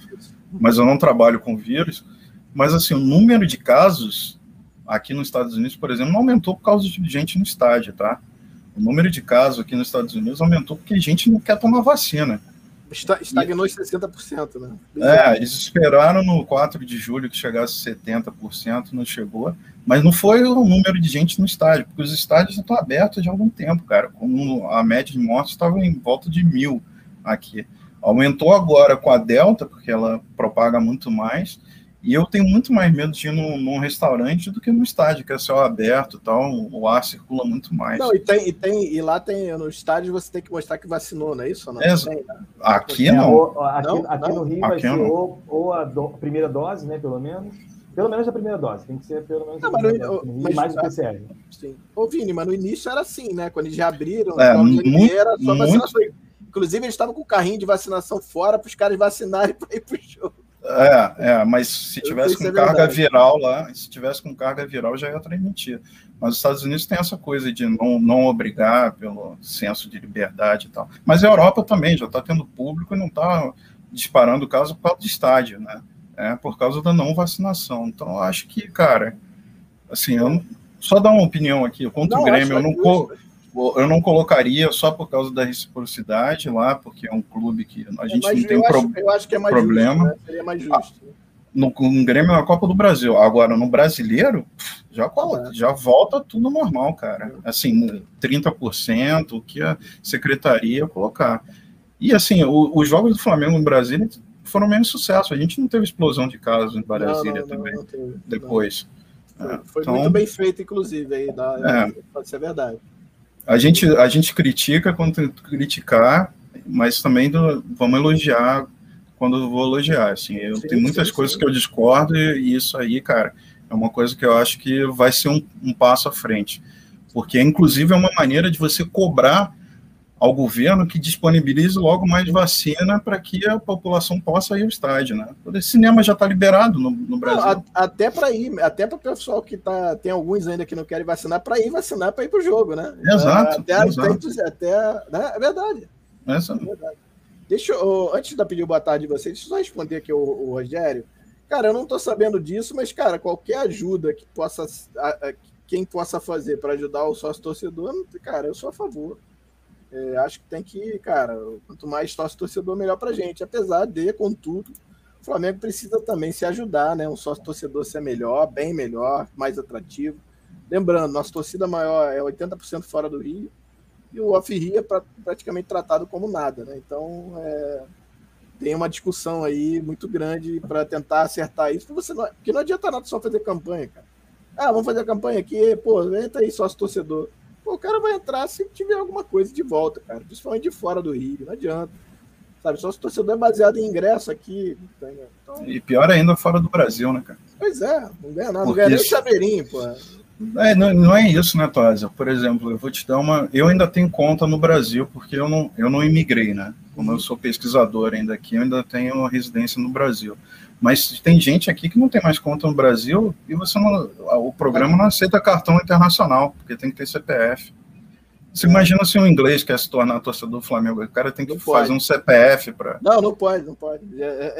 mas eu não trabalho com vírus. Mas assim, o número de casos aqui nos Estados Unidos, por exemplo, não aumentou por causa de gente no estádio, tá? O número de casos aqui nos Estados Unidos aumentou porque a gente não quer tomar vacina. Estagnou em 60%, né? É, eles esperaram no 4 de julho que chegasse 70%, não chegou. Mas não foi o número de gente no estádio, porque os estádios estão abertos de algum tempo, cara. Como a média de mortes estava em volta de mil aqui. Aumentou agora com a Delta, porque ela propaga muito mais. E eu tenho muito mais medo de ir num, num, restaurante do que no estádio, que é céu aberto e tal, o ar circula muito mais. Não, e, tem, e, tem, e lá tem, no estádio você tem que mostrar que vacinou, não é isso? Não? É, tem, né? Aqui não. Ou, aqui, não. aqui, no Rio aqui vai ser ou, ou a do, primeira dose, né, pelo menos. Pelo menos a primeira dose, tem que ser pelo menos não, a primeira mas, dose, mas, mais o PCR. Sim. Ô, Vini, mas no início era assim, né? Quando eles já abriram, é, muito, era só vacinação. Muito... Inclusive, eles estavam com o carrinho de vacinação fora para os caras vacinarem para ir para o jogo. É, é, mas se tivesse com é carga viral lá, se tivesse com carga viral já ia transmitir. Mas os Estados Unidos tem essa coisa de não, não obrigar pelo senso de liberdade e tal. Mas a Europa também já está tendo público e não está disparando o caso por causa do estádio, né? É, por causa da não vacinação. Então, eu acho que, cara, assim, eu só dar uma opinião aqui, contra não, o Grêmio, eu não, eu não colocaria só por causa da reciprocidade lá, porque é um clube que a é gente é não tem pro, acho, eu acho que é mais problema. Justo, né? Seria mais justo. No, no Grêmio é a Copa do Brasil. Agora, no brasileiro, já, é. já volta tudo normal, cara. Assim, 30%, o que a secretaria colocar. E assim, o, os jogos do Flamengo no Brasil foram menos sucesso. A gente não teve explosão de casos em Brasília não, não, também. Não, depois. É, foi então, muito bem feito, inclusive, aí, da, é, pode ser verdade a gente, a gente critica quando criticar, mas também do, vamos elogiar quando vou elogiar. Assim, eu sim, tenho muitas sim, coisas sim. que eu discordo e, isso aí, cara, é uma coisa que eu acho que vai ser um, um passo à frente. Porque, inclusive, é uma maneira de você cobrar ao governo que disponibilize logo mais vacina para que a população possa ir ao estádio, né? O cinema já está liberado no, no Brasil. Não, a, até para ir, até para o pessoal que tá, tem alguns ainda que não querem vacinar, para ir vacinar, para ir para o jogo, né? Exato. Até, exato. até, até né? é verdade. Essa. É verdade. Deixa eu, antes de pedir boa tarde de vocês, deixa eu só responder aqui o, o Rogério. Cara, eu não estou sabendo disso, mas, cara, qualquer ajuda que possa, a, a, quem possa fazer para ajudar o sócio torcedor, cara, eu sou a favor. É, acho que tem que, cara, quanto mais sócio torcedor, melhor pra gente. Apesar de, contudo, o Flamengo precisa também se ajudar, né? Um sócio torcedor ser melhor, bem melhor, mais atrativo. Lembrando, nossa torcida maior é 80% fora do Rio e o off-Rio é pra, praticamente tratado como nada, né? Então, é, tem uma discussão aí muito grande para tentar acertar isso, porque, você não, porque não adianta nada só fazer campanha, cara. Ah, vamos fazer a campanha aqui, pô, entra aí sócio torcedor o cara vai entrar se tiver alguma coisa de volta, cara. Principalmente de fora do Rio, não adianta. Sabe, só se o torcedor é baseado em ingresso aqui. Então... E pior ainda fora do Brasil, né, cara? Pois é, não ganha nada, Porque não ganha nem chaveirinho, pô. É, não, não, é isso, né, Tosa? Por exemplo, eu vou te dar uma. Eu ainda tenho conta no Brasil, porque eu não, eu não imigrei, né? Como eu sou pesquisador ainda aqui, eu ainda tenho residência no Brasil. Mas tem gente aqui que não tem mais conta no Brasil e você não, o programa não aceita cartão internacional, porque tem que ter CPF. Você imagina se um inglês quer se tornar torcedor do Flamengo, o cara tem que fazer um CPF para. Não, não pode, não pode.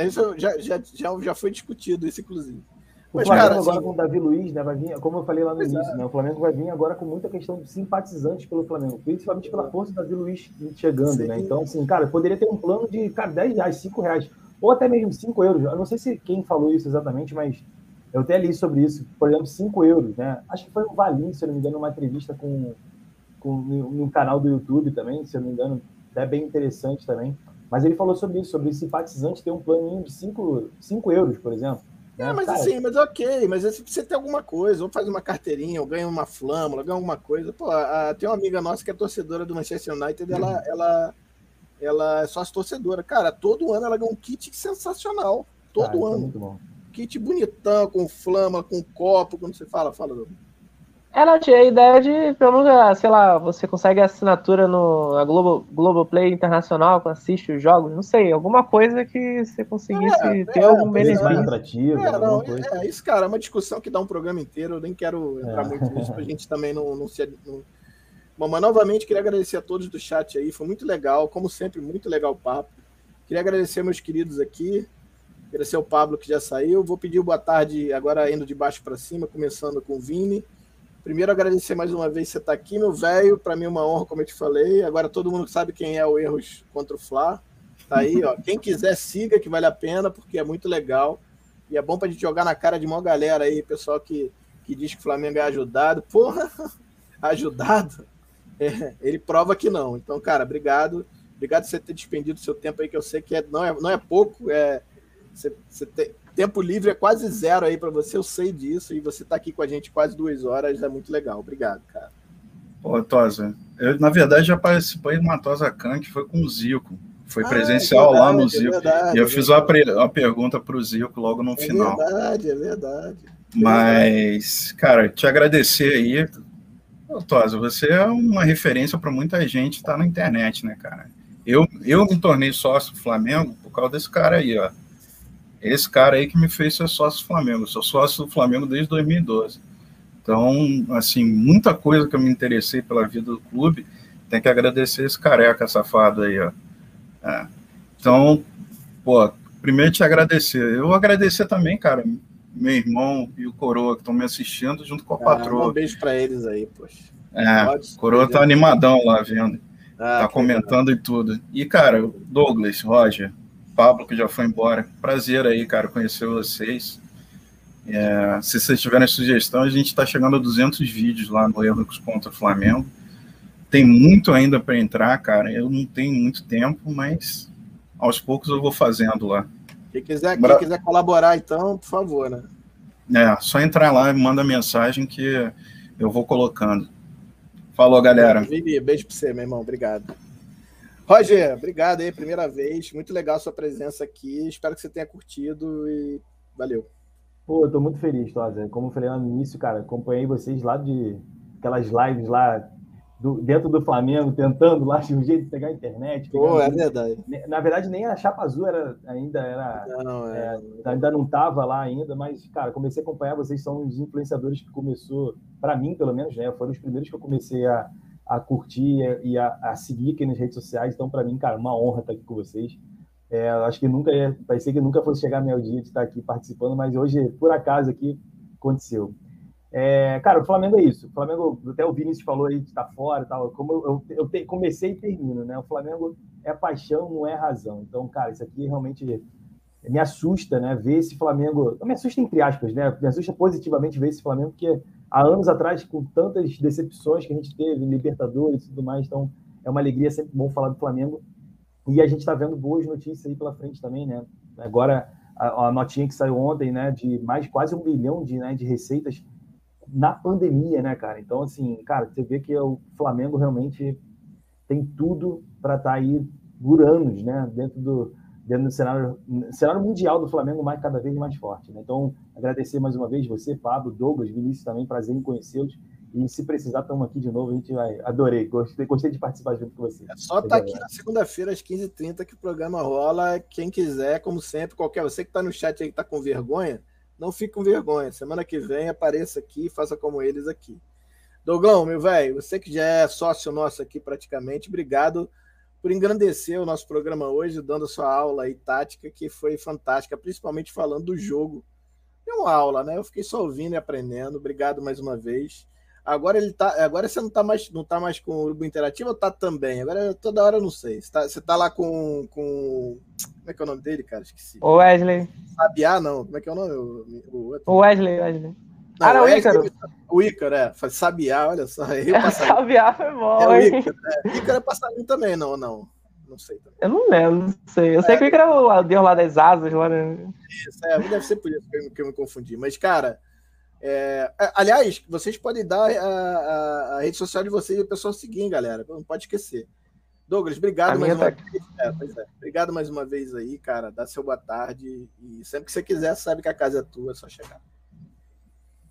Isso já, já, já, já foi discutido, isso, inclusive. O Flamengo cara, agora assim... com o Davi Luiz, né, vai vir, como eu falei lá no início, é. né, o Flamengo vai vir agora com muita questão de simpatizantes pelo Flamengo, principalmente pela força do Davi Luiz chegando, né? Sim. né? Então, assim, cara, poderia ter um plano de, cara, 10 reais, 5 reais ou até mesmo 5 euros. Eu não sei se quem falou isso exatamente, mas eu até li sobre isso. Por exemplo, 5 euros, né? Acho que foi o Valim, se eu não me engano, numa entrevista com, com no canal do YouTube também, se eu não me engano, é bem interessante também. Mas ele falou sobre isso, sobre simpatizante ter um planinho de 5, 5 euros, por exemplo. É, né? mas Cara, assim, mas ok, mas se você tem alguma coisa, ou faz uma carteirinha, ou ganha uma flâmula, ganha alguma coisa. Pô, a, tem uma amiga nossa que é torcedora do Manchester United, ela, ela ela é sócia torcedora. Cara, todo ano ela ganha um kit sensacional. Todo ah, ano. É muito bom. kit bonitão, com flama, com copo, quando você fala, fala. É, não, tinha a ideia de, pelo menos, sei lá, você consegue assinatura no na Globo, Globoplay Internacional, assiste os jogos, não sei, alguma coisa que você conseguisse é, ter é, algum benefício. Mais atrativo, é, não, é, isso, cara, é uma discussão que dá um programa inteiro, eu nem quero entrar é. muito nisso pra gente também não, não se... Não... Bom, mas novamente queria agradecer a todos do chat aí, foi muito legal, como sempre, muito legal o papo. Queria agradecer meus queridos aqui, agradecer o Pablo que já saiu, vou pedir boa tarde agora indo de baixo para cima, começando com o Vini, Primeiro, agradecer mais uma vez você estar tá aqui, meu velho. Para mim é uma honra, como eu te falei. Agora todo mundo sabe quem é o Erros contra o Fla. Tá aí, ó. Quem quiser, siga, que vale a pena, porque é muito legal. E é bom para a gente jogar na cara de uma galera aí, pessoal que, que diz que o Flamengo é ajudado. Porra, ajudado? É, ele prova que não. Então, cara, obrigado. Obrigado por você ter despendido seu tempo aí, que eu sei que é, não, é, não é pouco. É, você, você tem, tempo livre é quase zero aí para você, eu sei disso, e você tá aqui com a gente quase duas horas, é muito legal. Obrigado, cara. Pô, Tosa, eu, na verdade, já participei de uma Tosa Can que foi com o Zico. Foi ah, presencial é verdade, lá no é Zico. É verdade, e eu é fiz uma, uma pergunta para o Zico logo no é final. É verdade, é verdade. Mas, cara, te agradecer aí. Tosa, você é uma referência para muita gente tá na internet, né, cara? Eu, eu me tornei sócio do Flamengo por causa desse cara aí, ó. Esse cara aí que me fez ser sócio do Flamengo. Eu sou sócio do Flamengo desde 2012. Então, assim, muita coisa que eu me interessei pela vida do clube, tem que agradecer esse careca safado aí, ó. É. Então, pô, primeiro te agradecer. Eu agradecer também, cara, meu irmão e o Coroa que estão me assistindo junto com a ah, patroa. Um beijo para eles aí, poxa. É, Pode, Coroa tá animadão lá vendo. Ah, tá comentando legal. e tudo. E, cara, Douglas, Roger, Pablo, que já foi embora. Prazer aí, cara, conhecer vocês. É, se vocês tiverem sugestão, a gente está chegando a 200 vídeos lá no Erros contra o Flamengo. Tem muito ainda para entrar, cara. Eu não tenho muito tempo, mas aos poucos eu vou fazendo lá. Quem quiser, quem Bra... quiser colaborar, então, por favor, né? É, só entrar lá e manda mensagem que eu vou colocando. Falou, galera. Beijo para você, meu irmão. Obrigado. Roger, obrigado aí, primeira vez. Muito legal a sua presença aqui. Espero que você tenha curtido e valeu. Pô, eu tô muito feliz, Tosa. Como eu falei lá no início, cara, acompanhei vocês lá de aquelas lives lá do, dentro do Flamengo, tentando lá de um jeito de pegar a internet. Pô, é verdade. Na verdade, nem a Chapa Azul era, ainda era. Não, é, é, ainda não tava lá ainda, mas, cara, comecei a acompanhar vocês, são os influenciadores que começou, para mim, pelo menos, né? Foram os primeiros que eu comecei a a curtir e a, a seguir aqui nas redes sociais. Então, para mim, cara, uma honra estar aqui com vocês. É, acho que nunca ia, parecia que nunca fosse chegar meu dia de estar aqui participando, mas hoje, por acaso, aqui aconteceu. É, cara, o Flamengo é isso. O Flamengo, até o Vinícius falou aí de estar fora e tal. Como eu, eu, eu te, comecei e termino, né? O Flamengo é paixão, não é razão. Então, cara, isso aqui realmente me assusta, né? Ver esse Flamengo. Não me assusta entre aspas, né? Me assusta positivamente ver esse Flamengo, porque há anos atrás, com tantas decepções que a gente teve, Libertadores e tudo mais, então é uma alegria, sempre bom falar do Flamengo. E a gente está vendo boas notícias aí pela frente também, né? Agora, a, a, notinha que saiu ontem, né, de mais quase um bilhão de, né, de receitas na pandemia, né, cara? Então, assim, cara, você vê que o Flamengo realmente tem tudo para estar tá aí por anos, né, dentro do, dentro do cenário, cenário mundial do Flamengo mais cada vez mais forte. Né? Então, agradecer mais uma vez você, Pablo, Douglas, Vinícius também, prazer em conhecê-los. E se precisar, estamos aqui de novo. A gente vai. Adorei, gostei, gostei de participar junto com você. É só estar tá aqui na segunda-feira, às 15h30, que o programa rola. Quem quiser, como sempre, qualquer. Você que está no chat aí que está com vergonha, não fique com vergonha. Semana que vem, apareça aqui e faça como eles aqui. Douglão, meu velho, você que já é sócio nosso aqui praticamente, obrigado por engrandecer o nosso programa hoje, dando a sua aula aí tática, que foi fantástica, principalmente falando do jogo. É uma aula, né? Eu fiquei só ouvindo e aprendendo. Obrigado mais uma vez. Agora ele tá. Agora você não tá mais, não tá mais com o grupo interativo ou tá também? Agora toda hora eu não sei. Você tá, você tá lá com, com. Como é que é o nome dele, cara? Esqueci. O Wesley. Sabiá, não. Como é que é o nome? O, o, o Wesley, Wesley. Não, ah, não, o Ícaro. O Ícaro, é. Sabiá, olha só. Sabiá foi bom. É o Ícaro, é. Ícaro é passarinho também, não, não. Não sei também. Eu não lembro, não sei. Eu é. sei que o Ícaro é o Deus lá das asas. Lá, né? Isso, é. Deve ser por isso que eu, que eu me confundi. Mas, cara, é, é... aliás, vocês podem dar a, a, a, rede social de vocês e o pessoal seguir, galera. Não pode esquecer. Douglas, obrigado mais uma tá... vez. É, pois é. Obrigado mais uma vez aí, cara. Dá seu boa tarde. E sempre que você quiser, sabe que a casa é tua, é só chegar.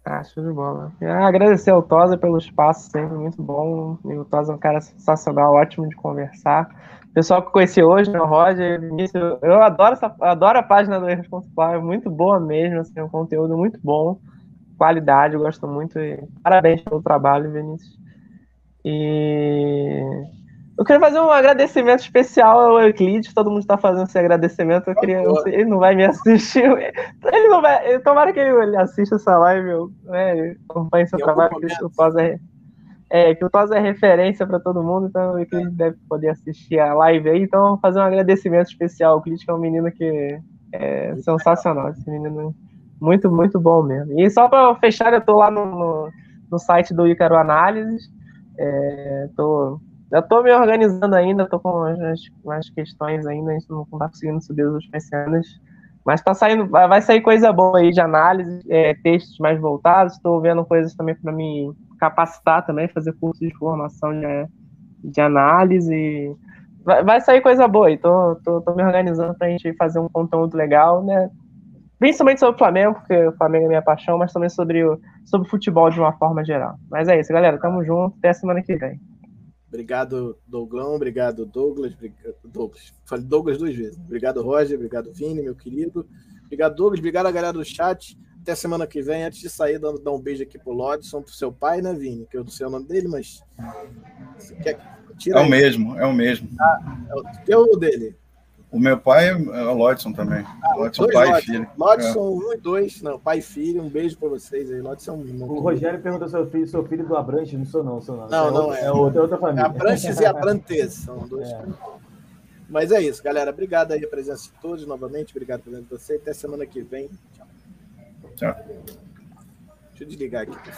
Ah, show de bola. agradecer ao Tosa pelo espaço, sempre muito bom. E o Tosa é um cara sensacional, ótimo de conversar. Pessoal que conheci hoje, né, o Roger, Vinícius, eu adoro, essa, adoro a página do Erros é muito boa mesmo, assim, um conteúdo muito bom, qualidade, eu gosto muito. E parabéns pelo trabalho, Vinícius. E eu queria fazer um agradecimento especial ao Euclides, todo mundo está fazendo esse agradecimento. Eu queria, eu sei, ele não vai me assistir. Ele não vai. Tomara que ele assista essa live, eu, né, acompanhe seu trabalho, porque o Tosa é, é, que o Tosa é referência para todo mundo, então o Euclides deve poder assistir a live aí. Então, vou fazer um agradecimento especial. O Euclides, que é um menino que é sensacional. Esse menino muito, muito bom mesmo. E só para fechar, eu estou lá no, no, site do Icaro Análises. É, tô já tô me organizando ainda, tô com umas questões ainda, a gente não tá conseguindo subir as últimas cenas. Mas tá saindo, vai sair coisa boa aí de análise, é, textos mais voltados, estou vendo coisas também para me capacitar também, fazer curso de formação de, de análise. Vai, vai sair coisa boa aí, tô, tô, tô me organizando para a gente fazer um conteúdo legal, né? Principalmente sobre o Flamengo, porque o Flamengo é minha paixão, mas também sobre o, sobre o futebol de uma forma geral. Mas é isso, galera. Tamo junto. Até semana que vem. Obrigado, Douglão. Obrigado, Douglas. Obrigado, Douglas. Falei Douglas duas vezes. Obrigado, Roger. Obrigado, Vini, meu querido. Obrigado, Douglas. Obrigado a galera do chat. Até semana que vem. Antes de sair, dando dar um beijo aqui pro Lodson, pro seu pai, né, Vini? Que eu não sei o nome dele, mas. Quer... é o mesmo, é o mesmo. Ah, é o teu ou dele? O meu pai é o Lodson também. Ah, Lodson, pai Lodson. e filho. Lodson, é. um e dois. Não, pai e filho. Um beijo para vocês aí. Lodson um. O Rogério perguntou seu filho, seu filho do Abranches. Não sou, não, sou não. Não, não é. É outra, é outra família. Abranches e Abrantes. São dois. É. Mas é isso, galera. Obrigado aí a presença de todos novamente. Obrigado por você. Até semana que vem. Tchau. Tchau. Deixa eu desligar aqui.